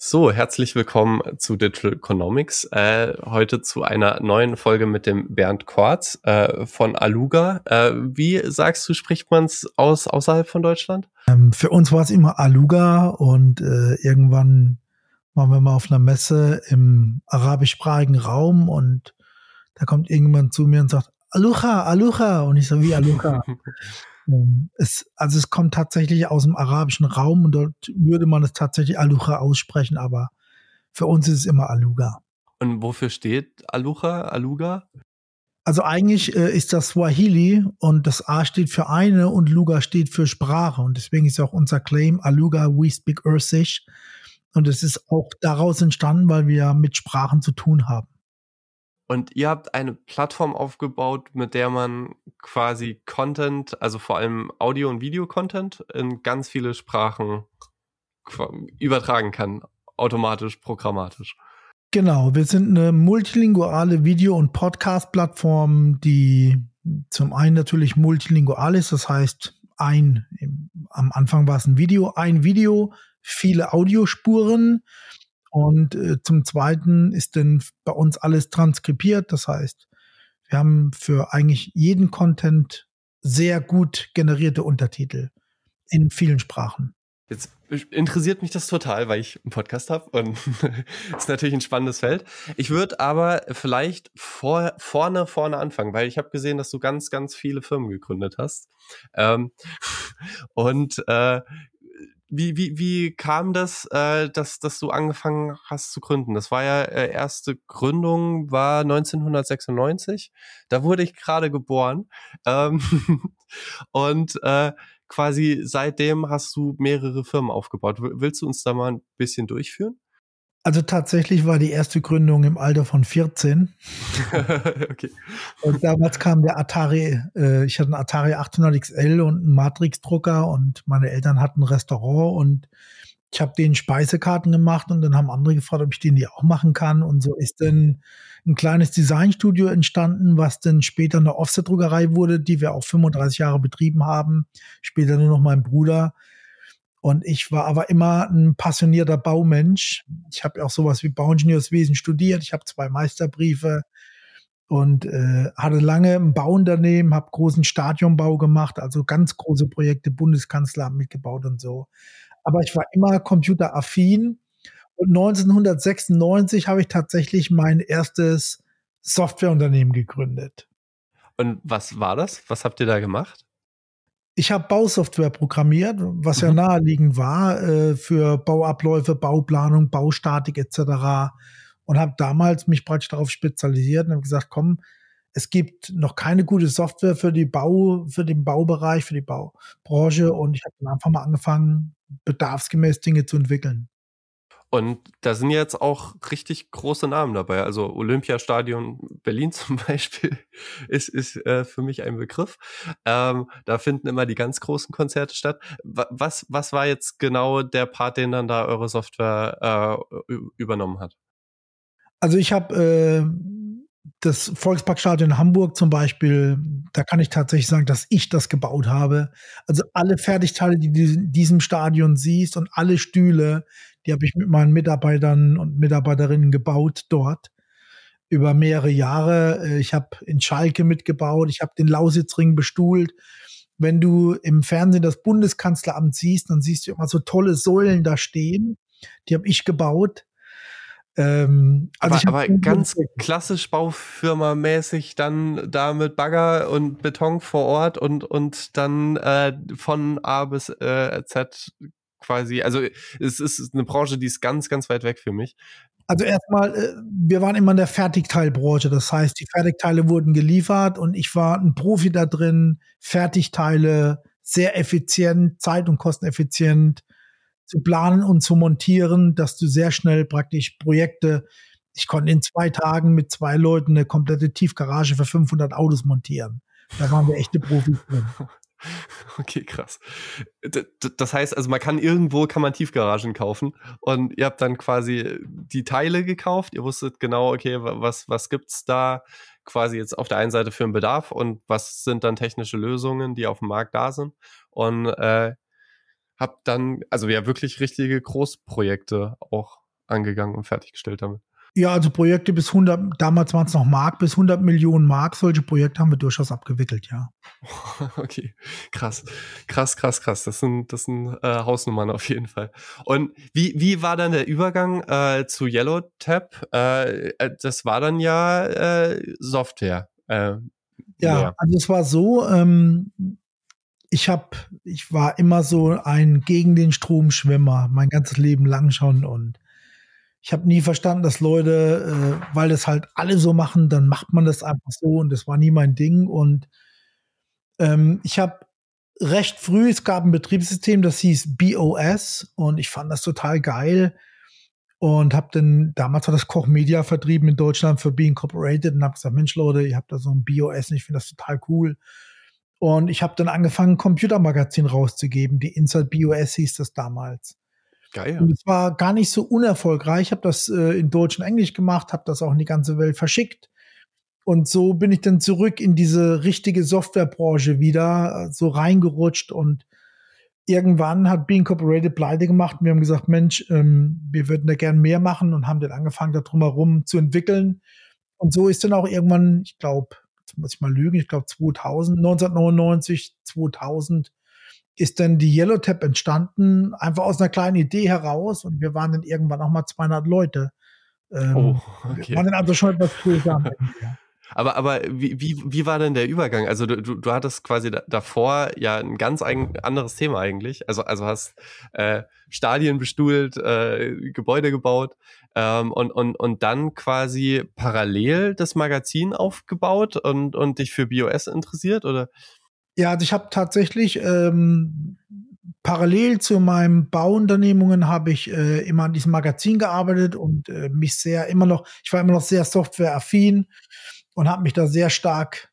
So, herzlich willkommen zu Digital Economics. Äh, heute zu einer neuen Folge mit dem Bernd Kortz äh, von Aluga. Äh, wie sagst du, spricht man es aus außerhalb von Deutschland? Ähm, für uns war es immer Aluga und äh, irgendwann waren wir mal auf einer Messe im arabischsprachigen Raum und da kommt irgendjemand zu mir und sagt, Alucha, Alucha. Und ich so, wie Alucha? Ähm, es, also es kommt tatsächlich aus dem arabischen Raum und dort würde man es tatsächlich Alucha aussprechen, aber für uns ist es immer Aluga. Und wofür steht Alucha, Aluga? Also eigentlich äh, ist das Swahili und das A steht für eine und Luga steht für Sprache und deswegen ist auch unser Claim Aluga We Speak Ursish und es ist auch daraus entstanden, weil wir mit Sprachen zu tun haben. Und ihr habt eine Plattform aufgebaut, mit der man quasi Content, also vor allem Audio- und Video-Content in ganz viele Sprachen übertragen kann, automatisch, programmatisch. Genau, wir sind eine multilinguale Video- und Podcast-Plattform, die zum einen natürlich multilingual ist, das heißt, ein, am Anfang war es ein Video, ein Video, viele Audiospuren, und äh, zum Zweiten ist dann bei uns alles transkribiert. Das heißt, wir haben für eigentlich jeden Content sehr gut generierte Untertitel in vielen Sprachen. Jetzt interessiert mich das total, weil ich einen Podcast habe und ist natürlich ein spannendes Feld. Ich würde aber vielleicht vor, vorne vorne anfangen, weil ich habe gesehen, dass du ganz ganz viele Firmen gegründet hast ähm, und äh, wie, wie, wie kam das, äh, dass, dass du angefangen hast zu gründen? Das war ja äh, erste Gründung war 1996. Da wurde ich gerade geboren. Ähm, und äh, quasi seitdem hast du mehrere Firmen aufgebaut. Willst du uns da mal ein bisschen durchführen? Also tatsächlich war die erste Gründung im Alter von 14. okay. Und damals kam der Atari, äh, ich hatte einen Atari 800 XL und einen Matrix-Drucker und meine Eltern hatten ein Restaurant und ich habe denen Speisekarten gemacht und dann haben andere gefragt, ob ich denen die auch machen kann. Und so ist dann ein kleines Designstudio entstanden, was dann später eine Offset-Druckerei wurde, die wir auch 35 Jahre betrieben haben. Später nur noch mein Bruder. Und ich war aber immer ein passionierter Baumensch. Ich habe auch sowas wie Bauingenieurswesen studiert. Ich habe zwei Meisterbriefe und äh, hatte lange ein Bauunternehmen, habe großen Stadionbau gemacht, also ganz große Projekte, Bundeskanzleramt mitgebaut und so. Aber ich war immer computeraffin. Und 1996 habe ich tatsächlich mein erstes Softwareunternehmen gegründet. Und was war das? Was habt ihr da gemacht? Ich habe Bausoftware programmiert, was ja mhm. naheliegend war äh, für Bauabläufe, Bauplanung, Baustatik etc. Und habe damals mich praktisch darauf spezialisiert und habe gesagt, komm, es gibt noch keine gute Software für die Bau, für den Baubereich, für die Baubranche und ich habe dann einfach mal angefangen, bedarfsgemäß Dinge zu entwickeln. Und da sind jetzt auch richtig große Namen dabei. Also Olympiastadion Berlin zum Beispiel ist, ist äh, für mich ein Begriff. Ähm, da finden immer die ganz großen Konzerte statt. Was, was war jetzt genau der Part, den dann da eure Software äh, übernommen hat? Also ich habe äh, das Volksparkstadion Hamburg zum Beispiel, da kann ich tatsächlich sagen, dass ich das gebaut habe. Also alle Fertigteile, die du in diesem Stadion siehst und alle Stühle, die habe ich mit meinen Mitarbeitern und Mitarbeiterinnen gebaut dort über mehrere Jahre. Äh, ich habe in Schalke mitgebaut, ich habe den Lausitzring bestuhlt. Wenn du im Fernsehen das Bundeskanzleramt siehst, dann siehst du immer so tolle Säulen da stehen. Die habe ich gebaut. Ähm, also aber, aber ganz klassisch Baufirma-mäßig dann da mit Bagger und Beton vor Ort und, und dann äh, von A bis äh, Z quasi, also es ist eine Branche, die ist ganz, ganz weit weg für mich. Also erstmal, äh, wir waren immer in der Fertigteilbranche. Das heißt, die Fertigteile wurden geliefert und ich war ein Profi da drin, Fertigteile sehr effizient, zeit- und kosteneffizient zu planen und zu montieren, dass du sehr schnell praktisch Projekte, ich konnte in zwei Tagen mit zwei Leuten eine komplette Tiefgarage für 500 Autos montieren. Da waren wir echte Profis drin. Okay, krass. Das heißt, also man kann irgendwo kann man Tiefgaragen kaufen und ihr habt dann quasi die Teile gekauft. Ihr wusstet genau, okay, was was gibt's da quasi jetzt auf der einen Seite für einen Bedarf und was sind dann technische Lösungen, die auf dem Markt da sind und äh, habt dann also ja wirklich richtige Großprojekte auch angegangen und fertiggestellt damit. Ja, also Projekte bis 100, damals waren es noch Mark, bis 100 Millionen Mark, solche Projekte haben wir durchaus abgewickelt, ja. Okay, krass, krass, krass, krass. Das sind, das sind äh, Hausnummern auf jeden Fall. Und wie, wie war dann der Übergang äh, zu Yellow Tab? Äh, äh das war dann ja äh, Software. Äh, ja, mehr. also es war so, ähm, ich habe, ich war immer so ein gegen den Strom Schwimmer, mein ganzes Leben lang schon und ich habe nie verstanden, dass Leute, äh, weil das halt alle so machen, dann macht man das einfach so und das war nie mein Ding. Und ähm, ich habe recht früh, es gab ein Betriebssystem, das hieß BOS und ich fand das total geil und habe dann damals hat das Koch Media vertrieben in Deutschland für Being Incorporated und habe gesagt, Mensch Leute, ihr habt da so ein BOS und ich finde das total cool. Und ich habe dann angefangen, ein Computermagazin rauszugeben. Die Inside BOS hieß das damals. Geil. Und es war gar nicht so unerfolgreich. Ich habe das äh, in Deutsch und Englisch gemacht, habe das auch in die ganze Welt verschickt. Und so bin ich dann zurück in diese richtige Softwarebranche wieder äh, so reingerutscht und irgendwann hat Being Incorporated pleite gemacht. Wir haben gesagt, Mensch, ähm, wir würden da gern mehr machen und haben dann angefangen, da drumherum zu entwickeln. Und so ist dann auch irgendwann, ich glaube, muss ich mal lügen, ich glaube 2000, 1999, 2000 ist dann die Yellow Tab entstanden, einfach aus einer kleinen Idee heraus und wir waren dann irgendwann auch mal 200 Leute. Ähm, oh, okay. Wir waren dann also schon etwas größer. Aber, aber wie, wie, wie war denn der Übergang? Also du, du, du hattest quasi davor ja ein ganz eigen, anderes Thema eigentlich. Also, also hast äh, Stadien bestuhlt, äh, Gebäude gebaut ähm, und, und, und dann quasi parallel das Magazin aufgebaut und, und dich für BOS interessiert, oder? Ja, also ich habe tatsächlich ähm, parallel zu meinen Bauunternehmungen habe ich äh, immer an diesem Magazin gearbeitet und äh, mich sehr immer noch, ich war immer noch sehr softwareaffin und habe mich da sehr stark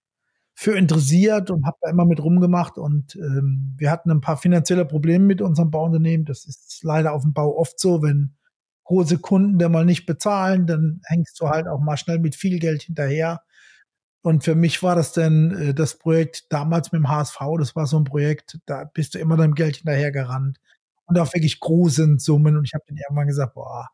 für interessiert und habe da immer mit rumgemacht und ähm, wir hatten ein paar finanzielle Probleme mit unserem Bauunternehmen. Das ist leider auf dem Bau oft so, wenn große Kunden da mal nicht bezahlen, dann hängst du halt auch mal schnell mit viel Geld hinterher. Und für mich war das dann äh, das Projekt damals mit dem HSV, das war so ein Projekt, da bist du immer deinem Geld hinterher gerannt. Und auch wirklich großen Summen. Und ich habe dann irgendwann gesagt, boah,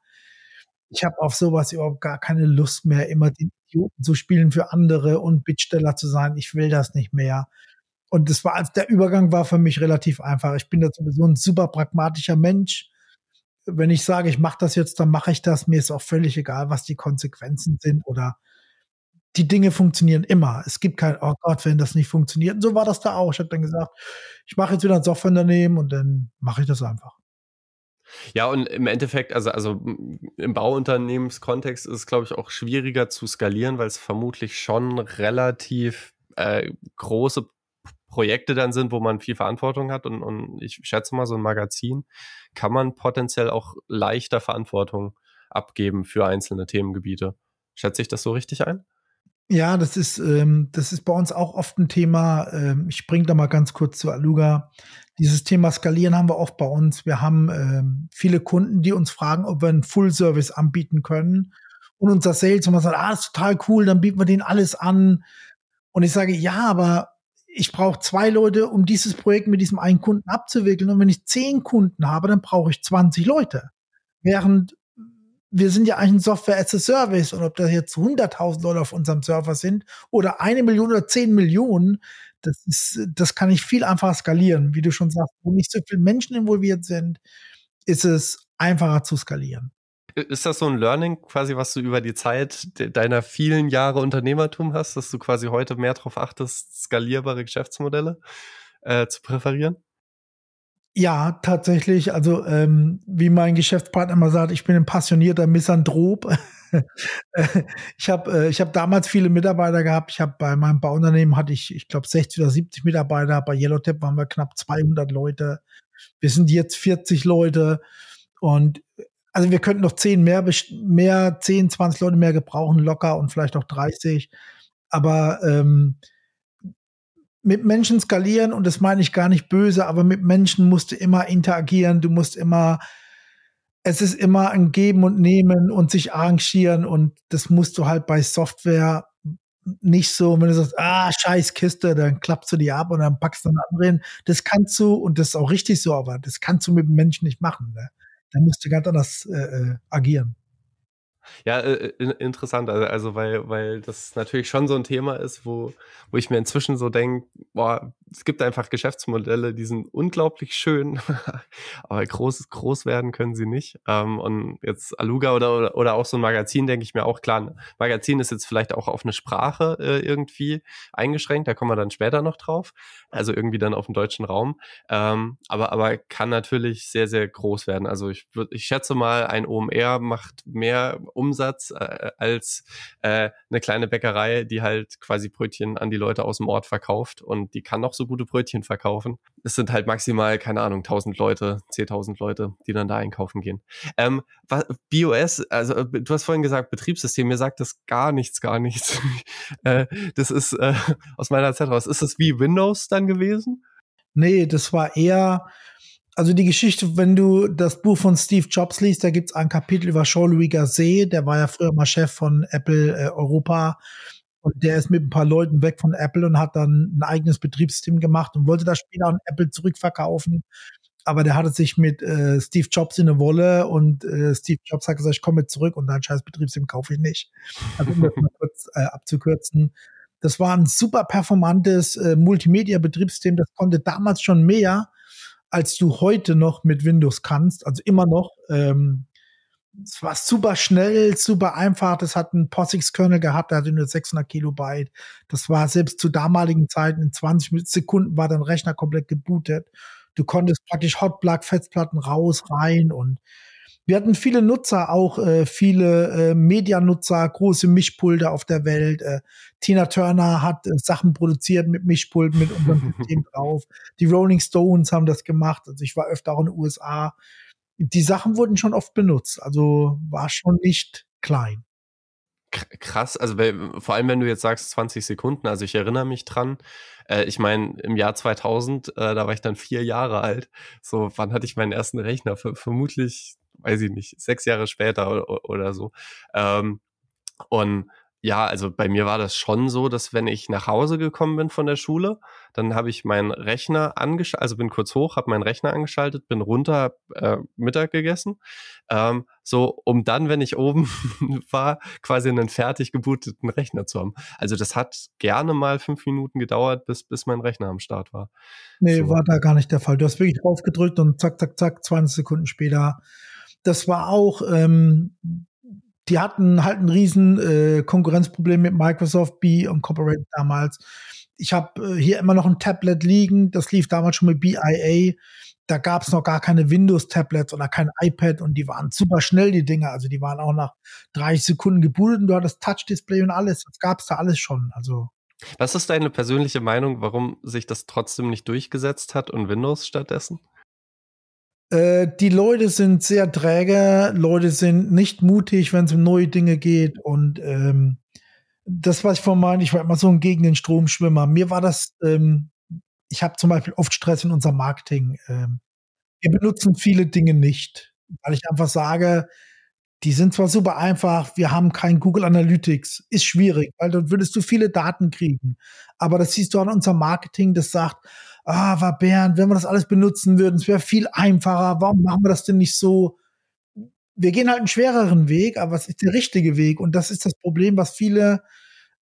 ich habe auf sowas überhaupt gar keine Lust mehr, immer den Idioten zu spielen für andere und Bittsteller zu sein. Ich will das nicht mehr. Und das war, der Übergang war für mich relativ einfach. Ich bin da sowieso ein super pragmatischer Mensch. Wenn ich sage, ich mache das jetzt, dann mache ich das. Mir ist auch völlig egal, was die Konsequenzen sind oder die Dinge funktionieren immer. Es gibt kein, oh Gott, wenn das nicht funktioniert. Und so war das da auch. Ich habe dann gesagt, ich mache jetzt wieder ein Softwareunternehmen und dann mache ich das einfach. Ja, und im Endeffekt, also, also im Bauunternehmenskontext ist es, glaube ich, auch schwieriger zu skalieren, weil es vermutlich schon relativ äh, große Projekte dann sind, wo man viel Verantwortung hat. Und, und ich schätze mal, so ein Magazin kann man potenziell auch leichter Verantwortung abgeben für einzelne Themengebiete. Schätze ich das so richtig ein? Ja, das ist, ähm, das ist bei uns auch oft ein Thema. Ähm, ich springe da mal ganz kurz zu Aluga. Dieses Thema Skalieren haben wir oft bei uns. Wir haben ähm, viele Kunden, die uns fragen, ob wir einen Full-Service anbieten können. Und unser Sales, und man sagt, ah, ist total cool, dann bieten wir denen alles an. Und ich sage, ja, aber ich brauche zwei Leute, um dieses Projekt mit diesem einen Kunden abzuwickeln. Und wenn ich zehn Kunden habe, dann brauche ich 20 Leute. Während wir sind ja eigentlich ein Software as a Service und ob das jetzt 100.000 Leute auf unserem Server sind oder eine Million oder zehn Millionen, das ist, das kann ich viel einfacher skalieren. Wie du schon sagst, wo nicht so viele Menschen involviert sind, ist es einfacher zu skalieren. Ist das so ein Learning quasi, was du über die Zeit deiner vielen Jahre Unternehmertum hast, dass du quasi heute mehr darauf achtest, skalierbare Geschäftsmodelle äh, zu präferieren? Ja, tatsächlich. Also ähm, wie mein Geschäftspartner immer sagt, ich bin ein passionierter Misanthrop. ich habe äh, ich hab damals viele Mitarbeiter gehabt. Ich habe bei meinem Bauunternehmen hatte ich, ich glaube, 60 oder 70 Mitarbeiter. Bei Yellowtap waren wir knapp 200 Leute. Wir sind jetzt 40 Leute und also wir könnten noch 10 mehr, mehr 10, 20 Leute mehr gebrauchen, locker und vielleicht auch 30. Aber ähm, mit Menschen skalieren und das meine ich gar nicht böse, aber mit Menschen musst du immer interagieren, du musst immer, es ist immer ein Geben und Nehmen und sich arrangieren und das musst du halt bei Software nicht so, wenn du sagst, ah, scheiß Kiste, dann klappst du die ab und dann packst du einen anderen. Das kannst du, und das ist auch richtig so, aber das kannst du mit Menschen nicht machen. Ne? Da musst du ganz anders äh, äh agieren. Ja, äh, interessant, also, also weil, weil das natürlich schon so ein Thema ist, wo, wo ich mir inzwischen so denke, boah, es gibt einfach Geschäftsmodelle, die sind unglaublich schön, aber groß, groß werden können sie nicht. Ähm, und jetzt Aluga oder, oder, oder auch so ein Magazin, denke ich mir auch, klar, ein Magazin ist jetzt vielleicht auch auf eine Sprache äh, irgendwie eingeschränkt, da kommen wir dann später noch drauf, also irgendwie dann auf den deutschen Raum, ähm, aber, aber kann natürlich sehr, sehr groß werden. Also ich, ich schätze mal, ein OMR macht mehr Umsatz äh, als äh, eine kleine Bäckerei, die halt quasi Brötchen an die Leute aus dem Ort verkauft und die kann noch so gute Brötchen verkaufen. Es sind halt maximal, keine Ahnung, 1000 Leute, 10.000 Leute, die dann da einkaufen gehen. Ähm, was, BOS, also äh, du hast vorhin gesagt Betriebssystem, mir sagt das gar nichts, gar nichts. äh, das ist äh, aus meiner Zeit raus. Ist das wie Windows dann gewesen? Nee, das war eher, also die Geschichte, wenn du das Buch von Steve Jobs liest, da gibt es ein Kapitel über Jean-Louis Gasset, der war ja früher mal Chef von Apple äh, Europa und der ist mit ein paar Leuten weg von Apple und hat dann ein eigenes Betriebssystem gemacht und wollte das später an Apple zurückverkaufen. Aber der hatte sich mit äh, Steve Jobs in eine Wolle und äh, Steve Jobs hat gesagt, ich komme jetzt zurück und dein scheiß Betriebssystem kaufe ich nicht. Also um das mal kurz äh, abzukürzen. Das war ein super performantes äh, Multimedia-Betriebssystem. Das konnte damals schon mehr, als du heute noch mit Windows kannst. Also immer noch. Ähm, es war super schnell, super einfach. Das hat einen POSIX-Kernel gehabt, der hatte nur 600 Kilobyte. Das war selbst zu damaligen Zeiten in 20 Sekunden war dein Rechner komplett gebootet. Du konntest praktisch Hotplug, Festplatten raus, rein und wir hatten viele Nutzer, auch äh, viele äh, Medianutzer, große Mischpulte auf der Welt. Äh, Tina Turner hat äh, Sachen produziert mit Mischpulten, mit unserem System drauf. Die Rolling Stones haben das gemacht. Also ich war öfter auch in den USA. Die Sachen wurden schon oft benutzt. Also war schon nicht klein. Krass, also vor allem wenn du jetzt sagst 20 Sekunden, also ich erinnere mich dran, äh, ich meine im Jahr 2000, äh, da war ich dann vier Jahre alt, so wann hatte ich meinen ersten Rechner? Ver vermutlich weiß ich nicht, sechs Jahre später oder, oder so. Ähm, und ja, also bei mir war das schon so, dass wenn ich nach Hause gekommen bin von der Schule, dann habe ich meinen Rechner angeschaltet, also bin kurz hoch, habe meinen Rechner angeschaltet, bin runter äh, Mittag gegessen, ähm, so um dann, wenn ich oben war, quasi einen fertig gebooteten Rechner zu haben. Also das hat gerne mal fünf Minuten gedauert, bis bis mein Rechner am Start war. Nee, so. war da gar nicht der Fall. Du hast wirklich draufgedrückt und zack, zack, zack, 20 Sekunden später das war auch, ähm, die hatten halt ein riesen äh, Konkurrenzproblem mit Microsoft B Incorporated damals. Ich habe äh, hier immer noch ein Tablet liegen, das lief damals schon mit BIA. Da gab es noch gar keine Windows-Tablets oder kein iPad und die waren super schnell, die Dinger. Also die waren auch nach 30 Sekunden gebootet und du hattest Touch-Display und alles. Das gab es da alles schon. Also was ist deine persönliche Meinung, warum sich das trotzdem nicht durchgesetzt hat und Windows stattdessen? Äh, die Leute sind sehr träge, Leute sind nicht mutig, wenn es um neue Dinge geht. Und ähm, das, was ich vorhin meinte, ich war immer so ein gegen den Stromschwimmer. Mir war das, ähm, ich habe zum Beispiel oft Stress in unserem Marketing. Ähm, wir benutzen viele Dinge nicht, weil ich einfach sage, die sind zwar super einfach, wir haben kein Google Analytics, ist schwierig, weil dort würdest du viele Daten kriegen. Aber das siehst du an unserem Marketing, das sagt, ah, war Bernd, wenn wir das alles benutzen würden, es wäre viel einfacher, warum machen wir das denn nicht so? Wir gehen halt einen schwereren Weg, aber es ist der richtige Weg. Und das ist das Problem, was viele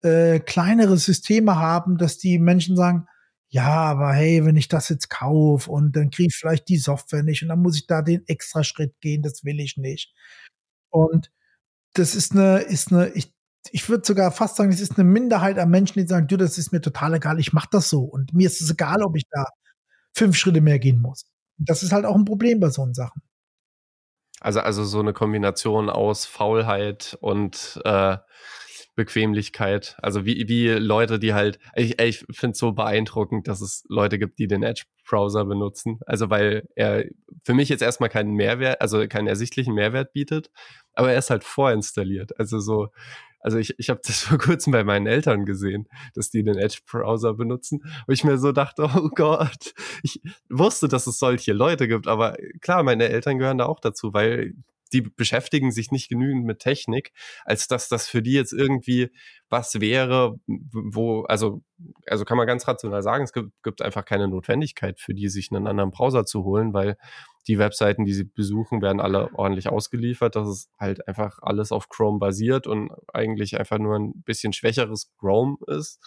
äh, kleinere Systeme haben, dass die Menschen sagen, ja, aber hey, wenn ich das jetzt kaufe und dann kriege ich vielleicht die Software nicht und dann muss ich da den extra Schritt gehen, das will ich nicht. Und das ist eine, ist eine, ich ich würde sogar fast sagen, es ist eine Minderheit an Menschen, die sagen, du, das ist mir total egal, ich mache das so. Und mir ist es egal, ob ich da fünf Schritte mehr gehen muss. Das ist halt auch ein Problem bei so Sachen. Also, also so eine Kombination aus Faulheit und äh, Bequemlichkeit. Also wie, wie Leute, die halt, ich, ich finde es so beeindruckend, dass es Leute gibt, die den Edge-Browser benutzen. Also weil er für mich jetzt erstmal keinen Mehrwert, also keinen ersichtlichen Mehrwert bietet, aber er ist halt vorinstalliert. Also so, also ich, ich habe das vor kurzem bei meinen Eltern gesehen, dass die den Edge-Browser benutzen, wo ich mir so dachte, oh Gott, ich wusste, dass es solche Leute gibt, aber klar, meine Eltern gehören da auch dazu, weil die beschäftigen sich nicht genügend mit Technik, als dass das für die jetzt irgendwie was wäre, wo, also, also kann man ganz rational sagen, es gibt, gibt einfach keine Notwendigkeit für die, sich einen anderen Browser zu holen, weil die Webseiten, die sie besuchen, werden alle ordentlich ausgeliefert. Das ist halt einfach alles auf Chrome basiert und eigentlich einfach nur ein bisschen schwächeres Chrome ist.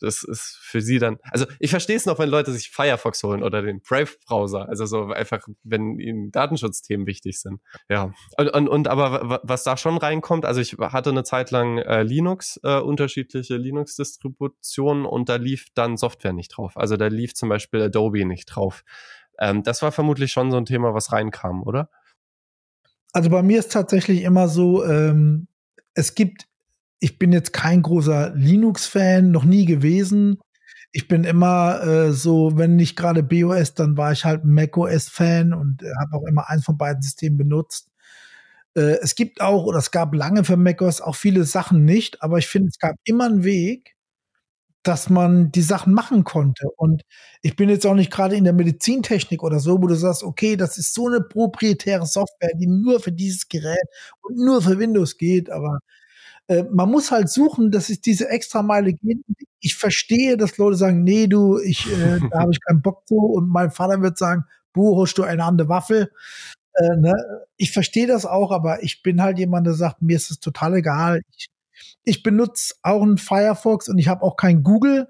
Das ist für sie dann, also ich verstehe es noch, wenn Leute sich Firefox holen oder den Brave-Browser, also so einfach, wenn ihnen Datenschutzthemen wichtig sind. Ja. Und, und, und aber was da schon reinkommt, also ich hatte eine Zeit lang äh, Linux, äh, unterschiedliche Linux-Distributionen und da lief dann Software nicht drauf. Also da lief zum Beispiel Adobe nicht drauf. Ähm, das war vermutlich schon so ein Thema, was reinkam, oder? Also bei mir ist tatsächlich immer so, ähm, es gibt ich bin jetzt kein großer Linux-Fan, noch nie gewesen. Ich bin immer äh, so, wenn nicht gerade BOS, dann war ich halt macOS-Fan und äh, habe auch immer eins von beiden Systemen benutzt. Äh, es gibt auch, oder es gab lange für macOS auch viele Sachen nicht, aber ich finde, es gab immer einen Weg, dass man die Sachen machen konnte. Und ich bin jetzt auch nicht gerade in der Medizintechnik oder so, wo du sagst, okay, das ist so eine proprietäre Software, die nur für dieses Gerät und nur für Windows geht, aber äh, man muss halt suchen, dass es diese extra Meile geht. Ich verstehe, dass Leute sagen, nee, du, ich, äh, da habe ich keinen Bock zu. Und mein Vater wird sagen, buh, hast du eine andere Waffe? Äh, ne? Ich verstehe das auch, aber ich bin halt jemand, der sagt, mir ist es total egal. Ich, ich benutze auch einen Firefox und ich habe auch kein Google.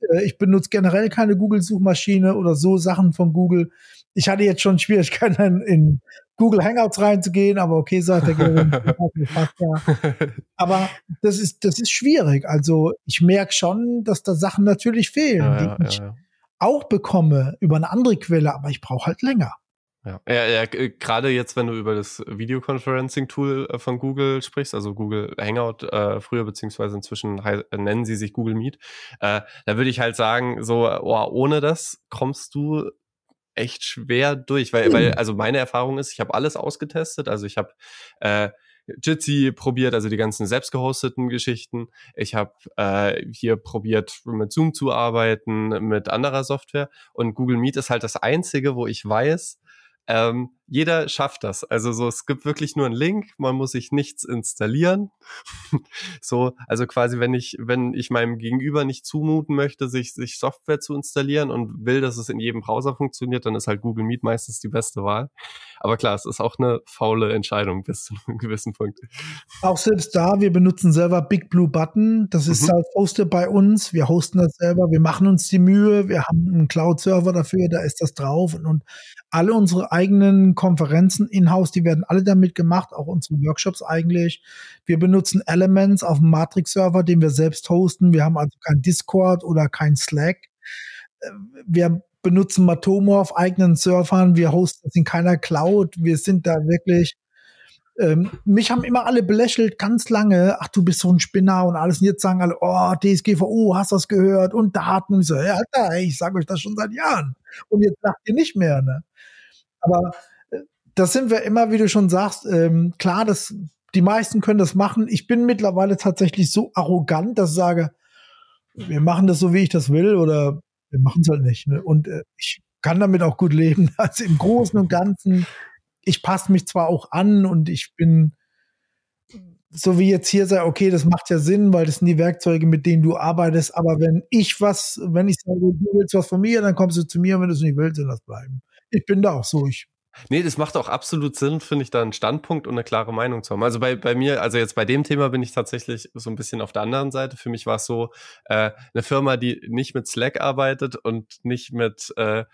Äh, ich benutze generell keine Google-Suchmaschine oder so Sachen von Google. Ich hatte jetzt schon Schwierigkeiten in Google Hangouts reinzugehen, aber okay, sagt der Gavin, ja. Aber das ist, das ist schwierig. Also ich merke schon, dass da Sachen natürlich fehlen, ja, die ich auch bekomme über eine andere Quelle, aber ich brauche halt länger. Ja, ja, ja gerade jetzt, wenn du über das Videoconferencing-Tool äh, von Google sprichst, also Google Hangout äh, früher, beziehungsweise inzwischen nennen sie sich Google Meet, äh, da würde ich halt sagen, so, oh, ohne das kommst du echt schwer durch, weil, weil also meine Erfahrung ist, ich habe alles ausgetestet, also ich habe äh, Jitsi probiert, also die ganzen selbst gehosteten Geschichten. Ich habe äh, hier probiert, mit Zoom zu arbeiten, mit anderer Software. Und Google Meet ist halt das Einzige, wo ich weiß, ähm, jeder schafft das. Also so, es gibt wirklich nur einen Link, man muss sich nichts installieren. so, also quasi, wenn ich, wenn ich meinem Gegenüber nicht zumuten möchte, sich, sich Software zu installieren und will, dass es in jedem Browser funktioniert, dann ist halt Google Meet meistens die beste Wahl. Aber klar, es ist auch eine faule Entscheidung bis zu einem gewissen Punkt. Auch selbst da, wir benutzen selber Big Blue Button. Das ist mhm. hosted bei uns. Wir hosten das selber. Wir machen uns die Mühe. Wir haben einen Cloud-Server dafür. Da ist das drauf. Und, und alle unsere eigenen Konferenzen in-house, die werden alle damit gemacht, auch unsere Workshops eigentlich. Wir benutzen Elements auf dem Matrix-Server, den wir selbst hosten. Wir haben also kein Discord oder kein Slack. Äh, wir benutzen Matomo auf eigenen Servern. Wir hosten das in keiner Cloud. Wir sind da wirklich ähm, mich haben immer alle belächelt, ganz lange, ach, du bist so ein Spinner und alles. Und jetzt sagen alle, oh, DSGVO, hast das gehört? Und Daten. Und ich so, ja, ich sage euch das schon seit Jahren. Und jetzt sagt ihr nicht mehr, ne? Aber das sind wir immer, wie du schon sagst, ähm, klar, dass die meisten können das machen. Ich bin mittlerweile tatsächlich so arrogant, dass ich sage, wir machen das so, wie ich das will, oder wir machen es halt nicht. Ne? Und äh, ich kann damit auch gut leben. Also im Großen und Ganzen, ich passe mich zwar auch an und ich bin so wie jetzt hier sei, okay, das macht ja Sinn, weil das sind die Werkzeuge, mit denen du arbeitest. Aber wenn ich was, wenn ich sage, du willst was von mir, dann kommst du zu mir, wenn du es nicht willst, dann lass bleiben. Ich bin da auch so. Ich Nee, das macht auch absolut Sinn, finde ich, da einen Standpunkt und eine klare Meinung zu haben. Also bei, bei mir, also jetzt bei dem Thema bin ich tatsächlich so ein bisschen auf der anderen Seite. Für mich war es so, äh, eine Firma, die nicht mit Slack arbeitet und nicht mit äh,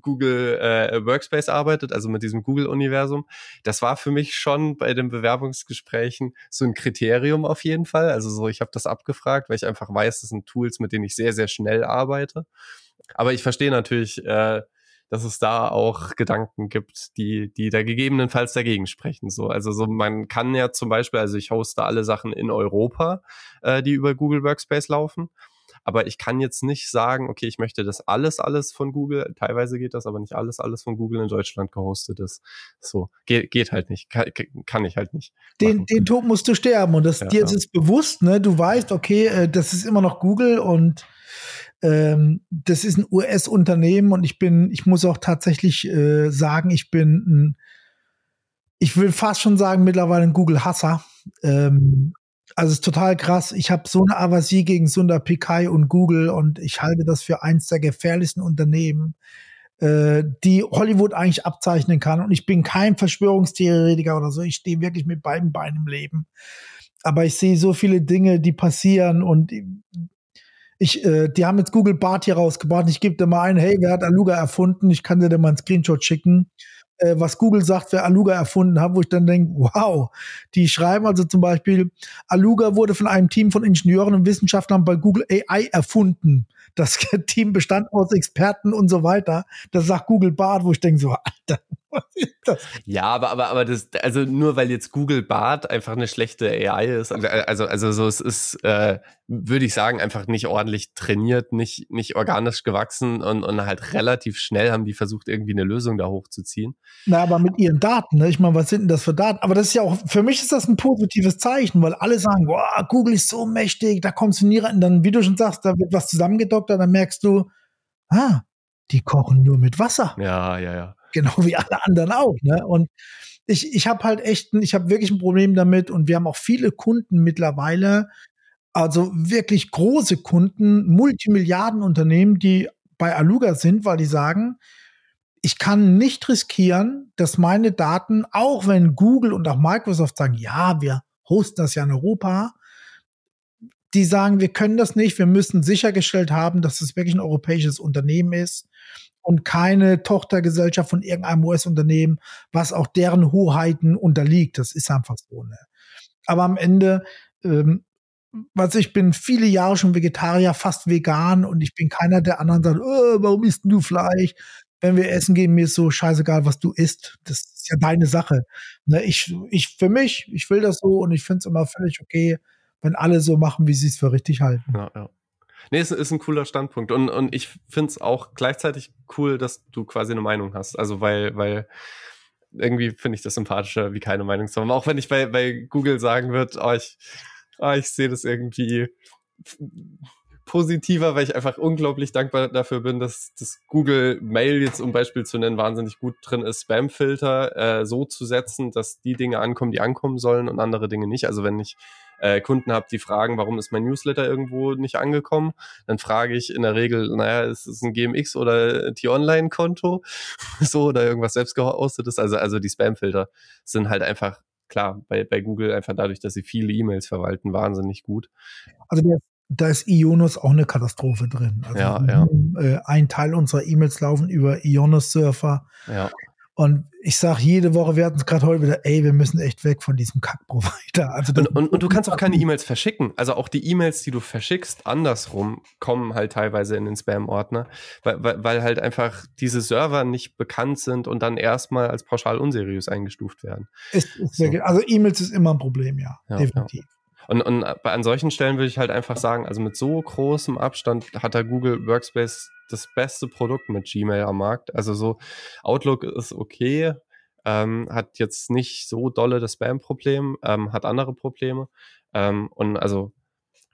Google äh, Workspace arbeitet, also mit diesem Google-Universum. Das war für mich schon bei den Bewerbungsgesprächen so ein Kriterium auf jeden Fall. Also so, ich habe das abgefragt, weil ich einfach weiß, das sind Tools, mit denen ich sehr, sehr schnell arbeite. Aber ich verstehe natürlich, äh, dass es da auch Gedanken gibt, die, die da gegebenenfalls dagegen sprechen. So, also so man kann ja zum Beispiel, also ich hoste alle Sachen in Europa, äh, die über Google Workspace laufen. Aber ich kann jetzt nicht sagen, okay, ich möchte, dass alles, alles von Google, teilweise geht das, aber nicht alles, alles von Google in Deutschland gehostet ist. So, geht, geht halt nicht, kann, kann ich halt nicht. Den, den Tod musst du sterben und das ja, dir ist es bewusst, ne? Du weißt, okay, äh, das ist immer noch Google und ähm, das ist ein US-Unternehmen und ich bin, ich muss auch tatsächlich äh, sagen, ich bin ein ich will fast schon sagen, mittlerweile ein Google-Hasser. Ähm, also es ist total krass. Ich habe so eine Avasie gegen Sundar Pichai und Google und ich halte das für eins der gefährlichsten Unternehmen, äh, die Hollywood eigentlich abzeichnen kann. Und ich bin kein Verschwörungstheoretiker oder so. Ich stehe wirklich mit beiden Beinen im Leben. Aber ich sehe so viele Dinge, die passieren und ich, äh, die haben jetzt Google Bart hier rausgebracht. Ich gebe dir mal ein, hey, wer hat Aluga erfunden? Ich kann dir mal einen Screenshot schicken äh, was Google sagt, wer Aluga erfunden hat, wo ich dann denke, wow, die schreiben also zum Beispiel, Aluga wurde von einem Team von Ingenieuren und Wissenschaftlern bei Google AI erfunden. Das Team bestand aus Experten und so weiter. Das sagt Google Bart, wo ich denke so, Alter? Ja, aber, aber, aber das, also nur weil jetzt Google Bart einfach eine schlechte AI ist, also, also, also so, es ist, äh, würde ich sagen, einfach nicht ordentlich trainiert, nicht, nicht organisch gewachsen und, und halt relativ schnell haben die versucht, irgendwie eine Lösung da hochzuziehen. Na, aber mit ihren Daten, ne? Ich meine, was sind denn das für Daten? Aber das ist ja auch, für mich ist das ein positives Zeichen, weil alle sagen, boah, Google ist so mächtig, da kommst du nie rein. Und dann, wie du schon sagst, da wird was zusammengedoktert, dann merkst du, ah, die kochen nur mit Wasser. Ja, ja, ja. Genau wie alle anderen auch. Ne? Und ich, ich habe halt echt, ich habe wirklich ein Problem damit und wir haben auch viele Kunden mittlerweile, also wirklich große Kunden, Multimilliardenunternehmen, die bei Aluga sind, weil die sagen, ich kann nicht riskieren, dass meine Daten, auch wenn Google und auch Microsoft sagen, ja, wir hosten das ja in Europa, die sagen, wir können das nicht, wir müssen sichergestellt haben, dass es wirklich ein europäisches Unternehmen ist und keine Tochtergesellschaft von irgendeinem US-Unternehmen, was auch deren Hoheiten unterliegt. Das ist einfach so. Ne? Aber am Ende, ähm, was ich bin viele Jahre schon Vegetarier, fast vegan und ich bin keiner der anderen sagt, oh, warum isst du Fleisch? Wenn wir essen gehen, mir ist so scheißegal, was du isst. Das ist ja deine Sache. Ne? Ich, ich für mich, ich will das so und ich finde es immer völlig okay, wenn alle so machen, wie sie es für richtig halten. Ja, ja. Nee, es ist ein cooler Standpunkt. Und, und ich finde es auch gleichzeitig cool, dass du quasi eine Meinung hast. Also weil, weil irgendwie finde ich das sympathischer, wie keine Meinung zu haben. Auch wenn ich bei, bei Google sagen würde, oh, ich, oh, ich sehe das irgendwie positiver, weil ich einfach unglaublich dankbar dafür bin, dass das Google Mail jetzt, um Beispiel zu nennen, wahnsinnig gut drin ist, Spamfilter äh, so zu setzen, dass die Dinge ankommen, die ankommen sollen und andere Dinge nicht. Also wenn ich äh, Kunden habe, die fragen, warum ist mein Newsletter irgendwo nicht angekommen, dann frage ich in der Regel, naja, ist es ein GMX oder T-Online-Konto? so oder irgendwas selbst gehostetes. Also, also die Spamfilter sind halt einfach klar, bei, bei Google einfach dadurch, dass sie viele E-Mails verwalten, wahnsinnig gut. Also der, da ist Ionos auch eine Katastrophe drin. Also ja, ja. Äh, ein Teil unserer E-Mails laufen über Ionos-Surfer. Ja. Und ich sage jede Woche, wir hatten es gerade heute wieder, ey, wir müssen echt weg von diesem Kack-Provider. Also und, und, und, du kannst auch keine E-Mails verschicken. Also auch die E-Mails, die du verschickst, andersrum, kommen halt teilweise in den Spam-Ordner, weil, weil, weil halt einfach diese Server nicht bekannt sind und dann erstmal als pauschal unseriös eingestuft werden. Ist, ist so. Also E-Mails ist immer ein Problem, ja, ja definitiv. Ja. Und, und an solchen Stellen würde ich halt einfach sagen, also mit so großem Abstand hat der Google Workspace das beste Produkt mit Gmail am Markt. Also so Outlook ist okay, ähm, hat jetzt nicht so dolle das Spam-Problem, ähm, hat andere Probleme. Ähm, und also,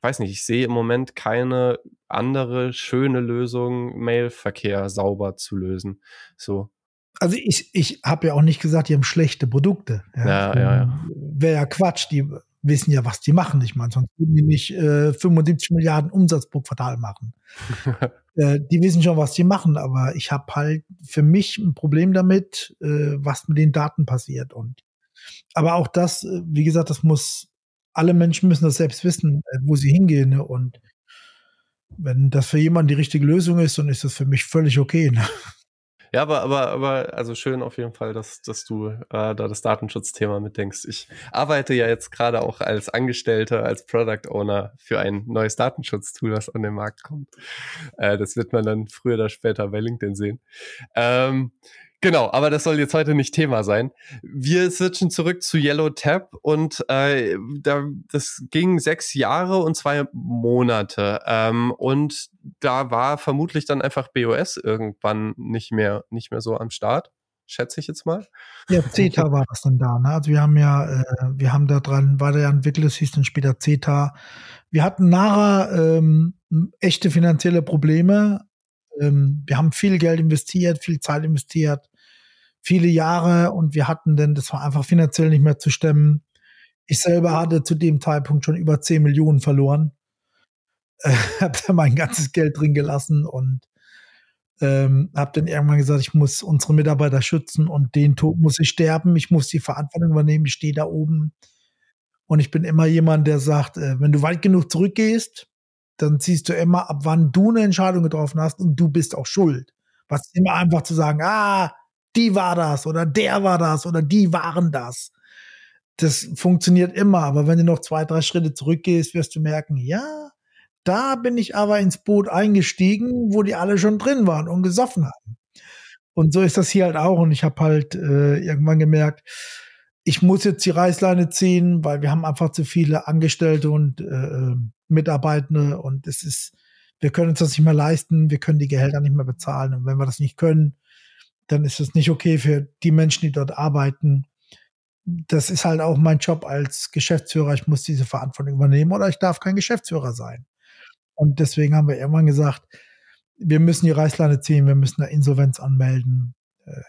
weiß nicht, ich sehe im Moment keine andere schöne Lösung, Mailverkehr sauber zu lösen. So. Also ich, ich habe ja auch nicht gesagt, die haben schlechte Produkte. Ja, ja, ja. ja. Wäre ja Quatsch. Die wissen ja, was die machen. Ich meine, sonst würden die nicht äh, 75 Milliarden Umsatz pro Quartal machen. äh, die wissen schon, was die machen, aber ich habe halt für mich ein Problem damit, äh, was mit den Daten passiert. Und aber auch das, äh, wie gesagt, das muss alle Menschen müssen das selbst wissen, äh, wo sie hingehen. Ne? Und wenn das für jemanden die richtige Lösung ist, dann ist das für mich völlig okay. Ne? Ja, aber, aber, aber, also schön auf jeden Fall, dass, dass du äh, da das Datenschutzthema mitdenkst. Ich arbeite ja jetzt gerade auch als Angestellter, als Product Owner für ein neues Datenschutztool, was an den Markt kommt. Äh, das wird man dann früher oder später bei LinkedIn sehen. Ähm, Genau, aber das soll jetzt heute nicht Thema sein. Wir switchen zurück zu Yellow Tab und äh, da, das ging sechs Jahre und zwei Monate. Ähm, und da war vermutlich dann einfach BOS irgendwann nicht mehr, nicht mehr so am Start. Schätze ich jetzt mal. Ja, CETA war das dann da. Ne? Also wir haben ja, äh, wir haben da dran weiter entwickelt, es hieß dann später CETA. Wir hatten nachher ähm, echte finanzielle Probleme. Ähm, wir haben viel Geld investiert, viel Zeit investiert viele Jahre und wir hatten denn, das war einfach finanziell nicht mehr zu stemmen. Ich selber hatte zu dem Zeitpunkt schon über 10 Millionen verloren. Äh, habe da mein ganzes Geld drin gelassen und ähm, habe dann irgendwann gesagt, ich muss unsere Mitarbeiter schützen und den Tod muss ich sterben. Ich muss die Verantwortung übernehmen. Ich stehe da oben. Und ich bin immer jemand, der sagt, äh, wenn du weit genug zurückgehst, dann siehst du immer, ab wann du eine Entscheidung getroffen hast und du bist auch schuld. Was immer einfach zu sagen, ah, die war das oder der war das oder die waren das. Das funktioniert immer, aber wenn du noch zwei, drei Schritte zurückgehst, wirst du merken, ja, da bin ich aber ins Boot eingestiegen, wo die alle schon drin waren und gesoffen haben. Und so ist das hier halt auch. Und ich habe halt äh, irgendwann gemerkt, ich muss jetzt die Reißleine ziehen, weil wir haben einfach zu viele Angestellte und äh, Mitarbeitende und es ist, wir können uns das nicht mehr leisten, wir können die Gehälter nicht mehr bezahlen. Und wenn wir das nicht können, dann ist es nicht okay für die Menschen, die dort arbeiten. Das ist halt auch mein Job als Geschäftsführer. Ich muss diese Verantwortung übernehmen oder ich darf kein Geschäftsführer sein. Und deswegen haben wir irgendwann gesagt, wir müssen die Reißleine ziehen, wir müssen eine Insolvenz anmelden. Äh,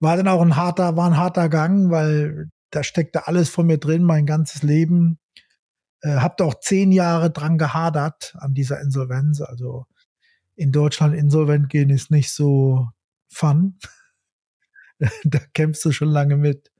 war dann auch ein harter, war ein harter Gang, weil da steckte alles von mir drin, mein ganzes Leben. Äh, habt auch zehn Jahre dran gehadert an dieser Insolvenz. Also in Deutschland insolvent gehen ist nicht so fun. da kämpfst du schon lange mit.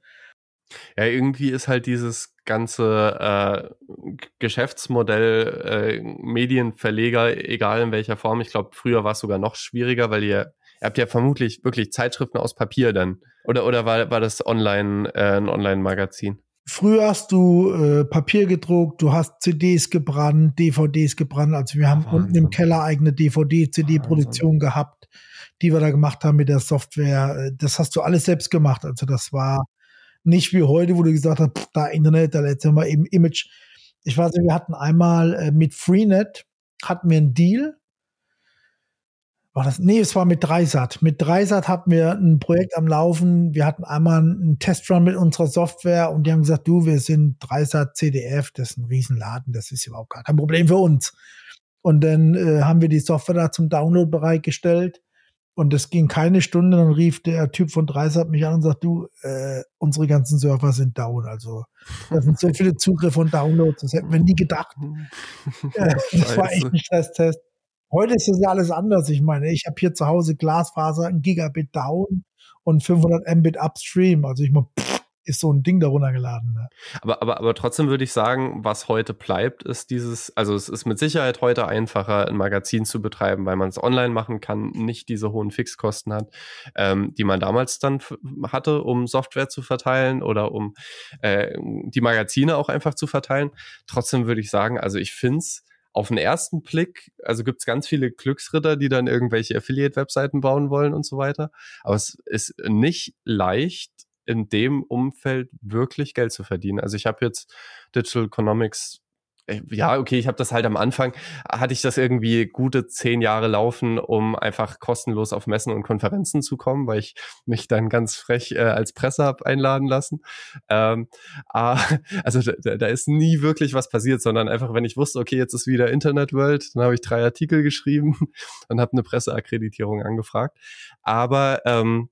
Ja, irgendwie ist halt dieses ganze äh, Geschäftsmodell, äh, Medienverleger, egal in welcher Form, ich glaube, früher war es sogar noch schwieriger, weil ihr, ihr habt ja vermutlich wirklich Zeitschriften aus Papier dann. Oder, oder war, war das online, äh, ein Online-Magazin? Früher hast du äh, Papier gedruckt, du hast CDs gebrannt, DVDs gebrannt. Also wir haben Wahnsinn. unten im Keller eigene DVD-CD-Produktion gehabt, die wir da gemacht haben mit der Software. Das hast du alles selbst gemacht. Also das war nicht wie heute, wo du gesagt hast, pff, da Internet, da letztes Mal eben Image. Ich weiß nicht, wir hatten einmal äh, mit Freenet, hatten wir einen Deal. War das? Nee, es war mit Dreisat. Mit Dreisat hatten wir ein Projekt am Laufen. Wir hatten einmal einen Testrun mit unserer Software und die haben gesagt, du, wir sind Dreisat CDF, das ist ein Riesenladen, das ist überhaupt gar kein Problem für uns. Und dann äh, haben wir die Software da zum Download bereitgestellt. Und es ging keine Stunde, dann rief der Typ von Dreisat mich an und sagt, du, äh, unsere ganzen Server sind down. Also da sind so viele Zugriffe und Downloads, das hätten wir nie gedacht. äh, das war echt ein Stresstest. Heute ist das ja alles anders. Ich meine, ich habe hier zu Hause Glasfaser, ein Gigabit down und 500 Mbit upstream. Also ich meine, pff, ist so ein Ding darunter geladen. Ne? Aber, aber, aber trotzdem würde ich sagen, was heute bleibt, ist dieses, also es ist mit Sicherheit heute einfacher, ein Magazin zu betreiben, weil man es online machen kann, nicht diese hohen Fixkosten hat, ähm, die man damals dann hatte, um Software zu verteilen oder um äh, die Magazine auch einfach zu verteilen. Trotzdem würde ich sagen, also ich finde es auf den ersten Blick, also gibt es ganz viele Glücksritter, die dann irgendwelche Affiliate-Webseiten bauen wollen und so weiter. Aber es ist nicht leicht, in dem Umfeld wirklich Geld zu verdienen. Also ich habe jetzt Digital Economics äh, ja, okay, ich habe das halt am Anfang, hatte ich das irgendwie gute zehn Jahre laufen, um einfach kostenlos auf Messen und Konferenzen zu kommen, weil ich mich dann ganz frech äh, als Presse habe einladen lassen. Ähm, äh, also da, da ist nie wirklich was passiert, sondern einfach, wenn ich wusste, okay, jetzt ist wieder Internet World, dann habe ich drei Artikel geschrieben und habe eine Presseakkreditierung angefragt. Aber ähm,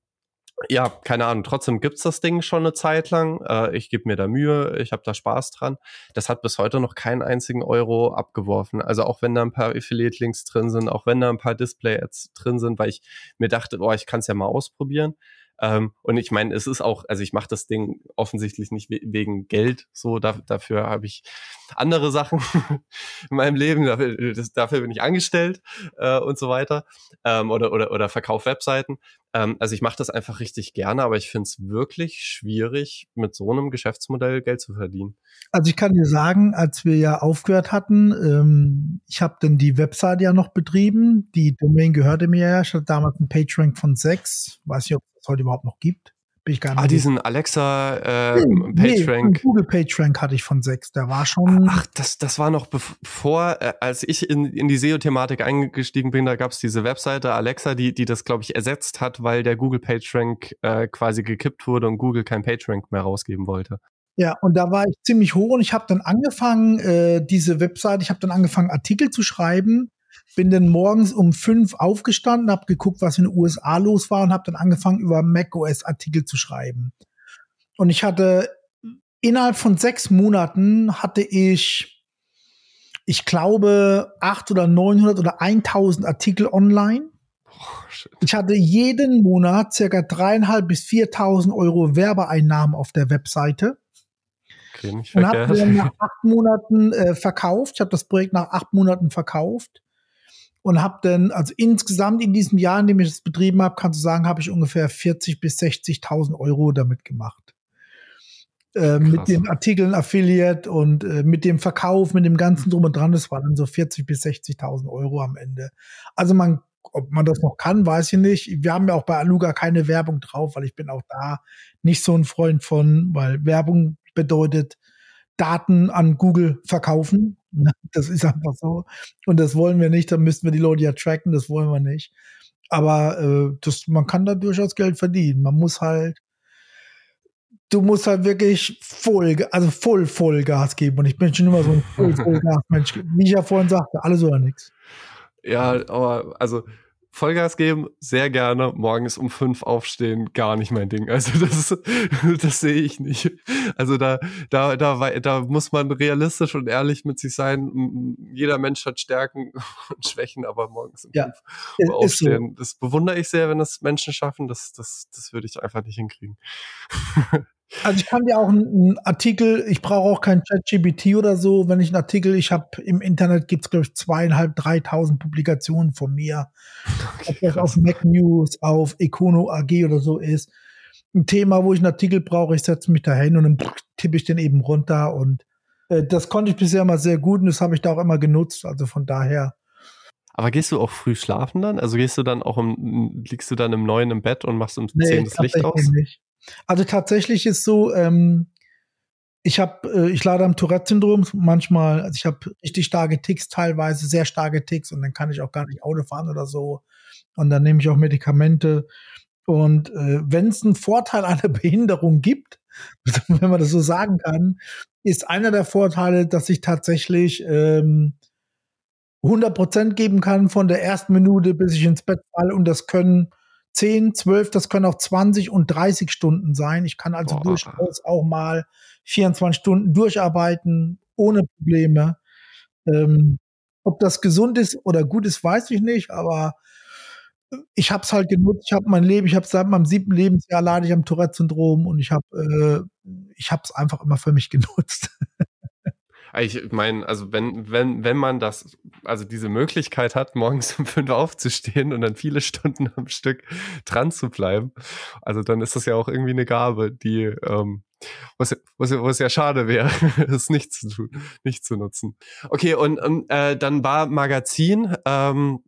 ja, keine Ahnung. Trotzdem gibt's das Ding schon eine Zeit lang. Äh, ich gebe mir da Mühe, ich habe da Spaß dran. Das hat bis heute noch keinen einzigen Euro abgeworfen. Also auch wenn da ein paar Affiliate-Links drin sind, auch wenn da ein paar Display-Ads drin sind, weil ich mir dachte, oh, ich kann es ja mal ausprobieren. Ähm, und ich meine, es ist auch, also ich mache das Ding offensichtlich nicht we wegen Geld. So, da, dafür habe ich andere Sachen in meinem Leben. Dafür, das, dafür bin ich angestellt äh, und so weiter. Ähm, oder, oder, oder verkauf Webseiten. Ähm, also ich mache das einfach richtig gerne, aber ich finde es wirklich schwierig, mit so einem Geschäftsmodell Geld zu verdienen. Also ich kann dir sagen, als wir ja aufgehört hatten, ähm, ich habe dann die Webseite ja noch betrieben. Die Domain gehörte mir ja. Ich hatte damals einen PageRank von sechs. Weiß nicht, ob es heute überhaupt noch gibt. Bin ich gar nicht. Ah, diesen Alexa äh, nee, PageRank. Nee, Google PageRank hatte ich von sechs. Der war schon. Ach, das, das war noch bevor, äh, als ich in, in die SEO-Thematik eingestiegen bin, da gab es diese Webseite Alexa, die, die das, glaube ich, ersetzt hat, weil der Google PageRank äh, quasi gekippt wurde und Google kein PageRank mehr rausgeben wollte. Ja, und da war ich ziemlich hoch und ich habe dann angefangen, äh, diese Webseite, ich habe dann angefangen, Artikel zu schreiben bin dann morgens um fünf aufgestanden, habe geguckt, was in den USA los war und habe dann angefangen, über macOS Artikel zu schreiben. Und ich hatte innerhalb von sechs Monaten hatte ich, ich glaube, acht oder 900 oder 1000 Artikel online. Oh, ich hatte jeden Monat circa dreieinhalb bis 4.000 Euro Werbeeinnahmen auf der Webseite. Okay, und habe nach acht Monaten äh, verkauft. Ich habe das Projekt nach acht Monaten verkauft und habe dann, also insgesamt in diesem Jahr, in dem ich es betrieben habe, kannst du sagen, habe ich ungefähr 40 bis 60.000 Euro damit gemacht. Äh, mit den Artikeln Affiliate und äh, mit dem Verkauf, mit dem ganzen drum und dran, das waren dann so 40 bis 60.000 Euro am Ende. Also man, ob man das noch kann, weiß ich nicht. Wir haben ja auch bei Aluga keine Werbung drauf, weil ich bin auch da nicht so ein Freund von, weil Werbung bedeutet Daten an Google verkaufen. Das ist einfach so. Und das wollen wir nicht. Dann müssten wir die Leute ja tracken. Das wollen wir nicht. Aber äh, das, man kann da durchaus Geld verdienen. Man muss halt, du musst halt wirklich voll, also voll, voll Gas geben. Und ich bin schon immer so ein voll, voll Gas-Mensch. Wie ich ja vorhin sagte, alles oder nichts. Ja, aber also Vollgas geben, sehr gerne. Morgens um fünf aufstehen, gar nicht mein Ding. Also das, das sehe ich nicht. Also da, da, da, da muss man realistisch und ehrlich mit sich sein. Jeder Mensch hat Stärken und Schwächen, aber morgens um ja, fünf aufstehen, so. das bewundere ich sehr, wenn das Menschen schaffen. Das, das, das würde ich einfach nicht hinkriegen. Also ich kann dir auch einen Artikel, ich brauche auch kein ChatGPT oder so, wenn ich einen Artikel, ich habe im Internet gibt es glaube ich zweieinhalb, dreitausend Publikationen von mir, okay, ob das auf Mac News, auf Econo AG oder so ist. Ein Thema, wo ich einen Artikel brauche, ich setze mich da hin und dann tippe ich den eben runter und äh, das konnte ich bisher mal sehr gut und das habe ich da auch immer genutzt, also von daher. Aber gehst du auch früh schlafen dann? Also gehst du dann auch um, liegst du dann im neuen im Bett und machst um nee, 10 das Licht aus? Nicht. Also tatsächlich ist so, ähm, ich habe, äh, ich leide am Tourette-Syndrom manchmal, also ich habe richtig starke Ticks teilweise, sehr starke Ticks und dann kann ich auch gar nicht Auto fahren oder so. Und dann nehme ich auch Medikamente. Und äh, wenn es einen Vorteil einer Behinderung gibt, wenn man das so sagen kann, ist einer der Vorteile, dass ich tatsächlich ähm, 100% geben kann von der ersten Minute, bis ich ins Bett falle. Und das können 10, 12, das können auch 20 und 30 Stunden sein. Ich kann also Boah. durchaus auch mal 24 Stunden durcharbeiten, ohne Probleme. Ähm, ob das gesund ist oder gut ist, weiß ich nicht, aber ich habe es halt genutzt. Ich habe mein Leben, ich habe seit meinem siebten Lebensjahr leide ich am Tourette-Syndrom und ich habe äh, ich habe es einfach immer für mich genutzt. Ich meine, also wenn, wenn, wenn man das, also diese Möglichkeit hat, morgens um fünf aufzustehen und dann viele Stunden am Stück dran zu bleiben, also dann ist das ja auch irgendwie eine Gabe, die, ähm, was, was, was ja schade wäre, es nicht zu tun, nicht zu nutzen. Okay, und, und äh, dann war Magazin, ähm,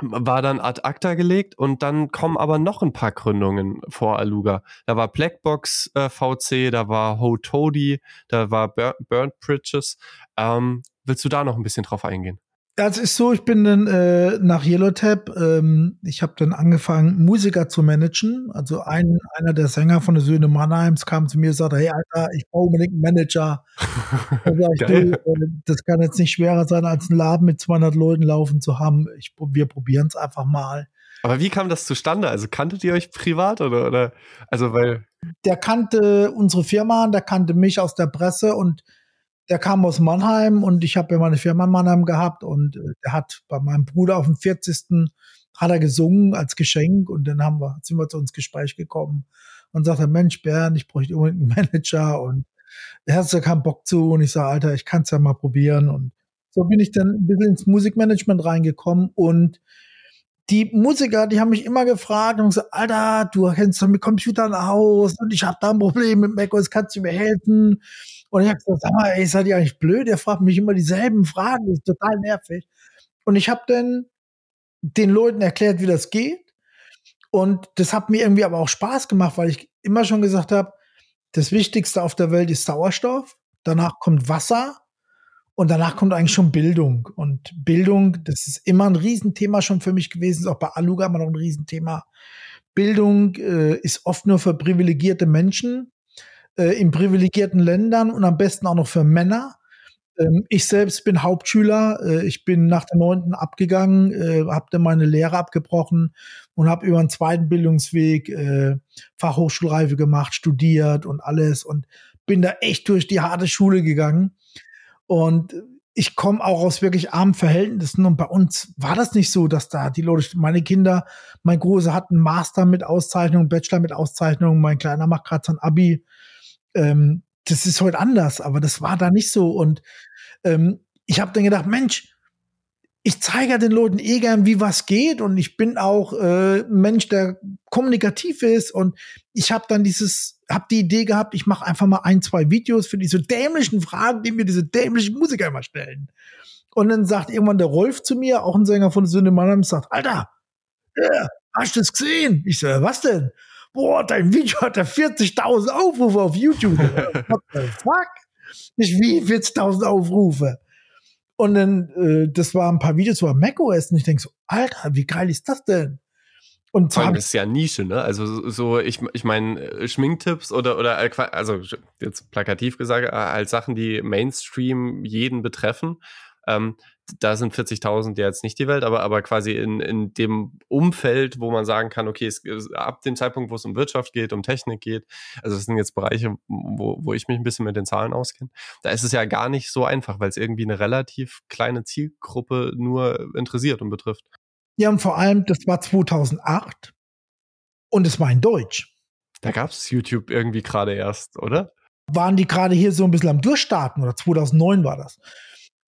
war dann ad acta gelegt und dann kommen aber noch ein paar Gründungen vor Aluga. Da war Blackbox äh, VC, da war Hotodi, da war Bur Burnt Bridges. Ähm, willst du da noch ein bisschen drauf eingehen? Ja, es ist so, ich bin dann äh, nach Yellowtap, ähm, ich habe dann angefangen, Musiker zu managen. Also ein, einer der Sänger von den Söhne Mannheims kam zu mir und sagte, hey Alter, ich brauche unbedingt einen Manager. ich, du, äh, das kann jetzt nicht schwerer sein, als einen Laden mit 200 Leuten laufen zu haben. Ich, wir probieren es einfach mal. Aber wie kam das zustande? Also kanntet ihr euch privat oder, oder also weil der kannte unsere Firma, der kannte mich aus der Presse und der kam aus Mannheim und ich habe ja meine Firma in Mannheim gehabt und äh, der hat bei meinem Bruder auf dem 40. hat er gesungen als Geschenk und dann haben wir, sind wir zu uns Gespräch gekommen und sagte, Mensch, Bernd, ich bräuchte unbedingt einen Manager und er hat ja keinen Bock zu und ich sage, Alter, ich kann es ja mal probieren und so bin ich dann ein bisschen ins Musikmanagement reingekommen und die Musiker, die haben mich immer gefragt und gesagt, Alter, du kennst doch mit Computern aus und ich habe da ein Problem mit macOS, kannst du mir helfen? Und ich habe gesagt, sag mal, ey, seid ihr eigentlich blöd? Der fragt mich immer dieselben Fragen, das ist total nervig. Und ich habe dann den Leuten erklärt, wie das geht. Und das hat mir irgendwie aber auch Spaß gemacht, weil ich immer schon gesagt habe, das Wichtigste auf der Welt ist Sauerstoff, danach kommt Wasser und danach kommt eigentlich schon Bildung. Und Bildung, das ist immer ein Riesenthema schon für mich gewesen, ist auch bei Aluga immer noch ein Riesenthema. Bildung äh, ist oft nur für privilegierte Menschen äh, in privilegierten Ländern und am besten auch noch für Männer. Ähm, ich selbst bin Hauptschüler. Äh, ich bin nach der neunten abgegangen, äh, habe dann meine Lehre abgebrochen und habe über einen zweiten Bildungsweg äh, Fachhochschulreife gemacht, studiert und alles und bin da echt durch die harte Schule gegangen. Und ich komme auch aus wirklich armen Verhältnissen und bei uns war das nicht so, dass da die Leute, meine Kinder, mein Großer hat einen Master mit Auszeichnung, Bachelor mit Auszeichnung, mein Kleiner macht gerade sein Abi. Ähm, das ist heute anders, aber das war da nicht so. Und ähm, ich habe dann gedacht, Mensch, ich zeige den Leuten eh gern, wie was geht und ich bin auch äh, ein Mensch, der kommunikativ ist und ich habe dann dieses, habe die Idee gehabt, ich mache einfach mal ein, zwei Videos für diese dämlichen Fragen, die mir diese dämlichen Musiker immer stellen. Und dann sagt irgendwann der Rolf zu mir, auch ein Sänger von Sünde Mannheim, sagt, Alter, äh, hast du das gesehen? Ich so, was denn? Boah, dein Video hat ja 40.000 Aufrufe auf YouTube. What the fuck? Ich, wie 40.000 Aufrufe? Und dann, äh, das waren ein paar Videos über macOS und ich denke so, Alter, wie geil ist das denn? Und Vor allem ist ja Nische, ne? Also so, ich, ich meine, äh, Schminktipps oder, oder also jetzt plakativ gesagt, äh, als Sachen, die Mainstream jeden betreffen. Ähm, da sind 40.000 ja jetzt nicht die Welt, aber, aber quasi in, in dem Umfeld, wo man sagen kann, okay, es, ab dem Zeitpunkt, wo es um Wirtschaft geht, um Technik geht, also das sind jetzt Bereiche, wo, wo ich mich ein bisschen mit den Zahlen auskenne, da ist es ja gar nicht so einfach, weil es irgendwie eine relativ kleine Zielgruppe nur interessiert und betrifft. Ja, und vor allem, das war 2008 und es war in Deutsch. Da gab es YouTube irgendwie gerade erst, oder? Waren die gerade hier so ein bisschen am Durchstarten oder 2009 war das.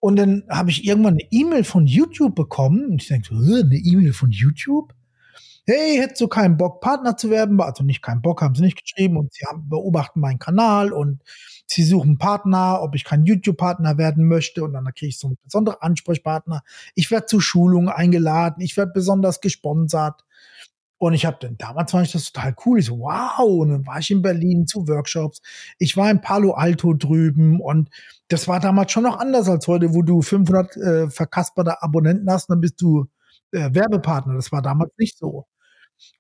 Und dann habe ich irgendwann eine E-Mail von YouTube bekommen. Und ich denke, eine E-Mail von YouTube? Hey, hättest du keinen Bock, Partner zu werden? Also nicht keinen Bock, haben sie nicht geschrieben. Und sie haben, beobachten meinen Kanal und sie suchen Partner, ob ich kein YouTube-Partner werden möchte. Und dann kriege ich so einen besonderen Ansprechpartner. Ich werde zu Schulungen eingeladen. Ich werde besonders gesponsert. Und ich habe dann, damals fand ich das total cool. Ich so, wow. Und dann war ich in Berlin zu Workshops. Ich war in Palo Alto drüben und das war damals schon noch anders als heute, wo du 500 äh, verkasperte Abonnenten hast, dann bist du äh, Werbepartner. Das war damals nicht so.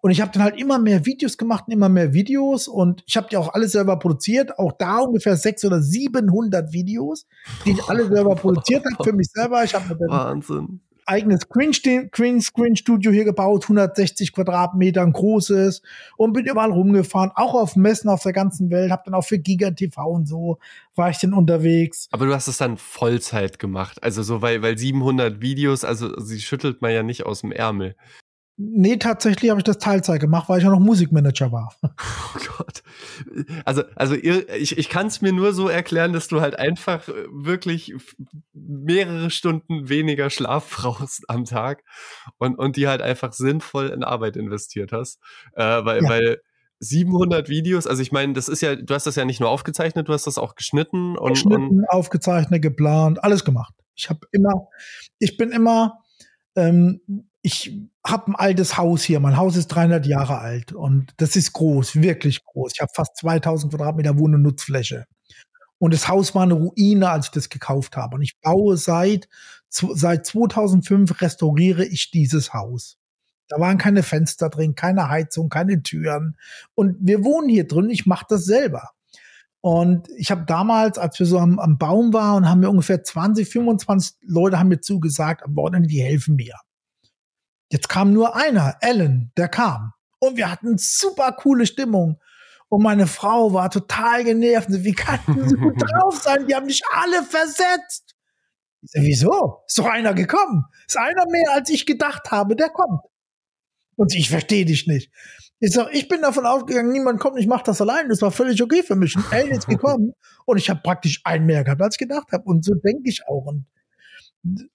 Und ich habe dann halt immer mehr Videos gemacht, immer mehr Videos und ich habe die auch alle selber produziert. Auch da ungefähr 600 oder 700 Videos, die ich alle selber produziert habe für mich selber. Ich habe Wahnsinn eigenes Greenscreen-Studio hier gebaut, 160 Quadratmeter, ein großes und bin überall rumgefahren, auch auf Messen auf der ganzen Welt, hab dann auch für Giga TV und so war ich dann unterwegs. Aber du hast es dann Vollzeit gemacht, also so, weil, weil 700 Videos, also sie schüttelt man ja nicht aus dem Ärmel. Nee, tatsächlich habe ich das Teilzeit gemacht, weil ich ja noch Musikmanager war. Oh Gott. Also, also ich, ich kann es mir nur so erklären, dass du halt einfach wirklich mehrere Stunden weniger Schlaf brauchst am Tag und, und die halt einfach sinnvoll in Arbeit investiert hast. Äh, weil, ja. weil 700 Videos, also ich meine, das ist ja, du hast das ja nicht nur aufgezeichnet, du hast das auch geschnitten und. Geschnitten, und aufgezeichnet, geplant, alles gemacht. Ich habe immer, ich bin immer, ähm, ich habe ein altes Haus hier. Mein Haus ist 300 Jahre alt und das ist groß, wirklich groß. Ich habe fast 2000 Quadratmeter Wohn- und Nutzfläche. Und das Haus war eine Ruine, als ich das gekauft habe. Und ich baue seit, seit 2005 restauriere ich dieses Haus. Da waren keine Fenster drin, keine Heizung, keine Türen. Und wir wohnen hier drin. Ich mache das selber. Und ich habe damals, als wir so am, am Baum waren, haben wir ungefähr 20, 25 Leute haben mir zugesagt, am Wochenende, die helfen mir. Jetzt kam nur einer, Ellen, der kam. Und wir hatten super coole Stimmung. Und meine Frau war total genervt. Wie kann du so gut drauf sein? Die haben mich alle versetzt. Ich sag, wieso? Ist doch einer gekommen. Ist einer mehr, als ich gedacht habe, der kommt. Und ich verstehe dich nicht. Ich sag, ich bin davon ausgegangen, niemand kommt, ich mache das allein. Das war völlig okay für mich. Und Ellen ist gekommen und ich habe praktisch einen mehr gehabt, als ich gedacht habe. Und so denke ich auch. Und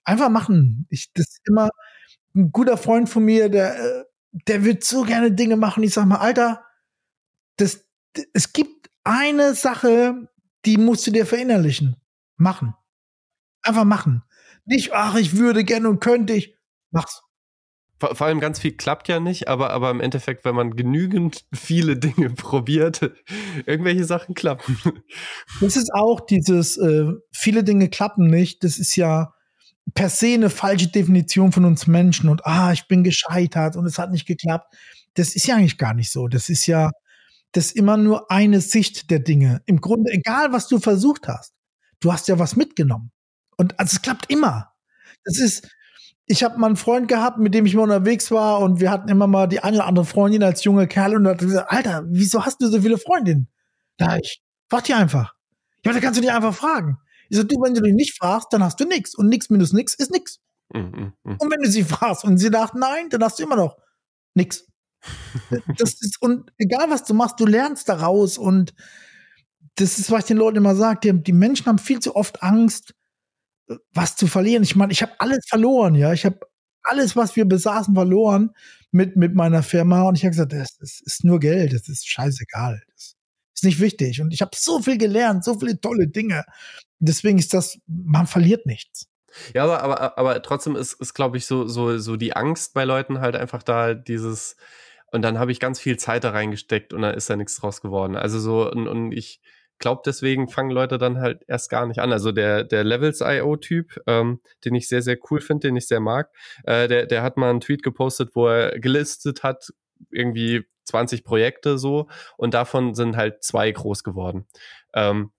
einfach machen. Ich, das immer, ein guter Freund von mir, der, äh, der wird so gerne Dinge machen. Ich sag mal, Alter, das, es gibt eine Sache, die musst du dir verinnerlichen. Machen. Einfach machen. Nicht, ach, ich würde gerne und könnte ich. Mach's. Vor, vor, allem ganz viel klappt ja nicht, aber, aber im Endeffekt, wenn man genügend viele Dinge probiert, irgendwelche Sachen klappen. Das ist auch dieses, äh, viele Dinge klappen nicht. Das ist ja, per se eine falsche Definition von uns Menschen und ah, ich bin gescheitert und es hat nicht geklappt. Das ist ja eigentlich gar nicht so. Das ist ja, das ist immer nur eine Sicht der Dinge. Im Grunde, egal was du versucht hast, du hast ja was mitgenommen. Und also es klappt immer. Das ist, ich habe mal einen Freund gehabt, mit dem ich mal unterwegs war und wir hatten immer mal die eine oder andere Freundin als junge Kerl und hat gesagt, Alter, wieso hast du so viele Freundinnen? Da ich, frag die einfach. Ja, da kannst du dich einfach fragen. Ich so, du, wenn du dich nicht fragst, dann hast du nichts. Und nichts minus nichts ist nichts. Mhm, mh. Und wenn du sie fragst und sie sagt nein, dann hast du immer noch nichts. Das ist, und egal was du machst, du lernst daraus. Und das ist, was ich den Leuten immer sage, die, die Menschen haben viel zu oft Angst, was zu verlieren. Ich meine, ich habe alles verloren, ja. Ich habe alles, was wir besaßen, verloren mit, mit meiner Firma. Und ich habe gesagt, das, das, ist nur Geld, das ist scheißegal. Das ist nicht wichtig. Und ich habe so viel gelernt, so viele tolle Dinge. Deswegen ist das, man verliert nichts. Ja, aber, aber, aber trotzdem ist, ist glaube ich, so, so, so die Angst bei Leuten halt einfach da, dieses, und dann habe ich ganz viel Zeit da reingesteckt und dann ist da nichts draus geworden. Also so, und, und ich glaube, deswegen fangen Leute dann halt erst gar nicht an. Also der, der Levels.io-Typ, ähm, den ich sehr, sehr cool finde, den ich sehr mag, äh, der, der hat mal einen Tweet gepostet, wo er gelistet hat, irgendwie 20 Projekte so, und davon sind halt zwei groß geworden. Ähm,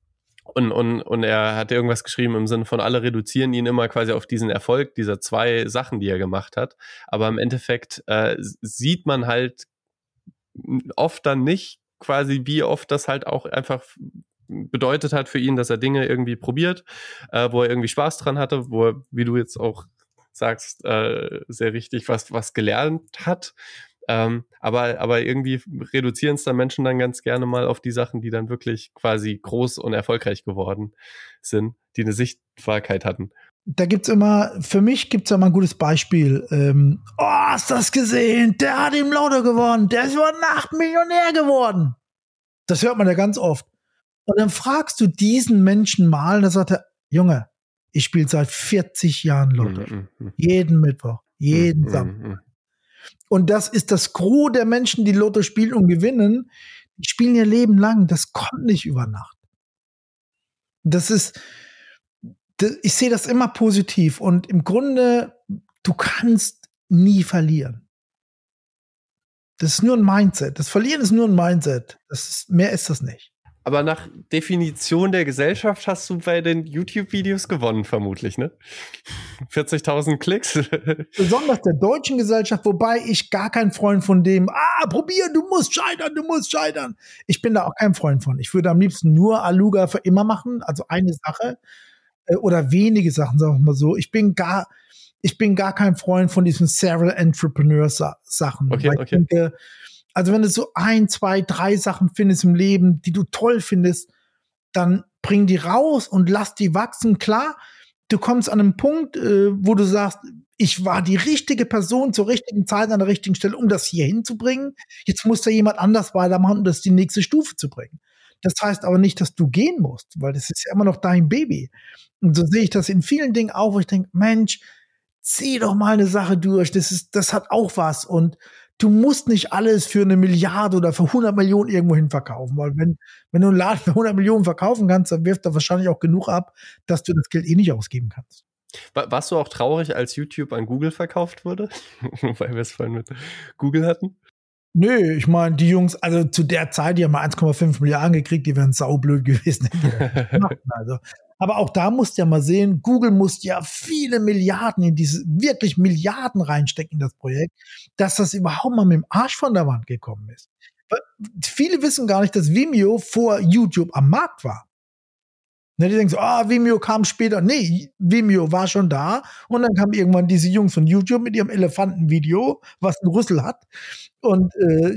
und, und, und er hat irgendwas geschrieben im Sinne von, alle reduzieren ihn immer quasi auf diesen Erfolg dieser zwei Sachen, die er gemacht hat. Aber im Endeffekt äh, sieht man halt oft dann nicht quasi, wie oft das halt auch einfach bedeutet hat für ihn, dass er Dinge irgendwie probiert, äh, wo er irgendwie Spaß dran hatte, wo er, wie du jetzt auch sagst, äh, sehr richtig was, was gelernt hat. Ähm, aber, aber irgendwie reduzieren es dann Menschen dann ganz gerne mal auf die Sachen, die dann wirklich quasi groß und erfolgreich geworden sind, die eine Sichtbarkeit hatten. Da gibt's immer, für mich gibt's da mal ein gutes Beispiel. Ähm, oh, hast du das gesehen? Der hat im Lauter gewonnen. Der ist über Nacht Millionär geworden. Das hört man ja ganz oft. Und dann fragst du diesen Menschen mal, da sagt er, Junge, ich spiele seit 40 Jahren Lotto. Mm -mm. Jeden Mittwoch, jeden mm Samstag. Und das ist das Gros der Menschen, die Lotto spielen und gewinnen. Die spielen ihr Leben lang. Das kommt nicht über Nacht. Das ist, ich sehe das immer positiv. Und im Grunde, du kannst nie verlieren. Das ist nur ein Mindset. Das Verlieren ist nur ein Mindset. Das ist, mehr ist das nicht. Aber nach Definition der Gesellschaft hast du bei den YouTube-Videos gewonnen, vermutlich, ne? 40.000 Klicks. Besonders der deutschen Gesellschaft, wobei ich gar kein Freund von dem, ah, probier, du musst scheitern, du musst scheitern. Ich bin da auch kein Freund von. Ich würde am liebsten nur Aluga für immer machen, also eine Sache äh, oder wenige Sachen, sagen wir mal so. Ich bin gar, ich bin gar kein Freund von diesen Serial Entrepreneurs Sachen. Okay, okay. Ich denke, also wenn du so ein, zwei, drei Sachen findest im Leben, die du toll findest, dann bring die raus und lass die wachsen. Klar, du kommst an einen Punkt, äh, wo du sagst, ich war die richtige Person zur richtigen Zeit an der richtigen Stelle, um das hier hinzubringen. Jetzt muss da jemand anders weitermachen, um das die nächste Stufe zu bringen. Das heißt aber nicht, dass du gehen musst, weil das ist ja immer noch dein Baby. Und so sehe ich das in vielen Dingen auch, wo ich denke, Mensch, zieh doch mal eine Sache durch. Das ist, das hat auch was. Und du musst nicht alles für eine Milliarde oder für 100 Millionen irgendwo hin verkaufen, weil wenn, wenn du einen Laden für 100 Millionen verkaufen kannst, dann wirft er wahrscheinlich auch genug ab, dass du das Geld eh nicht ausgeben kannst. Warst du auch traurig, als YouTube an Google verkauft wurde? Weil wir es vorhin mit Google hatten? Nö, ich meine, die Jungs, also zu der Zeit, die haben mal 1,5 Milliarden gekriegt, die wären saublöd gewesen. also, aber auch da musst du ja mal sehen, Google muss ja viele Milliarden in diese, wirklich Milliarden reinstecken in das Projekt, dass das überhaupt mal mit dem Arsch von der Wand gekommen ist. Viele wissen gar nicht, dass Vimeo vor YouTube am Markt war. Ne, die denken so, ah, Vimeo kam später. Nee, Vimeo war schon da. Und dann kamen irgendwann diese Jungs von YouTube mit ihrem Elefantenvideo, was einen Rüssel hat. Und äh,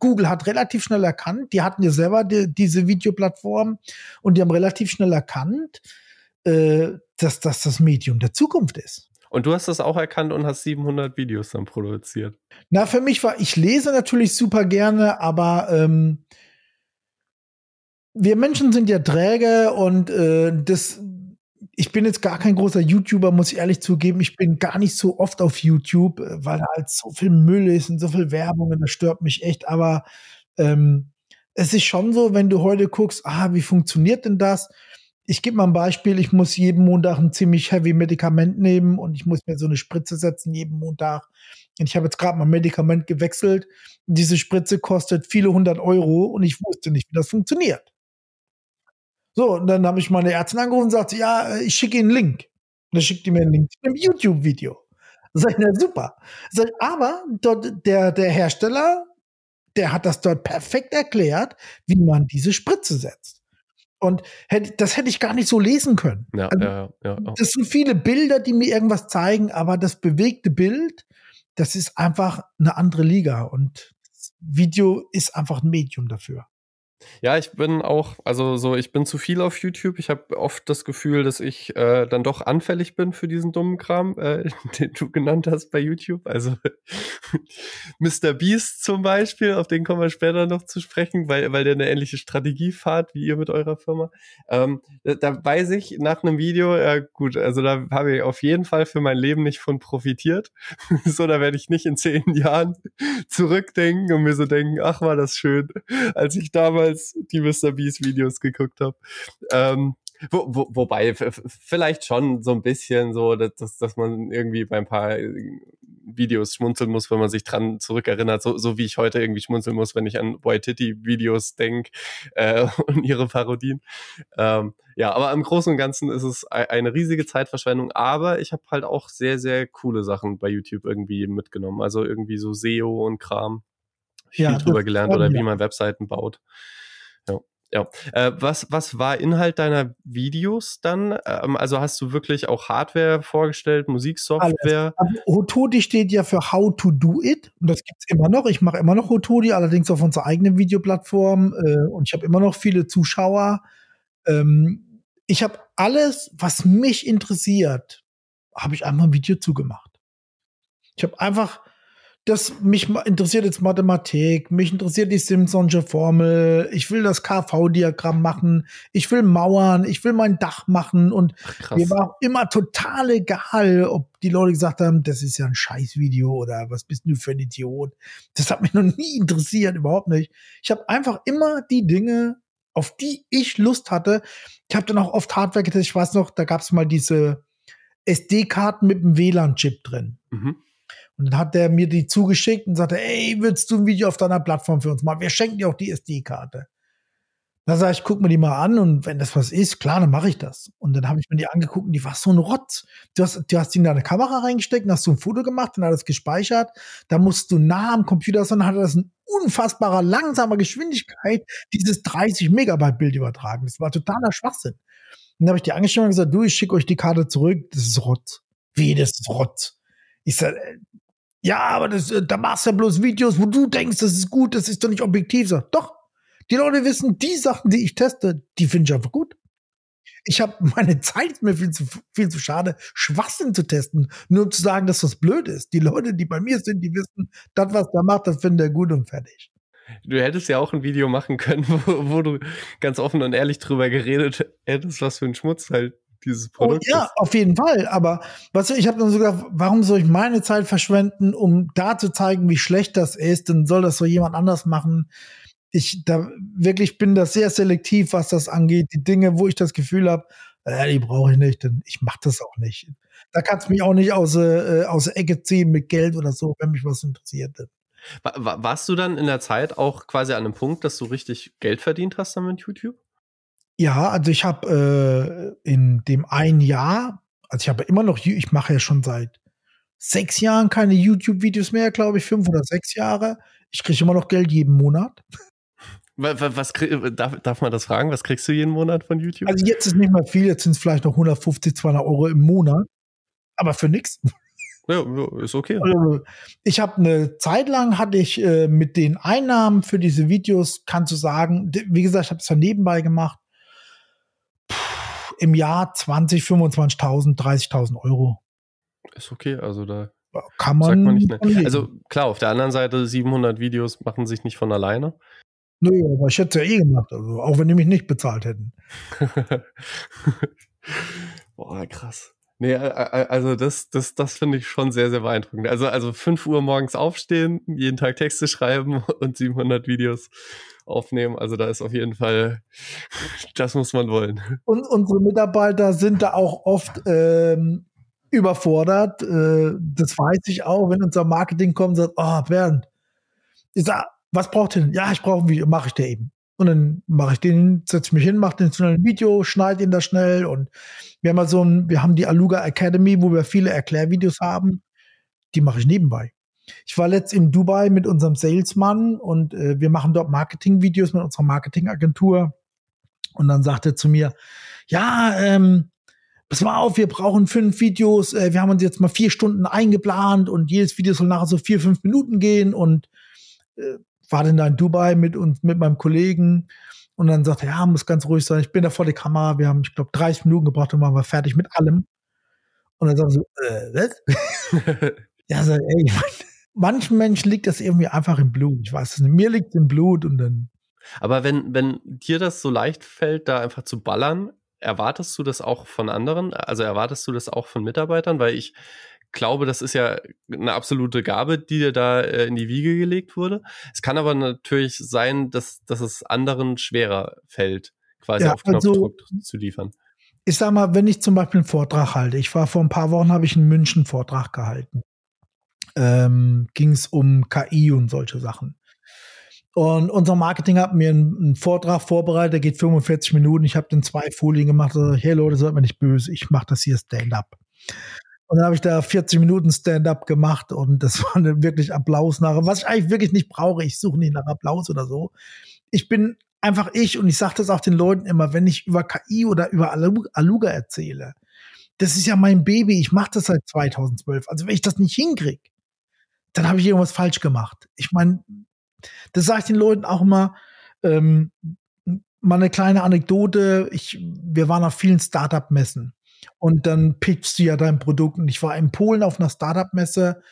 Google hat relativ schnell erkannt, die hatten ja selber die, diese Videoplattform und die haben relativ schnell erkannt, äh, dass das das Medium der Zukunft ist. Und du hast das auch erkannt und hast 700 Videos dann produziert. Na, für mich war, ich lese natürlich super gerne, aber ähm, wir Menschen sind ja träge und äh, das, ich bin jetzt gar kein großer YouTuber, muss ich ehrlich zugeben. Ich bin gar nicht so oft auf YouTube, äh, weil da halt so viel Müll ist und so viel Werbung und das stört mich echt. Aber ähm, es ist schon so, wenn du heute guckst, ah, wie funktioniert denn das? Ich gebe mal ein Beispiel, ich muss jeden Montag ein ziemlich heavy Medikament nehmen und ich muss mir so eine Spritze setzen jeden Montag. Und ich habe jetzt gerade mein Medikament gewechselt. Diese Spritze kostet viele hundert Euro und ich wusste nicht, wie das funktioniert. So, und dann habe ich meine Ärztin angerufen und sagte, ja, äh, ich schicke Ihnen einen Link. Und dann schickt die mir einen Link zu einem YouTube-Video. Sag ich, na super. Sag ich, aber dort, der, der Hersteller, der hat das dort perfekt erklärt, wie man diese Spritze setzt. Und hätte, das hätte ich gar nicht so lesen können. Ja, also, ja, ja, ja. Das sind viele Bilder, die mir irgendwas zeigen, aber das bewegte Bild, das ist einfach eine andere Liga. Und Video ist einfach ein Medium dafür. Ja, ich bin auch, also so, ich bin zu viel auf YouTube. Ich habe oft das Gefühl, dass ich äh, dann doch anfällig bin für diesen dummen Kram, äh, den du genannt hast bei YouTube. Also Mr. Beast zum Beispiel, auf den kommen wir später noch zu sprechen, weil, weil der eine ähnliche Strategie fahrt wie ihr mit eurer Firma. Ähm, da, da weiß ich nach einem Video, ja gut, also da habe ich auf jeden Fall für mein Leben nicht von profitiert. so, da werde ich nicht in zehn Jahren zurückdenken und mir so denken, ach war das schön, als ich damals damals die Mr. Beast Videos geguckt habe. Ähm, wo, wo, wobei, vielleicht schon so ein bisschen so, dass, dass man irgendwie bei ein paar äh, Videos schmunzeln muss, wenn man sich dran zurückerinnert, so, so wie ich heute irgendwie schmunzeln muss, wenn ich an Boy Titty Videos denke äh, und ihre Parodien. Ähm, ja, aber im Großen und Ganzen ist es eine riesige Zeitverschwendung, aber ich habe halt auch sehr, sehr coole Sachen bei YouTube irgendwie mitgenommen. Also irgendwie so SEO und Kram. Viel ja, drüber gelernt oder wie man Webseiten baut. Ja. Äh, was, was war Inhalt deiner Videos dann? Ähm, also hast du wirklich auch Hardware vorgestellt, Musiksoftware? Also, Hotodi steht ja für How to Do It und das gibt's immer noch. Ich mache immer noch Hotodi, allerdings auf unserer eigenen Videoplattform äh, und ich habe immer noch viele Zuschauer. Ähm, ich habe alles, was mich interessiert, habe ich einmal ein Video zugemacht. Ich habe einfach das mich interessiert jetzt Mathematik, mich interessiert die Simpsonsche Formel, ich will das KV-Diagramm machen, ich will Mauern, ich will mein Dach machen und Ach, mir war immer total egal, ob die Leute gesagt haben, das ist ja ein Scheißvideo oder was bist du für ein Idiot. Das hat mich noch nie interessiert, überhaupt nicht. Ich habe einfach immer die Dinge, auf die ich Lust hatte. Ich habe dann auch oft Hardware getestet. Ich weiß noch, da gab es mal diese SD-Karten mit dem WLAN-Chip drin. Mhm. Und dann hat der mir die zugeschickt und sagte, ey, willst du ein Video auf deiner Plattform für uns machen? Wir schenken dir auch die SD-Karte. Da sage ich, guck mir die mal an und wenn das was ist, klar, dann mache ich das. Und dann habe ich mir die angeguckt und die war so ein Rotz. Du hast, du hast die in deine Kamera reingesteckt, dann hast du ein Foto gemacht und alles gespeichert. Da musst du nah am Computer sein, hat das in unfassbarer, langsamer Geschwindigkeit dieses 30 Megabyte Bild übertragen. Das war totaler Schwachsinn. Und dann habe ich die angeschaut und gesagt, du, ich schicke euch die Karte zurück, das ist Rotz. Wie, das ist Rotz. Ich sage, ja, aber das, äh, da machst du ja bloß Videos, wo du denkst, das ist gut, das ist doch nicht objektiv. So, doch, die Leute wissen, die Sachen, die ich teste, die finde ich einfach gut. Ich habe meine Zeit mir viel zu, viel zu schade, Schwachsinn zu testen, nur um zu sagen, dass das blöd ist. Die Leute, die bei mir sind, die wissen, das, was der macht, das findet er gut und fertig. Du hättest ja auch ein Video machen können, wo, wo du ganz offen und ehrlich drüber geredet hättest, was für ein Schmutz halt dieses oh, Produkt. Oh, ja, auf jeden Fall. Aber was ich habe dann sogar, warum soll ich meine Zeit verschwenden, um da zu zeigen, wie schlecht das ist? Dann soll das so jemand anders machen. Ich da wirklich bin da sehr selektiv, was das angeht. Die Dinge, wo ich das Gefühl habe, äh, die brauche ich nicht, denn ich mache das auch nicht. Da kannst du mich auch nicht aus, äh, aus der Ecke ziehen mit Geld oder so, wenn mich was interessiert. Warst du dann in der Zeit auch quasi an einem Punkt, dass du richtig Geld verdient hast dann mit YouTube? Ja, also ich habe äh, in dem ein Jahr, also ich habe immer noch, ich mache ja schon seit sechs Jahren keine YouTube-Videos mehr, glaube ich, fünf oder sechs Jahre. Ich kriege immer noch Geld jeden Monat. Was, was darf, darf man das fragen? Was kriegst du jeden Monat von YouTube? Also jetzt ist nicht mal viel, jetzt sind es vielleicht noch 150, 200 Euro im Monat, aber für nichts. Ja, ist okay. Also, ich habe eine Zeit lang hatte ich äh, mit den Einnahmen für diese Videos, kannst du sagen, wie gesagt, ich habe es ja nebenbei gemacht, im Jahr 20, 25.000, 30.000 Euro. Ist okay, also da kann man, man nicht. Ne. Also klar, auf der anderen Seite 700 Videos machen sich nicht von alleine. Nö, aber ich hätte es ja eh gemacht, also auch wenn die mich nicht bezahlt hätten. Boah, krass. Nee, also das, das, das finde ich schon sehr, sehr beeindruckend. Also, also 5 Uhr morgens aufstehen, jeden Tag Texte schreiben und 700 Videos aufnehmen. Also da ist auf jeden Fall, das muss man wollen. Und unsere Mitarbeiter sind da auch oft ähm, überfordert. Äh, das weiß ich auch, wenn unser Marketing kommt und sagt, oh Bernd, ich sag, was braucht ihr denn? Ja, ich brauche ein Video, mache ich dir eben. Und dann mache ich den, setze mich hin, mache den schnell ein Video, schneide ihn da schnell und wir haben so ein, wir haben die Aluga Academy, wo wir viele Erklärvideos haben. Die mache ich nebenbei. Ich war letzt in Dubai mit unserem Salesmann und äh, wir machen dort Marketingvideos mit unserer Marketingagentur. Und dann sagte er zu mir, ja, ähm, pass mal auf, wir brauchen fünf Videos. Äh, wir haben uns jetzt mal vier Stunden eingeplant und jedes Video soll nachher so vier, fünf Minuten gehen und äh, war dann da in Dubai mit uns, mit meinem Kollegen. Und dann sagte er, ja, muss ganz ruhig sein. Ich bin da vor der Kamera. Wir haben, ich glaube, 30 Minuten gebraucht und waren wir fertig mit allem. Und dann sagen so, äh, was? ja, so, ey, ich mein, manchen Menschen liegt das irgendwie einfach im Blut. Ich weiß es nicht. Mir liegt es im Blut und dann. Aber wenn, wenn dir das so leicht fällt, da einfach zu ballern, erwartest du das auch von anderen? Also erwartest du das auch von Mitarbeitern? Weil ich glaube, das ist ja eine absolute Gabe, die dir da äh, in die Wiege gelegt wurde. Es kann aber natürlich sein, dass, dass es anderen schwerer fällt, quasi ja, auf Knopfdruck also, zu liefern. Ich sag mal, wenn ich zum Beispiel einen Vortrag halte, ich war vor ein paar Wochen, habe ich einen München-Vortrag gehalten. Ähm, Ging es um KI und solche Sachen. Und unser Marketing hat mir einen, Vortrag vorbereitet, der geht 45 Minuten. Ich habe den zwei Folien gemacht. Also, hey Leute, seid mir nicht böse, ich mache das hier Stand-up. Und dann habe ich da 40 Minuten Stand-up gemacht und das war eine wirklich Applaus nachher, was ich eigentlich wirklich nicht brauche. Ich suche nicht nach Applaus oder so. Ich bin einfach ich und ich sage das auch den Leuten immer, wenn ich über KI oder über Aluga erzähle. Das ist ja mein Baby. Ich mache das seit 2012. Also wenn ich das nicht hinkriege, dann habe ich irgendwas falsch gemacht. Ich meine, das sage ich den Leuten auch immer. Ähm, mal eine kleine Anekdote. Ich, wir waren auf vielen Startup-Messen und dann pitchst du ja dein Produkt. Und ich war in Polen auf einer Startup-Messe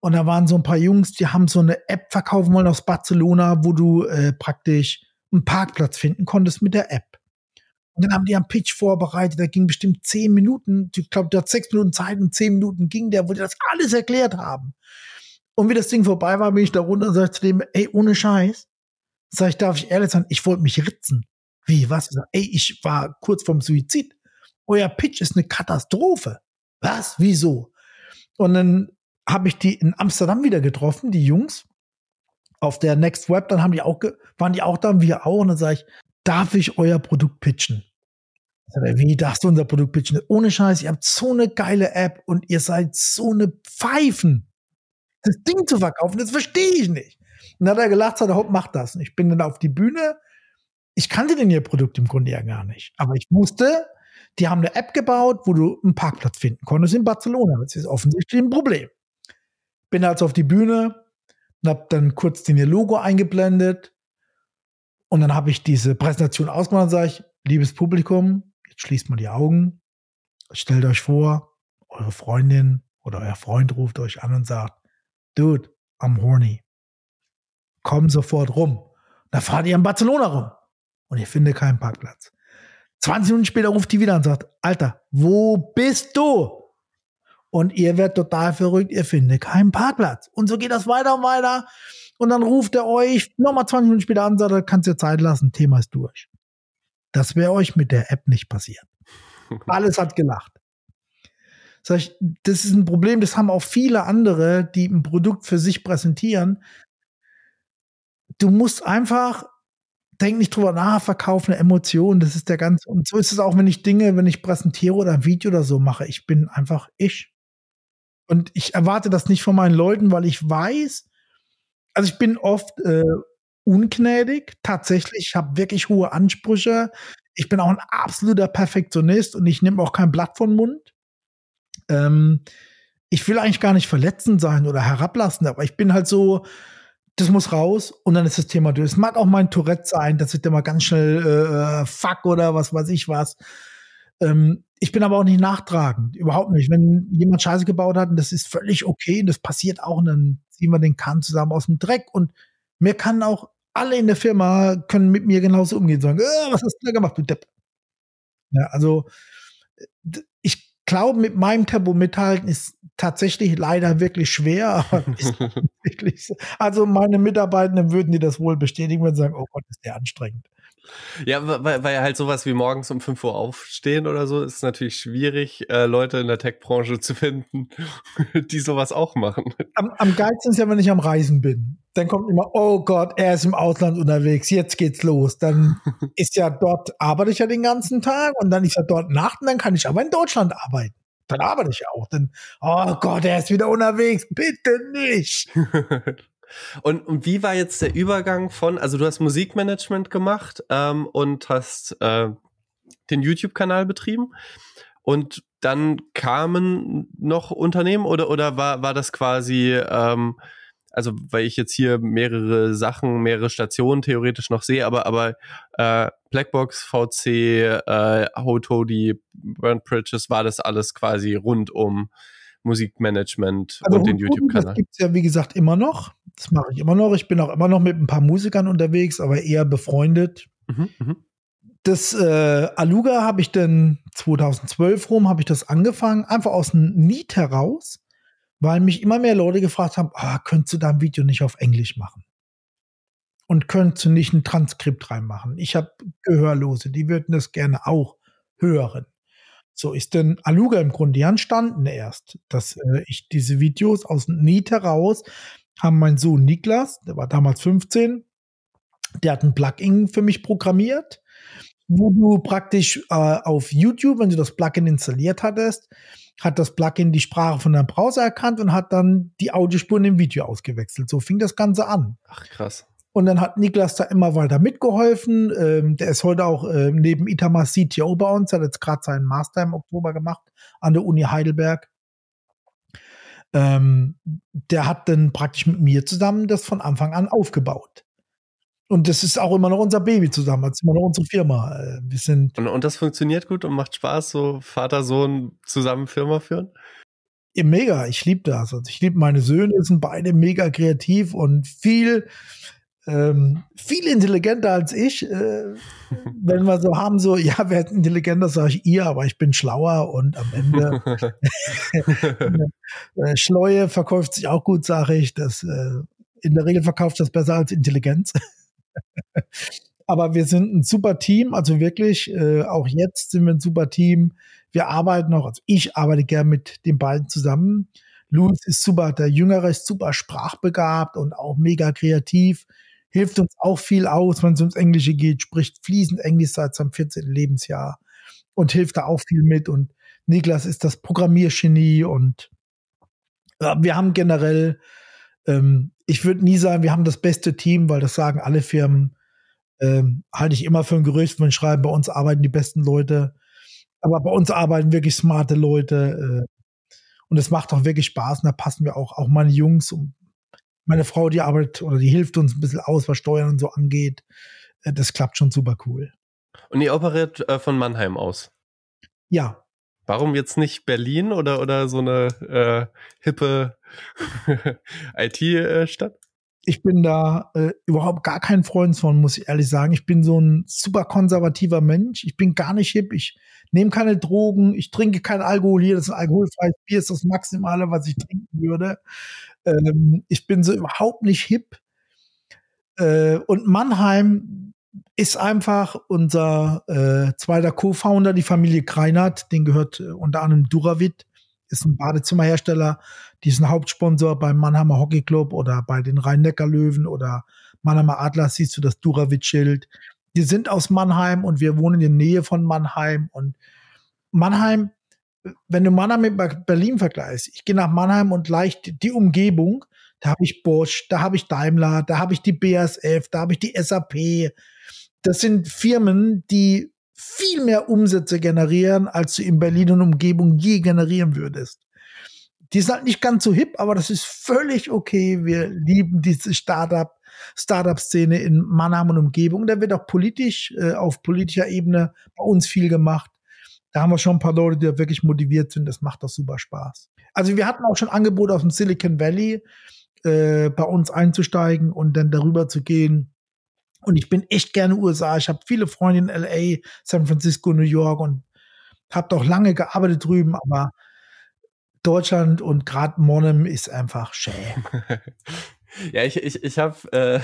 und da waren so ein paar Jungs, die haben so eine App verkaufen wollen aus Barcelona, wo du äh, praktisch einen Parkplatz finden konntest mit der App. Und dann haben die einen Pitch vorbereitet, der ging bestimmt zehn Minuten. Ich glaube, der hat sechs Minuten Zeit und zehn Minuten ging der, wo die das alles erklärt haben. Und wie das Ding vorbei war, bin ich da runter und sag zu dem, ey, ohne Scheiß. Sag ich, darf ich ehrlich sein, ich wollte mich ritzen. Wie, was? Sag, ey, ich war kurz vorm Suizid euer Pitch ist eine Katastrophe. Was? Wieso? Und dann habe ich die in Amsterdam wieder getroffen, die Jungs, auf der Next Web, dann haben die auch, waren die auch da und wir auch. Und dann sage ich, darf ich euer Produkt pitchen? Wie darfst du unser Produkt pitchen? Ohne Scheiß, ihr habt so eine geile App und ihr seid so eine Pfeifen. Das Ding zu verkaufen, das verstehe ich nicht. Und dann hat er gelacht, sagt, hopp, mach das. Und ich bin dann auf die Bühne. Ich kannte denn ihr Produkt im Grunde ja gar nicht. Aber ich wusste, die haben eine App gebaut, wo du einen Parkplatz finden konntest in Barcelona. Das ist offensichtlich ein Problem. Bin also auf die Bühne und habe dann kurz den Logo eingeblendet. Und dann habe ich diese Präsentation ausgemacht und sage ich, liebes Publikum, jetzt schließt mal die Augen. Stellt euch vor, eure Freundin oder euer Freund ruft euch an und sagt, Dude, I'm horny. Komm sofort rum. Da fahrt ihr in Barcelona rum und ihr findet keinen Parkplatz. 20 Minuten später ruft die wieder und sagt, Alter, wo bist du? Und ihr werdet total verrückt, ihr findet keinen Parkplatz. Und so geht das weiter und weiter. Und dann ruft er euch nochmal 20 Minuten später an und sagt, kannst dir Zeit lassen, Thema ist durch. Das wäre euch mit der App nicht passiert. Alles hat gelacht. Sag ich, das ist ein Problem, das haben auch viele andere, die ein Produkt für sich präsentieren. Du musst einfach denk nicht drüber nach, verkauf eine Emotion, das ist der ganze, und so ist es auch, wenn ich Dinge, wenn ich präsentiere oder ein Video oder so mache, ich bin einfach ich. Und ich erwarte das nicht von meinen Leuten, weil ich weiß, also ich bin oft äh, ungnädig, tatsächlich, ich habe wirklich hohe Ansprüche. Ich bin auch ein absoluter Perfektionist und ich nehme auch kein Blatt von Mund. Ähm, ich will eigentlich gar nicht verletzend sein oder herablassen, aber ich bin halt so, das muss raus und dann ist das Thema durch. Es mag auch mein Tourette sein, dass ich da mal ganz schnell äh, fuck oder was weiß ich was. Ähm, ich bin aber auch nicht nachtragend, überhaupt nicht. Wenn jemand Scheiße gebaut hat, und das ist völlig okay, und das passiert auch, und dann ziehen wir den Kahn zusammen aus dem Dreck und mir kann auch alle in der Firma können mit mir genauso umgehen, sagen, äh, was hast du da gemacht, du Depp. Ja, also ich glaube, mit meinem Tempo mithalten ist tatsächlich leider wirklich schwer, wirklich so. Also meine Mitarbeitenden würden dir das wohl bestätigen, wenn sie sagen, oh Gott, ist der anstrengend. Ja, weil, weil halt sowas wie morgens um 5 Uhr aufstehen oder so ist natürlich schwierig, äh, Leute in der Tech-Branche zu finden, die sowas auch machen. Am, am geilsten ist ja, wenn ich am Reisen bin. Dann kommt immer, oh Gott, er ist im Ausland unterwegs, jetzt geht's los. Dann ist ja dort, arbeite ich ja den ganzen Tag und dann ist ja dort Nacht und dann kann ich aber in Deutschland arbeiten. Dann arbeite ich ja auch. Dann, oh Gott, er ist wieder unterwegs, bitte nicht. Und, und wie war jetzt der Übergang von, also du hast Musikmanagement gemacht ähm, und hast äh, den YouTube-Kanal betrieben und dann kamen noch Unternehmen oder, oder war, war das quasi, ähm, also weil ich jetzt hier mehrere Sachen, mehrere Stationen theoretisch noch sehe, aber, aber äh, Blackbox, VC, äh, Hoto, die Burnt Bridges, war das alles quasi rund um Musikmanagement also und den YouTube-Kanal. Das gibt es ja, wie gesagt, immer noch. Das mache ich immer noch. Ich bin auch immer noch mit ein paar Musikern unterwegs, aber eher befreundet. Mhm, mh. Das äh, Aluga habe ich dann 2012 rum, habe ich das angefangen, einfach aus dem Need heraus, weil mich immer mehr Leute gefragt haben, ah, könntest du da ein Video nicht auf Englisch machen? Und könntest du nicht ein Transkript reinmachen? Ich habe Gehörlose, die würden das gerne auch hören. So ist denn Aluga im Grunde entstanden erst, dass äh, ich diese Videos aus dem Need heraus haben mein Sohn Niklas, der war damals 15, der hat ein Plugin für mich programmiert, wo du praktisch äh, auf YouTube, wenn du das Plugin installiert hattest, hat das Plugin die Sprache von deinem Browser erkannt und hat dann die Audiospuren im Video ausgewechselt. So fing das Ganze an. Ach krass. Und dann hat Niklas da immer weiter mitgeholfen. Ähm, der ist heute auch äh, neben Itamar CTO bei uns, hat jetzt gerade seinen Master im Oktober gemacht an der Uni Heidelberg. Ähm, der hat dann praktisch mit mir zusammen das von Anfang an aufgebaut. Und das ist auch immer noch unser Baby zusammen, das ist immer noch unsere Firma. Äh, wir sind und, und das funktioniert gut und macht Spaß, so Vater, Sohn zusammen Firma führen? mega, ich liebe das. Also ich liebe meine Söhne, sind beide mega kreativ und viel ähm, viel intelligenter als ich. Äh, wenn wir so haben, so, ja, wer ist intelligenter, sage ich ihr, aber ich bin schlauer und am Ende äh, Schleue verkauft sich auch gut, sage ich. Das, äh, in der Regel verkauft das besser als Intelligenz. aber wir sind ein super Team, also wirklich, äh, auch jetzt sind wir ein super Team. Wir arbeiten auch, also ich arbeite gern mit den beiden zusammen. Louis ist super, der Jüngere ist super sprachbegabt und auch mega kreativ hilft uns auch viel aus, wenn es ums Englische geht, spricht fließend Englisch seit seinem 14. Lebensjahr und hilft da auch viel mit. Und Niklas ist das Programmiergenie und wir haben generell, ähm, ich würde nie sagen, wir haben das beste Team, weil das sagen alle Firmen, ähm, halte ich immer für ein Gerücht, wenn schreiben, bei uns arbeiten die besten Leute. Aber bei uns arbeiten wirklich smarte Leute. Äh, und es macht auch wirklich Spaß. Und da passen wir auch, auch meine Jungs und meine Frau, die arbeitet oder die hilft uns ein bisschen aus, was Steuern und so angeht. Äh, das klappt schon super cool. Und ihr operiert äh, von Mannheim aus? Ja. Warum jetzt nicht Berlin oder, oder so eine äh, hippe IT-Stadt? Ich bin da äh, überhaupt gar kein Freund von, muss ich ehrlich sagen. Ich bin so ein super konservativer Mensch. Ich bin gar nicht hip. Ich nehme keine Drogen. Ich trinke kein Alkohol hier. Das ist ein alkoholfreies Bier. Ist das Maximale, was ich trinken würde. Ähm, ich bin so überhaupt nicht hip. Äh, und Mannheim ist einfach unser äh, zweiter Co-Founder, die Familie Kreinert, den gehört äh, unter anderem Duravit, ist ein Badezimmerhersteller, die ist ein Hauptsponsor beim Mannheimer Hockey Club oder bei den Rhein-Neckar-Löwen oder Mannheimer Adler, siehst du das Duravit-Schild. Die sind aus Mannheim und wir wohnen in der Nähe von Mannheim und Mannheim wenn du Mannheim mit Berlin vergleichst, ich gehe nach Mannheim und leicht die Umgebung, da habe ich Bosch, da habe ich Daimler, da habe ich die BASF, da habe ich die SAP. Das sind Firmen, die viel mehr Umsätze generieren, als du in Berlin und Umgebung je generieren würdest. Die sind halt nicht ganz so hip, aber das ist völlig okay. Wir lieben diese Startup, Startup-Szene in Mannheim und Umgebung. Da wird auch politisch, äh, auf politischer Ebene bei uns viel gemacht da haben wir schon ein paar Leute, die da wirklich motiviert sind. Das macht doch super Spaß. Also wir hatten auch schon Angebote aus dem Silicon Valley, äh, bei uns einzusteigen und dann darüber zu gehen. Und ich bin echt gerne USA. Ich habe viele Freunde in LA, San Francisco, New York und habe doch lange gearbeitet drüben, aber Deutschland und gerade Monnem ist einfach schön. ja, ich, ich, ich habe äh,